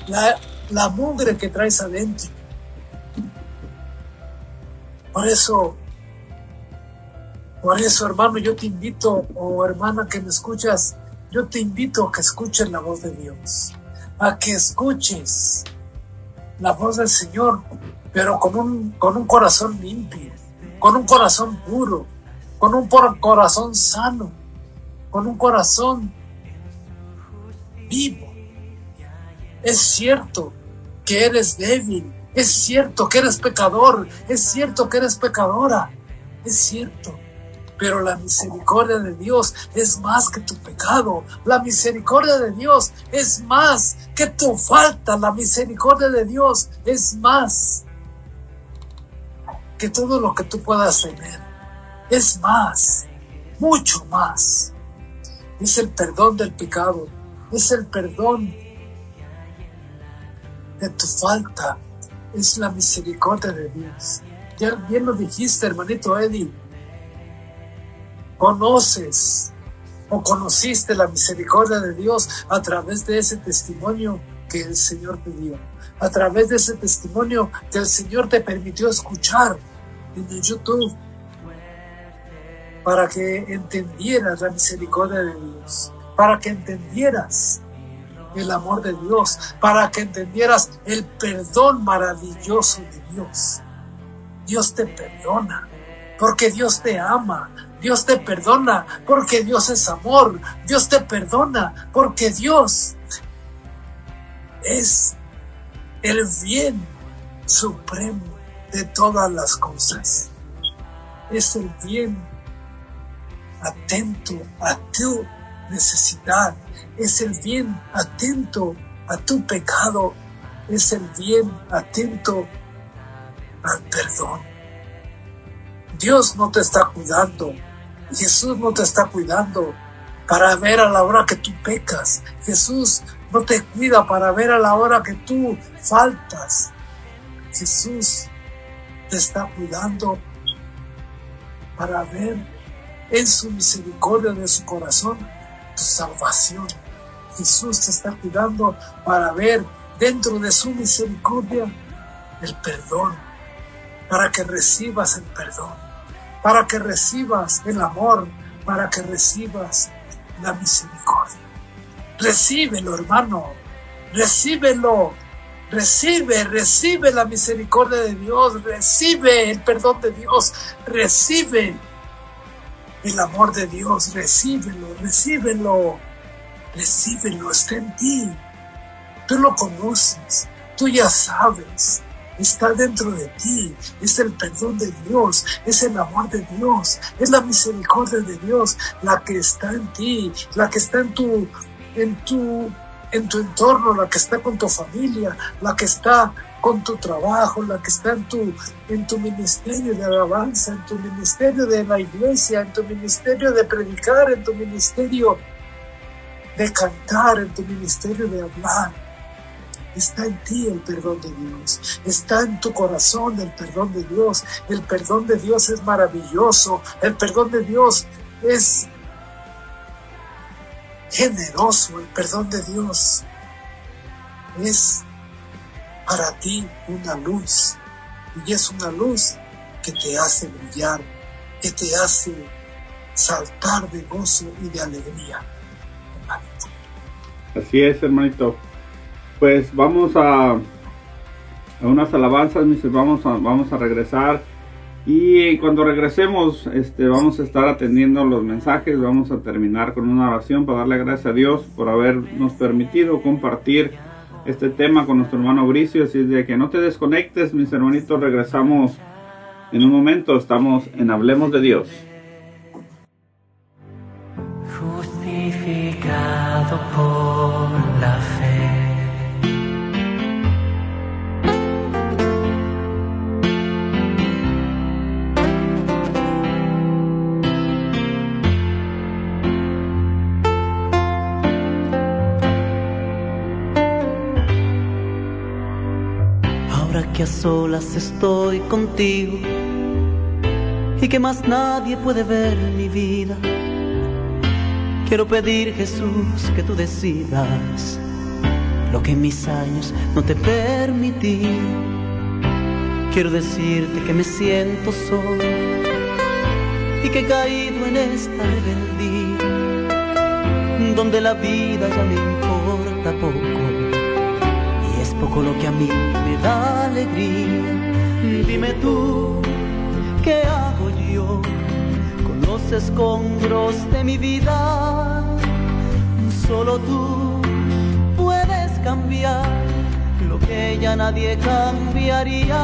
la, mugre que traes adentro. Por eso, por eso, hermano, yo te invito, o hermana que me escuchas, yo te invito a que escuches la voz de Dios, a que escuches la voz del Señor, pero con un, con un corazón limpio, con un corazón puro, con un corazón sano, con un corazón vivo. Es cierto que eres débil, es cierto que eres pecador, es cierto que eres pecadora, es cierto. Pero la misericordia de Dios es más que tu pecado. La misericordia de Dios es más que tu falta. La misericordia de Dios es más que todo lo que tú puedas tener. Es más, mucho más. Es el perdón del pecado. Es el perdón de tu falta es la misericordia de Dios. Ya bien lo dijiste, hermanito Eddie. Conoces o conociste la misericordia de Dios a través de ese testimonio que el Señor te dio, a través de ese testimonio que el Señor te permitió escuchar en YouTube, para que entendieras la misericordia de Dios, para que entendieras el amor de Dios, para que entendieras el perdón maravilloso de Dios. Dios te perdona, porque Dios te ama. Dios te perdona, porque Dios es amor. Dios te perdona, porque Dios es el bien supremo de todas las cosas. Es el bien atento a tu necesidad, es el bien atento a tu pecado, es el bien atento al perdón. Dios no te está cuidando, Jesús no te está cuidando para ver a la hora que tú pecas. Jesús no te cuida para ver a la hora que tú faltas. Jesús te está cuidando para ver en su misericordia de su corazón tu salvación. Jesús te está cuidando para ver dentro de su misericordia el perdón, para que recibas el perdón, para que recibas el amor, para que recibas la misericordia. Recíbelo, hermano, recíbelo, recibe, recibe la misericordia de Dios, recibe el perdón de Dios, recibe el amor de Dios, recíbelo, recíbelo, recíbelo, está en ti. Tú lo conoces, tú ya sabes, está dentro de ti, es el perdón de Dios, es el amor de Dios, es la misericordia de Dios, la que está en ti, la que está en tu, en tu, en tu entorno, la que está con tu familia, la que está con tu trabajo, la que está en tu, en tu ministerio de alabanza, en tu ministerio de la iglesia, en tu ministerio de predicar, en tu ministerio de cantar, en tu ministerio de hablar. Está en ti el perdón de Dios. Está en tu corazón el perdón de Dios. El perdón de Dios es maravilloso. El perdón de Dios es generoso. El perdón de Dios es para ti una luz. Y es una luz que te hace brillar, que te hace saltar de gozo y de alegría. Así es, hermanito. Pues vamos a, unas alabanzas, mis vamos a, vamos a regresar. Y cuando regresemos, este, vamos a estar atendiendo los mensajes. Vamos a terminar con una oración para darle gracias a Dios por habernos permitido compartir este tema con nuestro hermano Bricio. Así de que no te desconectes, mis hermanitos. Regresamos en un momento. Estamos en Hablemos de Dios. Justificado por la que a solas estoy contigo, y que más nadie puede ver mi vida. Quiero pedir Jesús que tú decidas lo que mis años no te permití. Quiero decirte que me siento solo y que he caído en esta rebeldía, donde la vida ya me importa poco poco lo que a mí me da alegría. Dime tú, ¿qué hago yo con los escombros de mi vida? Solo tú puedes cambiar lo que ya nadie cambiaría.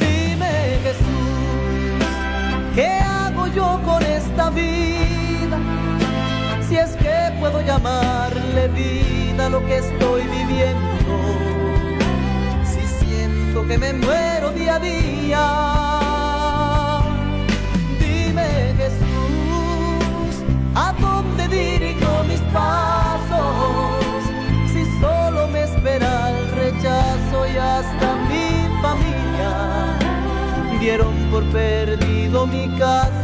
Dime Jesús, ¿qué hago yo con esta vida? Puedo llamarle vida lo que estoy viviendo, si siento que me muero día a día. Dime Jesús, ¿a dónde dirijo mis pasos? Si solo me espera el rechazo y hasta mi familia dieron por perdido mi caso.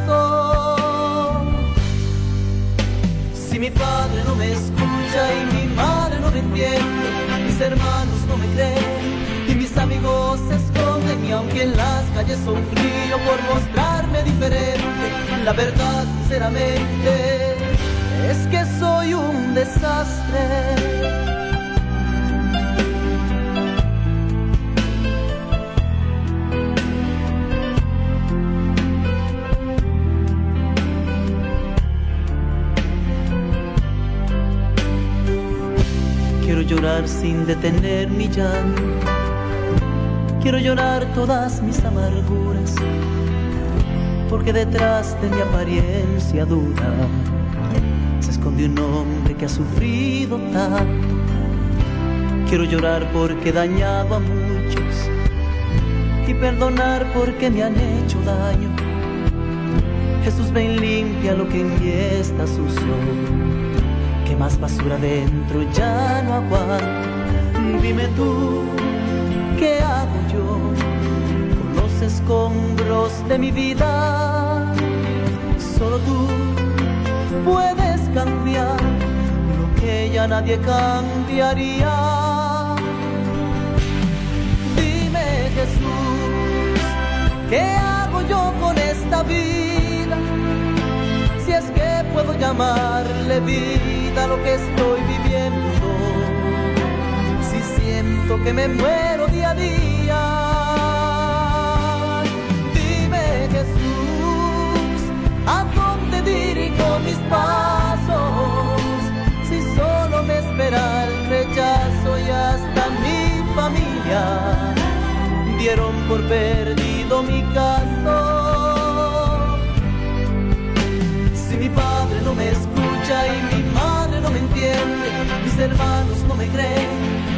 Mi padre no me escucha y mi madre no me entiende, mis hermanos no me creen y mis amigos se esconden y aunque en las calles sonrío por mostrarme diferente, la verdad sinceramente es que soy un desastre. Sin detener mi llanto. Quiero llorar todas mis amarguras. Porque detrás de mi apariencia dura se esconde un hombre que ha sufrido tanto. Quiero llorar porque he dañado a muchos y perdonar porque me han hecho daño. Jesús ven limpia lo que en mí está sucio más basura dentro ya no aguanto. Dime tú, ¿qué hago yo con los escombros de mi vida? Solo tú puedes cambiar lo que ya nadie cambiaría. Dime Jesús, ¿qué hago yo con esta vida? Llamarle vida a lo que estoy viviendo. Si siento que me muero día a día. Dime Jesús, ¿a dónde dirijo mis pasos? Si solo me espera el rechazo y hasta mi familia dieron por perdido mi caso. Y mi madre no me entiende, mis hermanos no me creen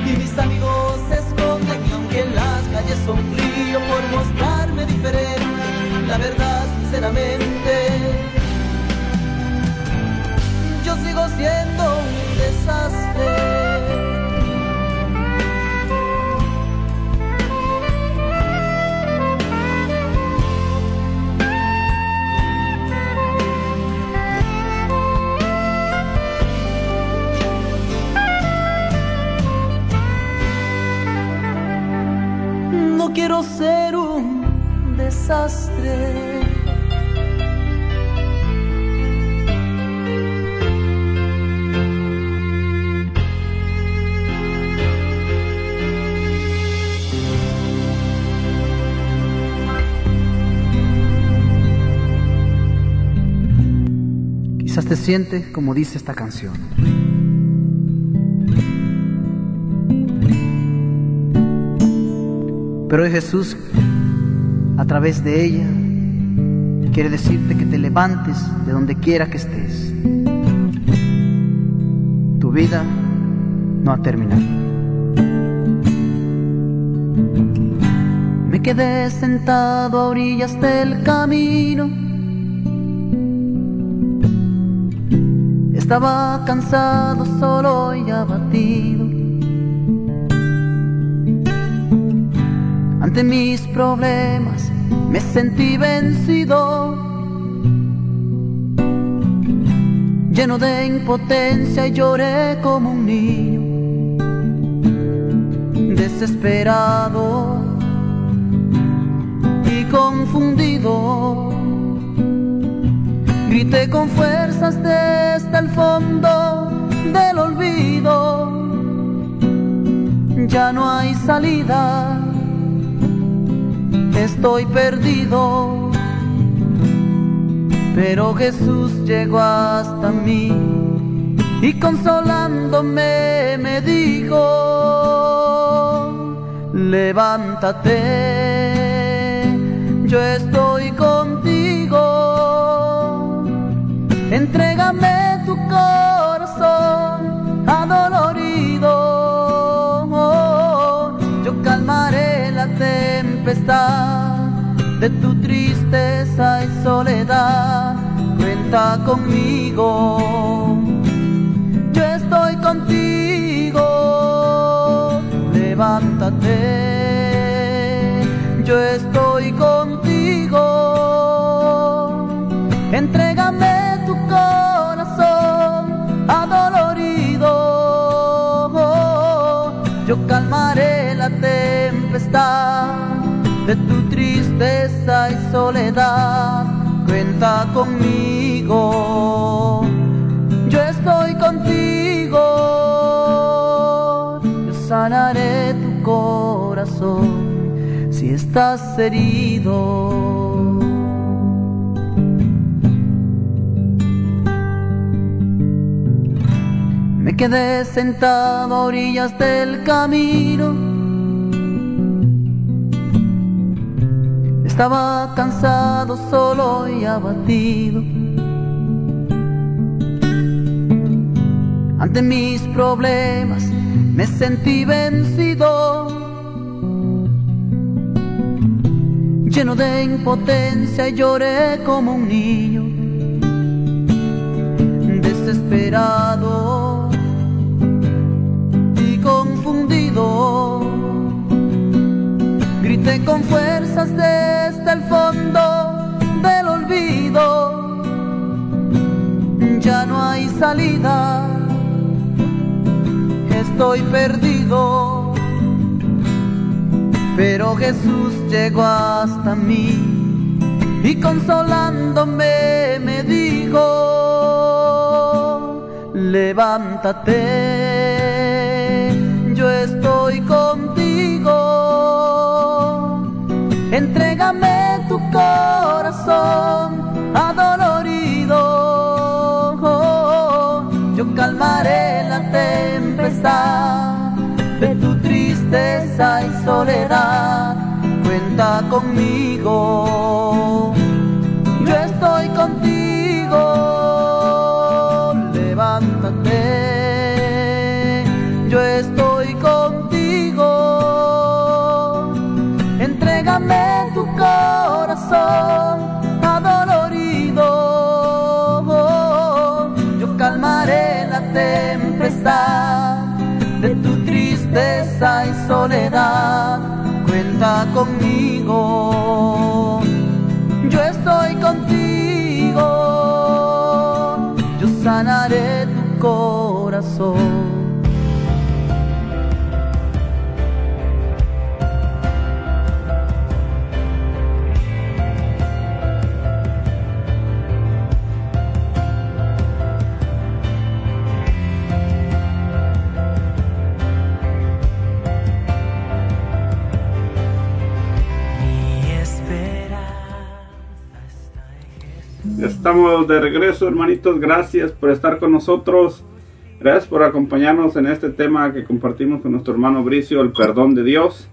y mis amigos se esconden y aunque las calles sonrío por mostrarme diferente, la verdad sinceramente, yo sigo siendo un desastre. Quiero ser un desastre. Quizás te sientes como dice esta canción. Pero hoy Jesús, a través de ella, quiere decirte que te levantes de donde quiera que estés. Tu vida no ha terminado. Me quedé sentado a orillas del camino. Estaba cansado, solo y abatido. Ante mis problemas me sentí vencido, lleno de impotencia y lloré como un niño, desesperado y confundido. Grité con fuerzas desde el fondo del olvido. Ya no hay salida, estoy perdido. Pero Jesús llegó hasta mí y consolándome me dijo, levántate, yo estoy contigo, entrégame tu corazón adolorido, de tu tristeza y soledad, cuenta conmigo, yo estoy contigo, levántate, yo estoy contigo, entrégame tu corazón adolorido, yo calmaré la tempestad de tu tristeza y soledad, cuenta conmigo, yo estoy contigo, yo sanaré tu corazón si estás herido. Me quedé sentado a orillas del camino. Estaba cansado, solo y abatido. Ante mis problemas me sentí vencido, lleno de impotencia lloré como un niño, desesperado Con fuerzas desde el fondo del olvido. Ya no hay salida, estoy perdido. Pero Jesús llegó hasta mí y consolándome me dijo, levántate, yo estoy contigo. Entrégame tu corazón adolorido. Yo calmaré la tempestad de tu tristeza y soledad. Cuenta conmigo. Yo estoy contigo. Adolorido. Yo calmaré la tempestad de tu tristeza y soledad. Cuenta conmigo. Yo estoy contigo. Yo sanaré tu corazón. Estamos de regreso, hermanitos. Gracias por estar con nosotros. Gracias por acompañarnos en este tema que compartimos con nuestro hermano Bricio, el perdón de Dios.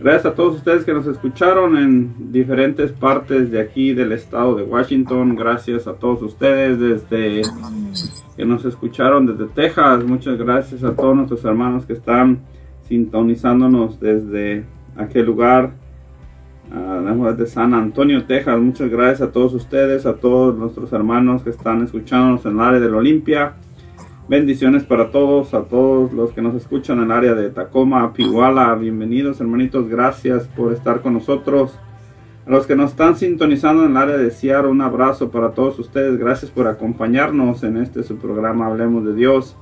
Gracias a todos ustedes que nos escucharon en diferentes partes de aquí del estado de Washington. Gracias a todos ustedes desde que nos escucharon desde Texas. Muchas gracias a todos nuestros hermanos que están sintonizándonos desde aquel lugar de San Antonio, Texas. Muchas gracias a todos ustedes, a todos nuestros hermanos que están escuchándonos en el área del Olimpia. Bendiciones para todos, a todos los que nos escuchan en el área de Tacoma, Piguala. Bienvenidos, hermanitos. Gracias por estar con nosotros. A los que nos están sintonizando en el área de Seattle, un abrazo para todos ustedes. Gracias por acompañarnos en este su programa Hablemos de Dios.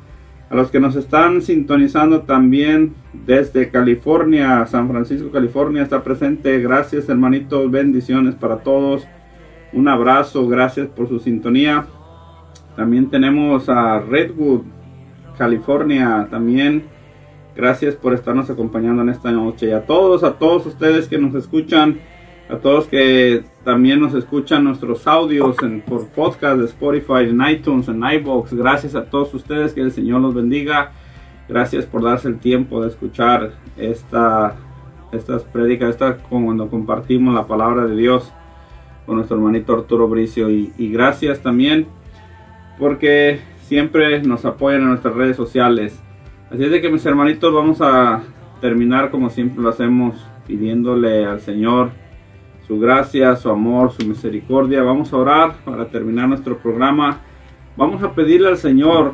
A los que nos están sintonizando también desde California, San Francisco, California, está presente. Gracias, hermanitos. Bendiciones para todos. Un abrazo. Gracias por su sintonía. También tenemos a Redwood, California. También gracias por estarnos acompañando en esta noche. Y a todos, a todos ustedes que nos escuchan a todos que también nos escuchan nuestros audios en, por podcast de Spotify, en iTunes, en iBox. Gracias a todos ustedes, que el Señor los bendiga. Gracias por darse el tiempo de escuchar esta, estas prédicas, esta, cuando compartimos la palabra de Dios con nuestro hermanito Arturo Bricio. Y, y gracias también porque siempre nos apoyan en nuestras redes sociales. Así es de que mis hermanitos vamos a terminar como siempre lo hacemos pidiéndole al Señor su gracia, su amor, su misericordia. Vamos a orar para terminar nuestro programa. Vamos a pedirle al Señor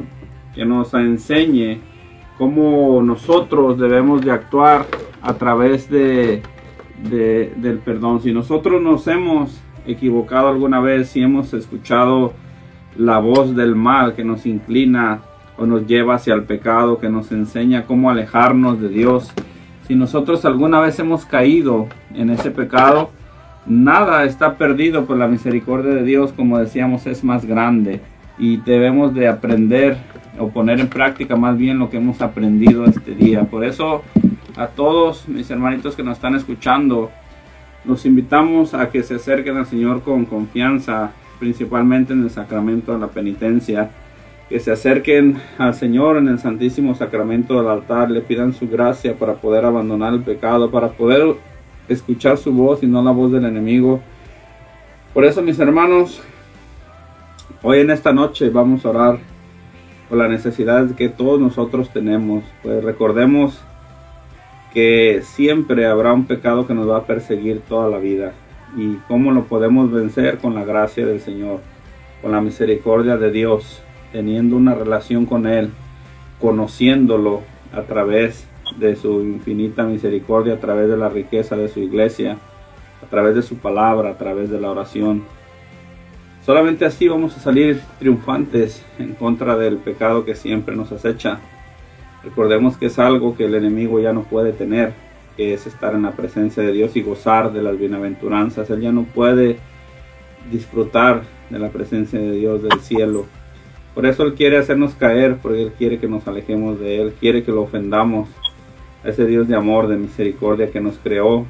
que nos enseñe cómo nosotros debemos de actuar a través de, del perdón. Si nosotros nos hemos equivocado alguna vez, si hemos escuchado la voz del mal que nos inclina o nos lleva hacia el pecado, que nos enseña cómo alejarnos de Dios, si nosotros alguna vez hemos caído en ese pecado, nada está perdido, por la misericordia de Dios, como decíamos, es más grande y debemos de aprender o poner en práctica más bien lo que hemos aprendido este día. Por eso a todos mis hermanitos que nos están escuchando, los invitamos a que se acerquen al Señor con confianza, principalmente en el sacramento de la penitencia, que se acerquen al Señor en el Santísimo Sacramento del altar, le pidan su gracia para poder abandonar el pecado, para poder escuchar su voz y no la voz del enemigo. Por eso, mis hermanos, hoy en esta noche vamos a orar por la necesidad que todos nosotros tenemos. Pues recordemos que siempre habrá un pecado que nos va a perseguir toda la vida. ¿Y cómo lo podemos vencer? Con la gracia del Señor, con la misericordia de Dios, teniendo una relación con Él, conociéndolo a través de su infinita misericordia a través de la riqueza de su iglesia, a través de su palabra, a través de la oración. Solamente así vamos a salir triunfantes en contra del pecado que siempre nos acecha. Recordemos que es algo que el enemigo ya no puede tener, que es estar en la presencia de Dios y gozar de las bienaventuranzas. Él ya no puede disfrutar de la presencia de Dios del cielo. Por eso Él quiere hacernos caer, porque Él quiere que nos alejemos de Él, quiere que lo ofendamos, ese Dios de amor, de misericordia que nos creó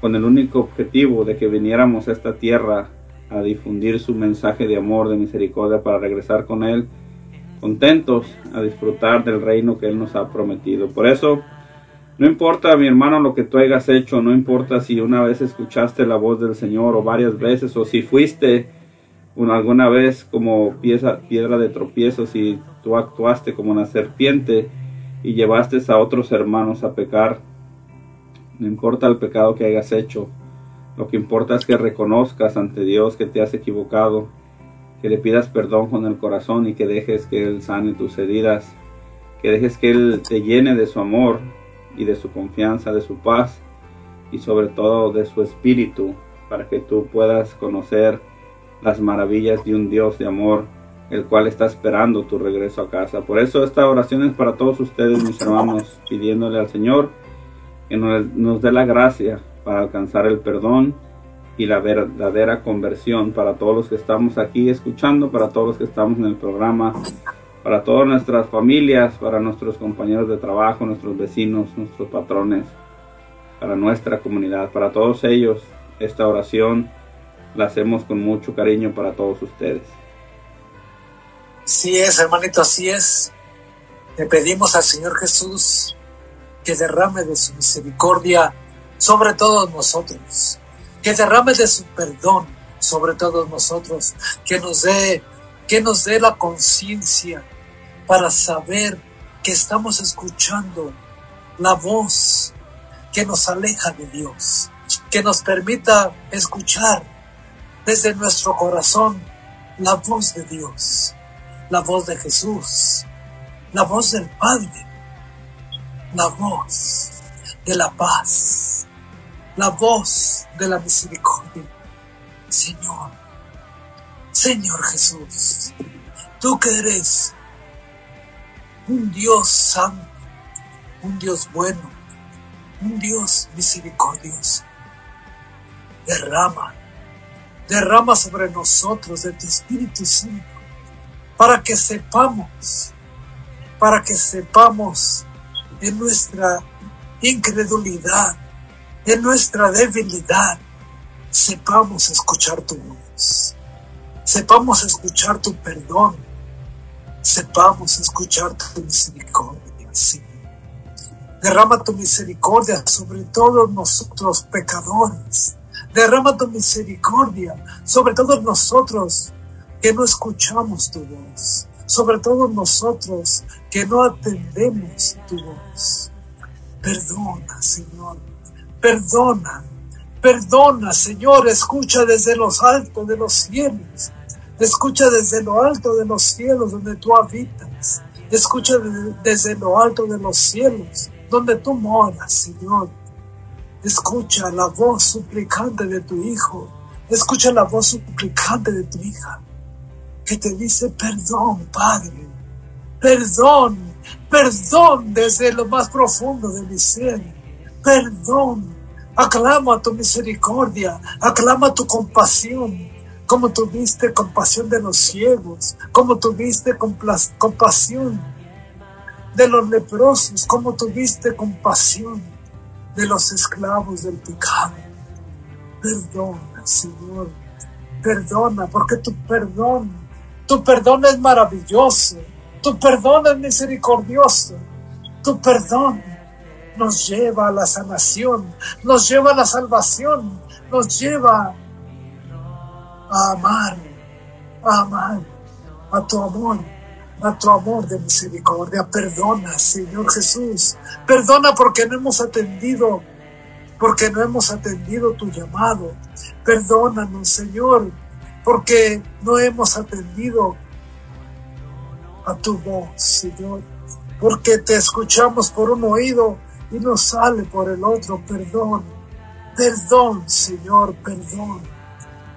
con el único objetivo de que viniéramos a esta tierra a difundir su mensaje de amor, de misericordia para regresar con Él contentos a disfrutar del reino que Él nos ha prometido. Por eso, no importa, mi hermano, lo que tú hayas hecho, no importa si una vez escuchaste la voz del Señor o varias veces, o si fuiste alguna vez como pieza, piedra de tropiezo, si tú actuaste como una serpiente, y llevaste a otros hermanos a pecar. No importa el pecado que hayas hecho, lo que importa es que reconozcas ante Dios que te has equivocado, que le pidas perdón con el corazón y que dejes que Él sane tus heridas, que dejes que Él te llene de su amor y de su confianza, de su paz y sobre todo de su espíritu, para que tú puedas conocer las maravillas de un Dios de amor el cual está esperando tu regreso a casa. Por eso esta oración es para todos ustedes, mis hermanos, pidiéndole al Señor que nos, dé la gracia para alcanzar el perdón y la verdadera conversión para todos los que estamos aquí escuchando, para todos los que estamos en el programa, para todas nuestras familias, para nuestros compañeros de trabajo, nuestros vecinos, nuestros patrones, para nuestra comunidad, para todos ellos. Esta oración la hacemos con mucho cariño para todos ustedes. Así es, hermanito, así es. Le pedimos al Señor Jesús que derrame de su misericordia sobre todos nosotros, que derrame de su perdón sobre todos nosotros, que nos dé, que nos dé la conciencia para saber que estamos escuchando la voz que nos aleja de Dios, que nos permita escuchar desde nuestro corazón la voz de Dios la voz de Jesús, la voz del Padre, la voz de la paz, la voz de la misericordia. Señor, Señor Jesús, tú que eres un Dios santo, un Dios bueno, un Dios misericordioso, derrama, derrama sobre nosotros de tu Espíritu Santo para que sepamos, para que sepamos en nuestra incredulidad, en nuestra debilidad, sepamos escuchar tu voz, sepamos escuchar tu perdón, sepamos escuchar tu misericordia, Señor. Derrama tu misericordia sobre todos nosotros pecadores. Derrama tu misericordia sobre todos nosotros que no escuchamos tu voz. Sobre todos nosotros que no atendemos tu voz. Perdona, Señor. Perdona. Perdona, Señor. Escucha desde los altos de los cielos. Escucha desde lo alto de los cielos donde tú habitas. Escucha desde lo alto de los cielos donde tú moras, Señor. Escucha la voz suplicante de tu Hijo. Escucha la voz suplicante de tu hija. Que te dice perdón, Padre. Perdón. Perdón desde lo más profundo de mi ser. Perdón. Aclama tu misericordia. Aclama tu compasión como tuviste compasión de los ciegos, como tuviste compasión de los leprosos, como tuviste compasión de los esclavos del pecado. Perdona, Señor, perdona, porque tu perdón, tu perdón es maravilloso, tu perdón es misericordioso, tu perdón nos lleva a la sanación, nos lleva a la salvación, nos lleva a amar, a amar, a tu amor, a tu amor de misericordia. Perdona, Señor Jesús. Perdona porque no hemos atendido, porque no hemos atendido tu llamado. Perdónanos, Señor, porque no hemos atendido a tu voz, Señor. Porque te escuchamos por un oído y no sale por el otro. Perdón. Perdón, Señor, perdón.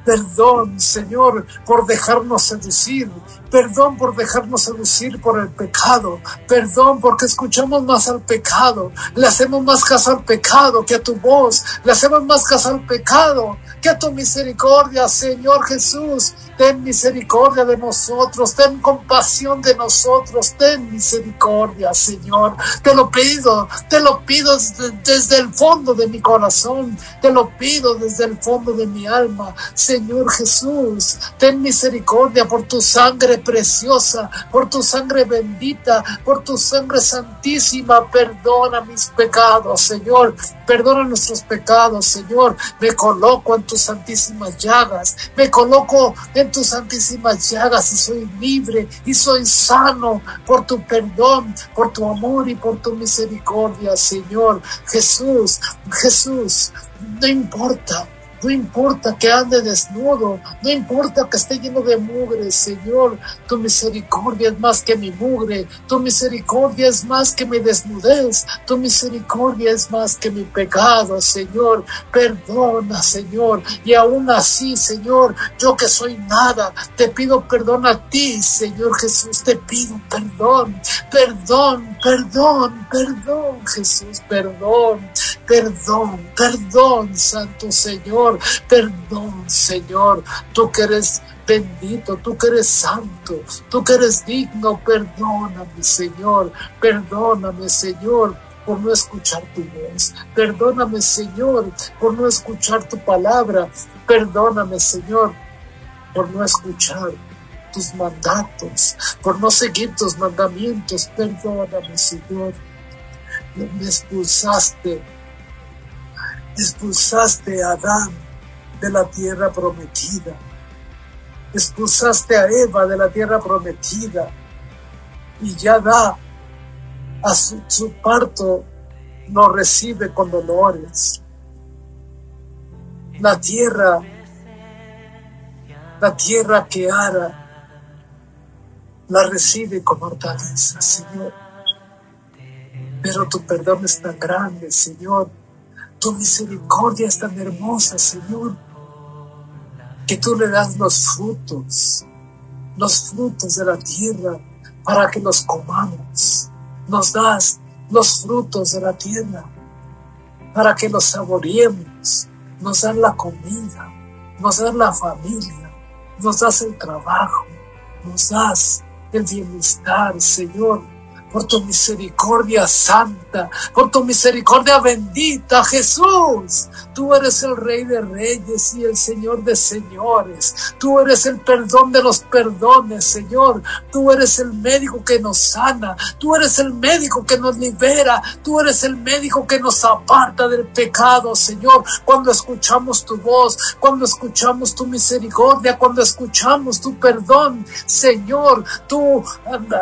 Perdón, Señor, por dejarnos seducir. Perdón por dejarnos seducir por el pecado. Perdón porque escuchamos más al pecado. Le hacemos más caso al pecado que a tu voz. Le hacemos más caso al pecado que tu misericordia, Señor Jesús. Ten misericordia de nosotros. Ten compasión de nosotros. Ten misericordia, Señor. Te lo pido. Te lo pido desde, el fondo de mi corazón. Te lo pido desde el fondo de mi alma. Señor Jesús, ten misericordia por tu sangre preciosa, por tu sangre bendita, por tu sangre santísima. Perdona mis pecados, Señor. Perdona nuestros pecados, Señor. Me coloco en tus santísimas llagas. Me coloco en tus santísimas llagas y soy libre y soy sano por tu perdón, por tu amor y por tu misericordia, Señor. Jesús, Jesús, no importa no importa que ande desnudo, no importa que esté lleno de mugre, Señor, tu misericordia es más que mi mugre, tu misericordia es más que mi desnudez, tu misericordia es más que mi pecado, Señor. Perdona, Señor, y aún así, Señor, yo que soy nada, te pido perdón a ti, Señor Jesús, te pido perdón, perdón, perdón, perdón, Jesús, perdón, perdón, perdón, Santo Señor. Perdón, Señor, tú que eres bendito, tú que eres santo, tú que eres digno, perdóname, Señor, perdóname, Señor, por no escuchar tu voz. Perdóname, Señor, por no escuchar tu palabra. Perdóname, Señor, por no escuchar tus mandatos, por no seguir tus mandamientos. Perdóname, Señor. Me expulsaste, expulsaste a Adán de la tierra prometida. Expulsaste a Eva de la tierra prometida y ya da a su, parto, no recibe con dolores. La tierra, la tierra que ara, la recibe con hortaliza, Señor. Pero tu perdón es tan grande, Señor Tu misericordia es tan hermosa, Señor, que tú le das los frutos, los frutos de la tierra para que los comamos. Nos das los frutos de la tierra para que los saboreemos. Nos das la comida, nos das la familia, nos das el trabajo, nos das el bienestar, Señor por tu misericordia santa, por tu misericordia bendita, Jesús. Tú eres el Rey de Reyes y el Señor de Señores. Tú eres el perdón de los perdones, Señor. Tú eres el médico que nos sana. Tú eres el médico que nos libera. Tú eres el médico que nos aparta del pecado, Señor. Cuando escuchamos tu voz, cuando escuchamos tu misericordia, cuando escuchamos tu perdón, Señor, tú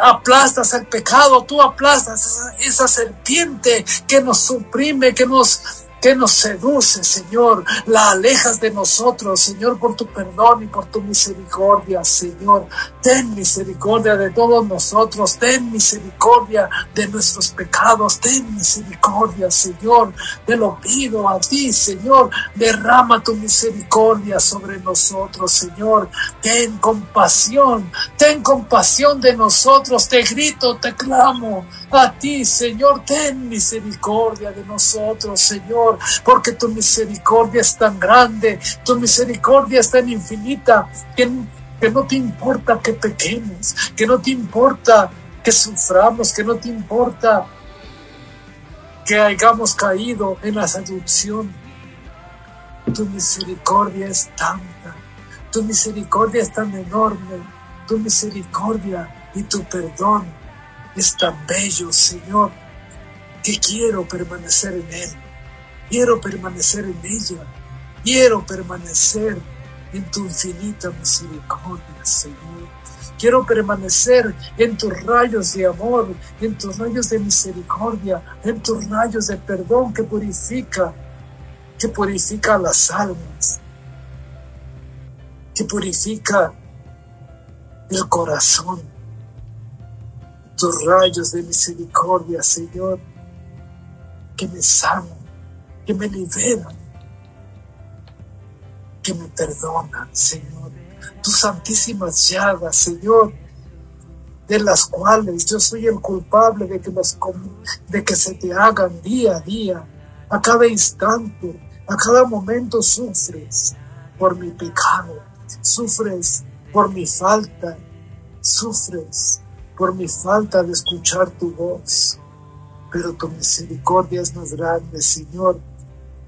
aplastas el pecado tú aplastas esa serpiente que nos suprime, que nos que nos seduce, Señor. La alejas de nosotros, Señor, por tu perdón y por tu misericordia, Señor. Ten misericordia de todos nosotros. Ten misericordia de nuestros pecados. Ten misericordia, Señor. Te lo pido a ti, Señor. Derrama tu misericordia sobre nosotros, Señor. Ten compasión. Ten compasión de nosotros. Te grito, te clamo a ti, Señor. Ten misericordia de nosotros, Señor porque tu misericordia es tan grande, tu misericordia es tan infinita, que, no te importa que pequemos, que no te importa que suframos, que no te importa que hayamos caído en la seducción. Tu misericordia es tanta, tu misericordia es tan enorme, tu misericordia y tu perdón es tan bello, Señor, que quiero permanecer en él. Quiero permanecer en ella. Quiero permanecer en tu infinita misericordia, Señor. Quiero permanecer en tus rayos de amor, en tus rayos de misericordia, en tus rayos de perdón que purifica, que purifica las almas, que purifica el corazón. Tus rayos de misericordia, Señor, que me sanan que me liberan, que me perdonan, Señor. Tus santísimas llagas, Señor, de las cuales yo soy el culpable de que, de que se te hagan día a día, a cada instante, a cada momento sufres por mi pecado, sufres por mi falta, sufres por mi falta de escuchar tu voz. Pero tu misericordia es más grande, Señor,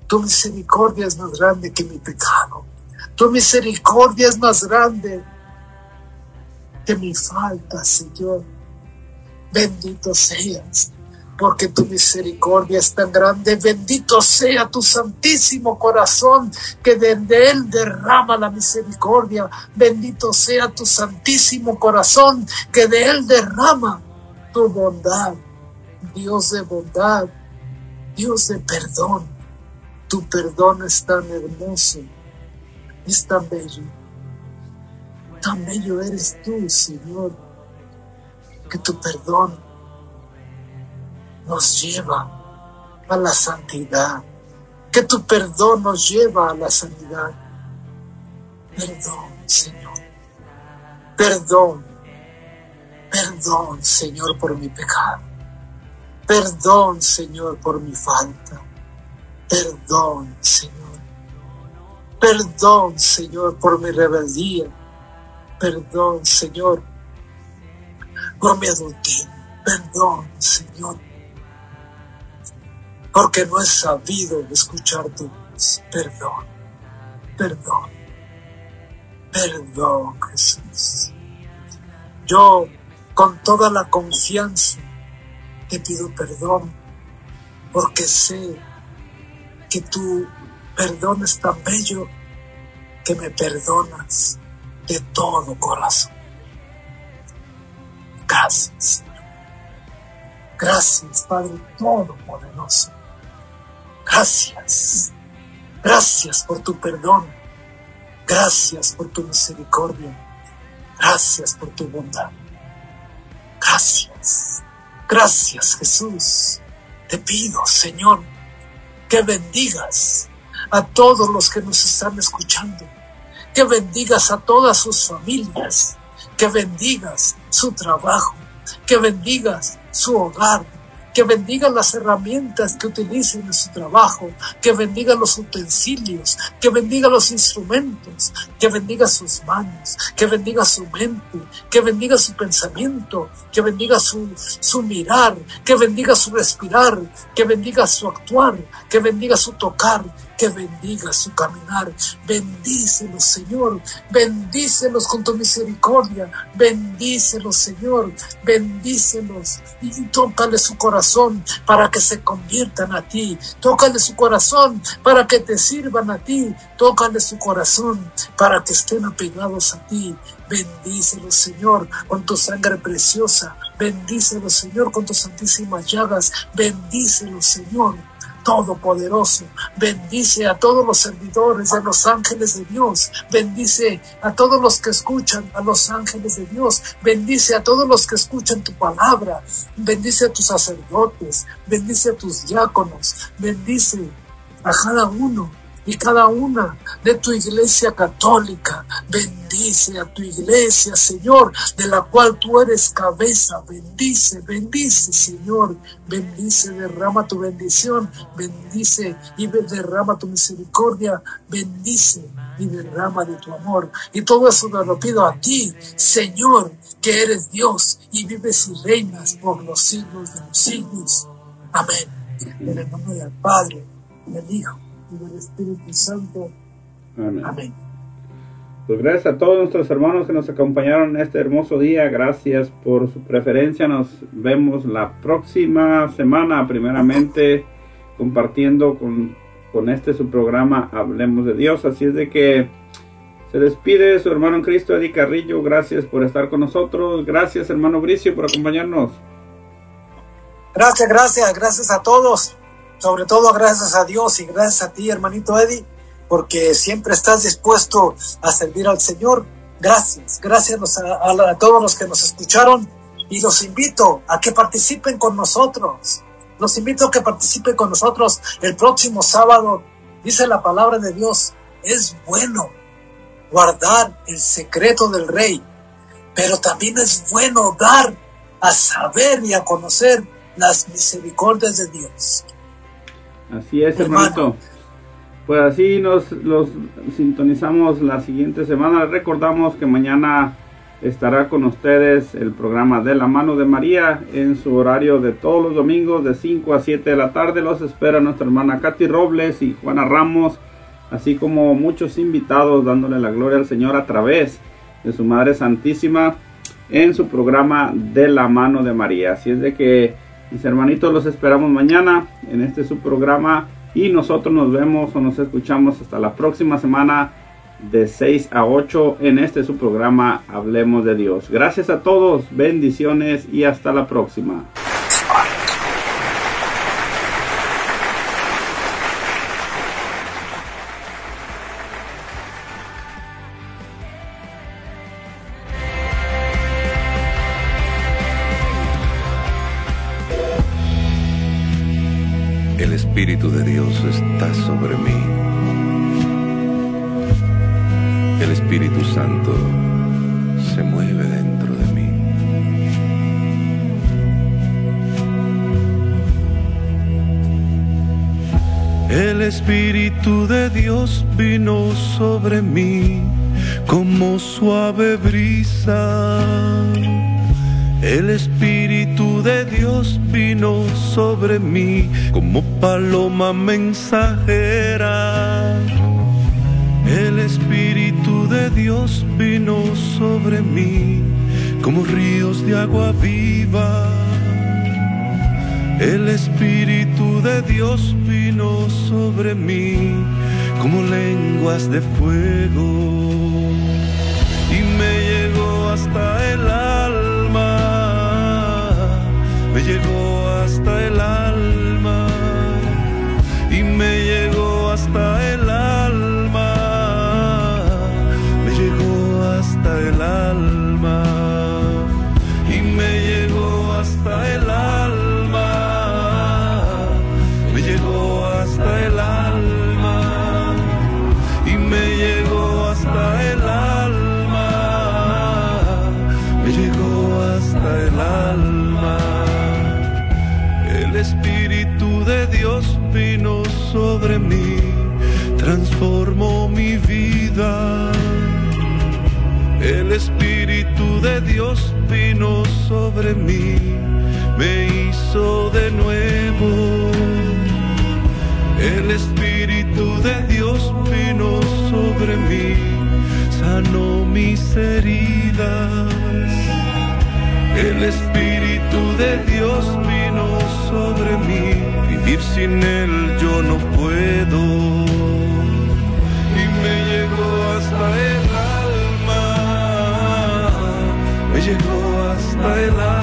tu misericordia es más grande que mi pecado. Tu misericordia es más grande que mi falta, Señor. Bendito seas, porque tu misericordia es tan grande. Bendito sea tu santísimo corazón, que desde él derrama la misericordia. Bendito sea tu santísimo corazón, que de él derrama tu bondad. Dios de bondad, Dios de perdón, tu perdón es tan hermoso, es tan bello. Tan bello eres tú, Señor, que tu perdón nos lleva a la santidad, que tu perdón nos lleva a la sanidad. Perdón, Señor. Perdón. Perdón, Señor, por mi pecado. Perdón, Señor, por mi falta. Perdón, Señor. Perdón, Señor, por mi rebeldía. Perdón, Señor, por mi adulterio. Perdón, Señor, porque no he sabido escuchar tu voz. Perdón, perdón, perdón, Jesús. Yo, con toda la confianza, te pido perdón, porque sé que tu perdón es tan bello que me perdonas de todo corazón. Gracias, Gracias, Padre Todopoderoso. Gracias. Gracias por tu perdón. Gracias por tu misericordia. Gracias por tu bondad. Gracias. Gracias, Jesús. Te pido, Señor, que bendigas a todos los que nos están escuchando, que bendigas a todas sus familias, que bendigas su trabajo, que bendigas su hogar, que bendiga las herramientas que utilicen en su trabajo, que bendiga los utensilios, que bendiga los instrumentos, que bendiga sus manos, que bendiga su mente, que bendiga su pensamiento, que bendiga su, su mirar, que bendiga su respirar, que bendiga su actuar, que bendiga su tocar, bendiga su caminar. Bendícelos, Señor. Bendícelos con tu misericordia. Bendícelos, Señor. Bendícelos. Y tócale su corazón para que se conviertan a ti. Tócale su corazón para que te sirvan a ti. Tócale su corazón para que estén apegados a ti. Bendícelos, Señor, con tu sangre preciosa. Bendícelos, Señor, con tus santísimas llagas. Bendícelos, Señor Todopoderoso. Bendice a todos los servidores de los ángeles de Dios. Bendice a todos los que escuchan a los ángeles de Dios. Bendice a todos los que escuchan tu palabra. Bendice a tus sacerdotes. Bendice a tus diáconos. Bendice a cada uno y cada una de tu iglesia católica. Bendice a tu iglesia, Señor, de la cual tú eres cabeza. Bendice, bendice, Señor. Bendice, derrama tu bendición. Bendice y derrama tu misericordia. Bendice y derrama de tu amor. Y todo eso te lo pido a ti, Señor, que eres Dios y vives y reinas por los siglos de los siglos. Amén. En el nombre del Padre, del Hijo del Espíritu Santo. Amén. Pues gracias a todos nuestros hermanos que nos acompañaron en este hermoso día. Gracias por su preferencia. Nos vemos la próxima semana, primeramente compartiendo con, con este su programa Hablemos de Dios. Así es de que se despide su hermano en Cristo, Eddie Carrillo. Gracias por estar con nosotros. Gracias, hermano Bricio, por acompañarnos. Gracias, gracias, gracias a todos sobre todo gracias a Dios y gracias a ti, hermanito Eddie, porque siempre estás dispuesto a servir al Señor. Gracias, gracias a, todos los que nos escucharon y los invito a que participen con nosotros. Los invito a que participen con nosotros el próximo sábado. Dice la palabra de Dios, es bueno guardar el secreto del rey, pero también es bueno dar a saber y a conocer las misericordias de Dios. Así es, hermanito. Pues así nos los sintonizamos la siguiente semana. Recordamos que mañana estará con ustedes el programa de la mano de María en su horario de todos los domingos de 5 a 7 de la tarde. Los espera nuestra hermana Katy Robles y Juana Ramos, así como muchos invitados dándole la gloria al Señor a través de su Madre Santísima en su programa de la mano de María. Así es de que mis hermanitos, los esperamos mañana en este su programa y nosotros nos vemos o nos escuchamos hasta la próxima semana de 6 a 8 en este su programa Hablemos de Dios. Gracias a todos, bendiciones y hasta la próxima. Suave brisa. El Espíritu de Dios vino sobre mí como paloma mensajera. El Espíritu de Dios vino sobre mí como ríos de agua viva. El Espíritu de Dios vino sobre mí como lenguas de fuego mí me hizo de nuevo. El Espíritu de Dios vino sobre mí, sanó mis heridas. El Espíritu de Dios vino sobre mí, vivir sin Él yo no puedo. Y me llegó hasta el alma, me llegó hasta el alma.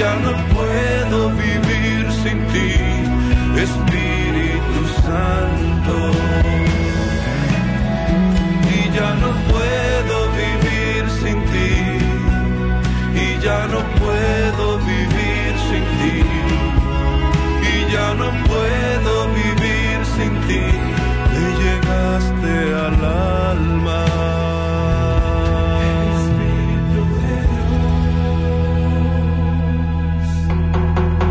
ya no puedo vivir sin ti, Espíritu Santo. Y ya no puedo vivir sin ti, y ya no puedo vivir.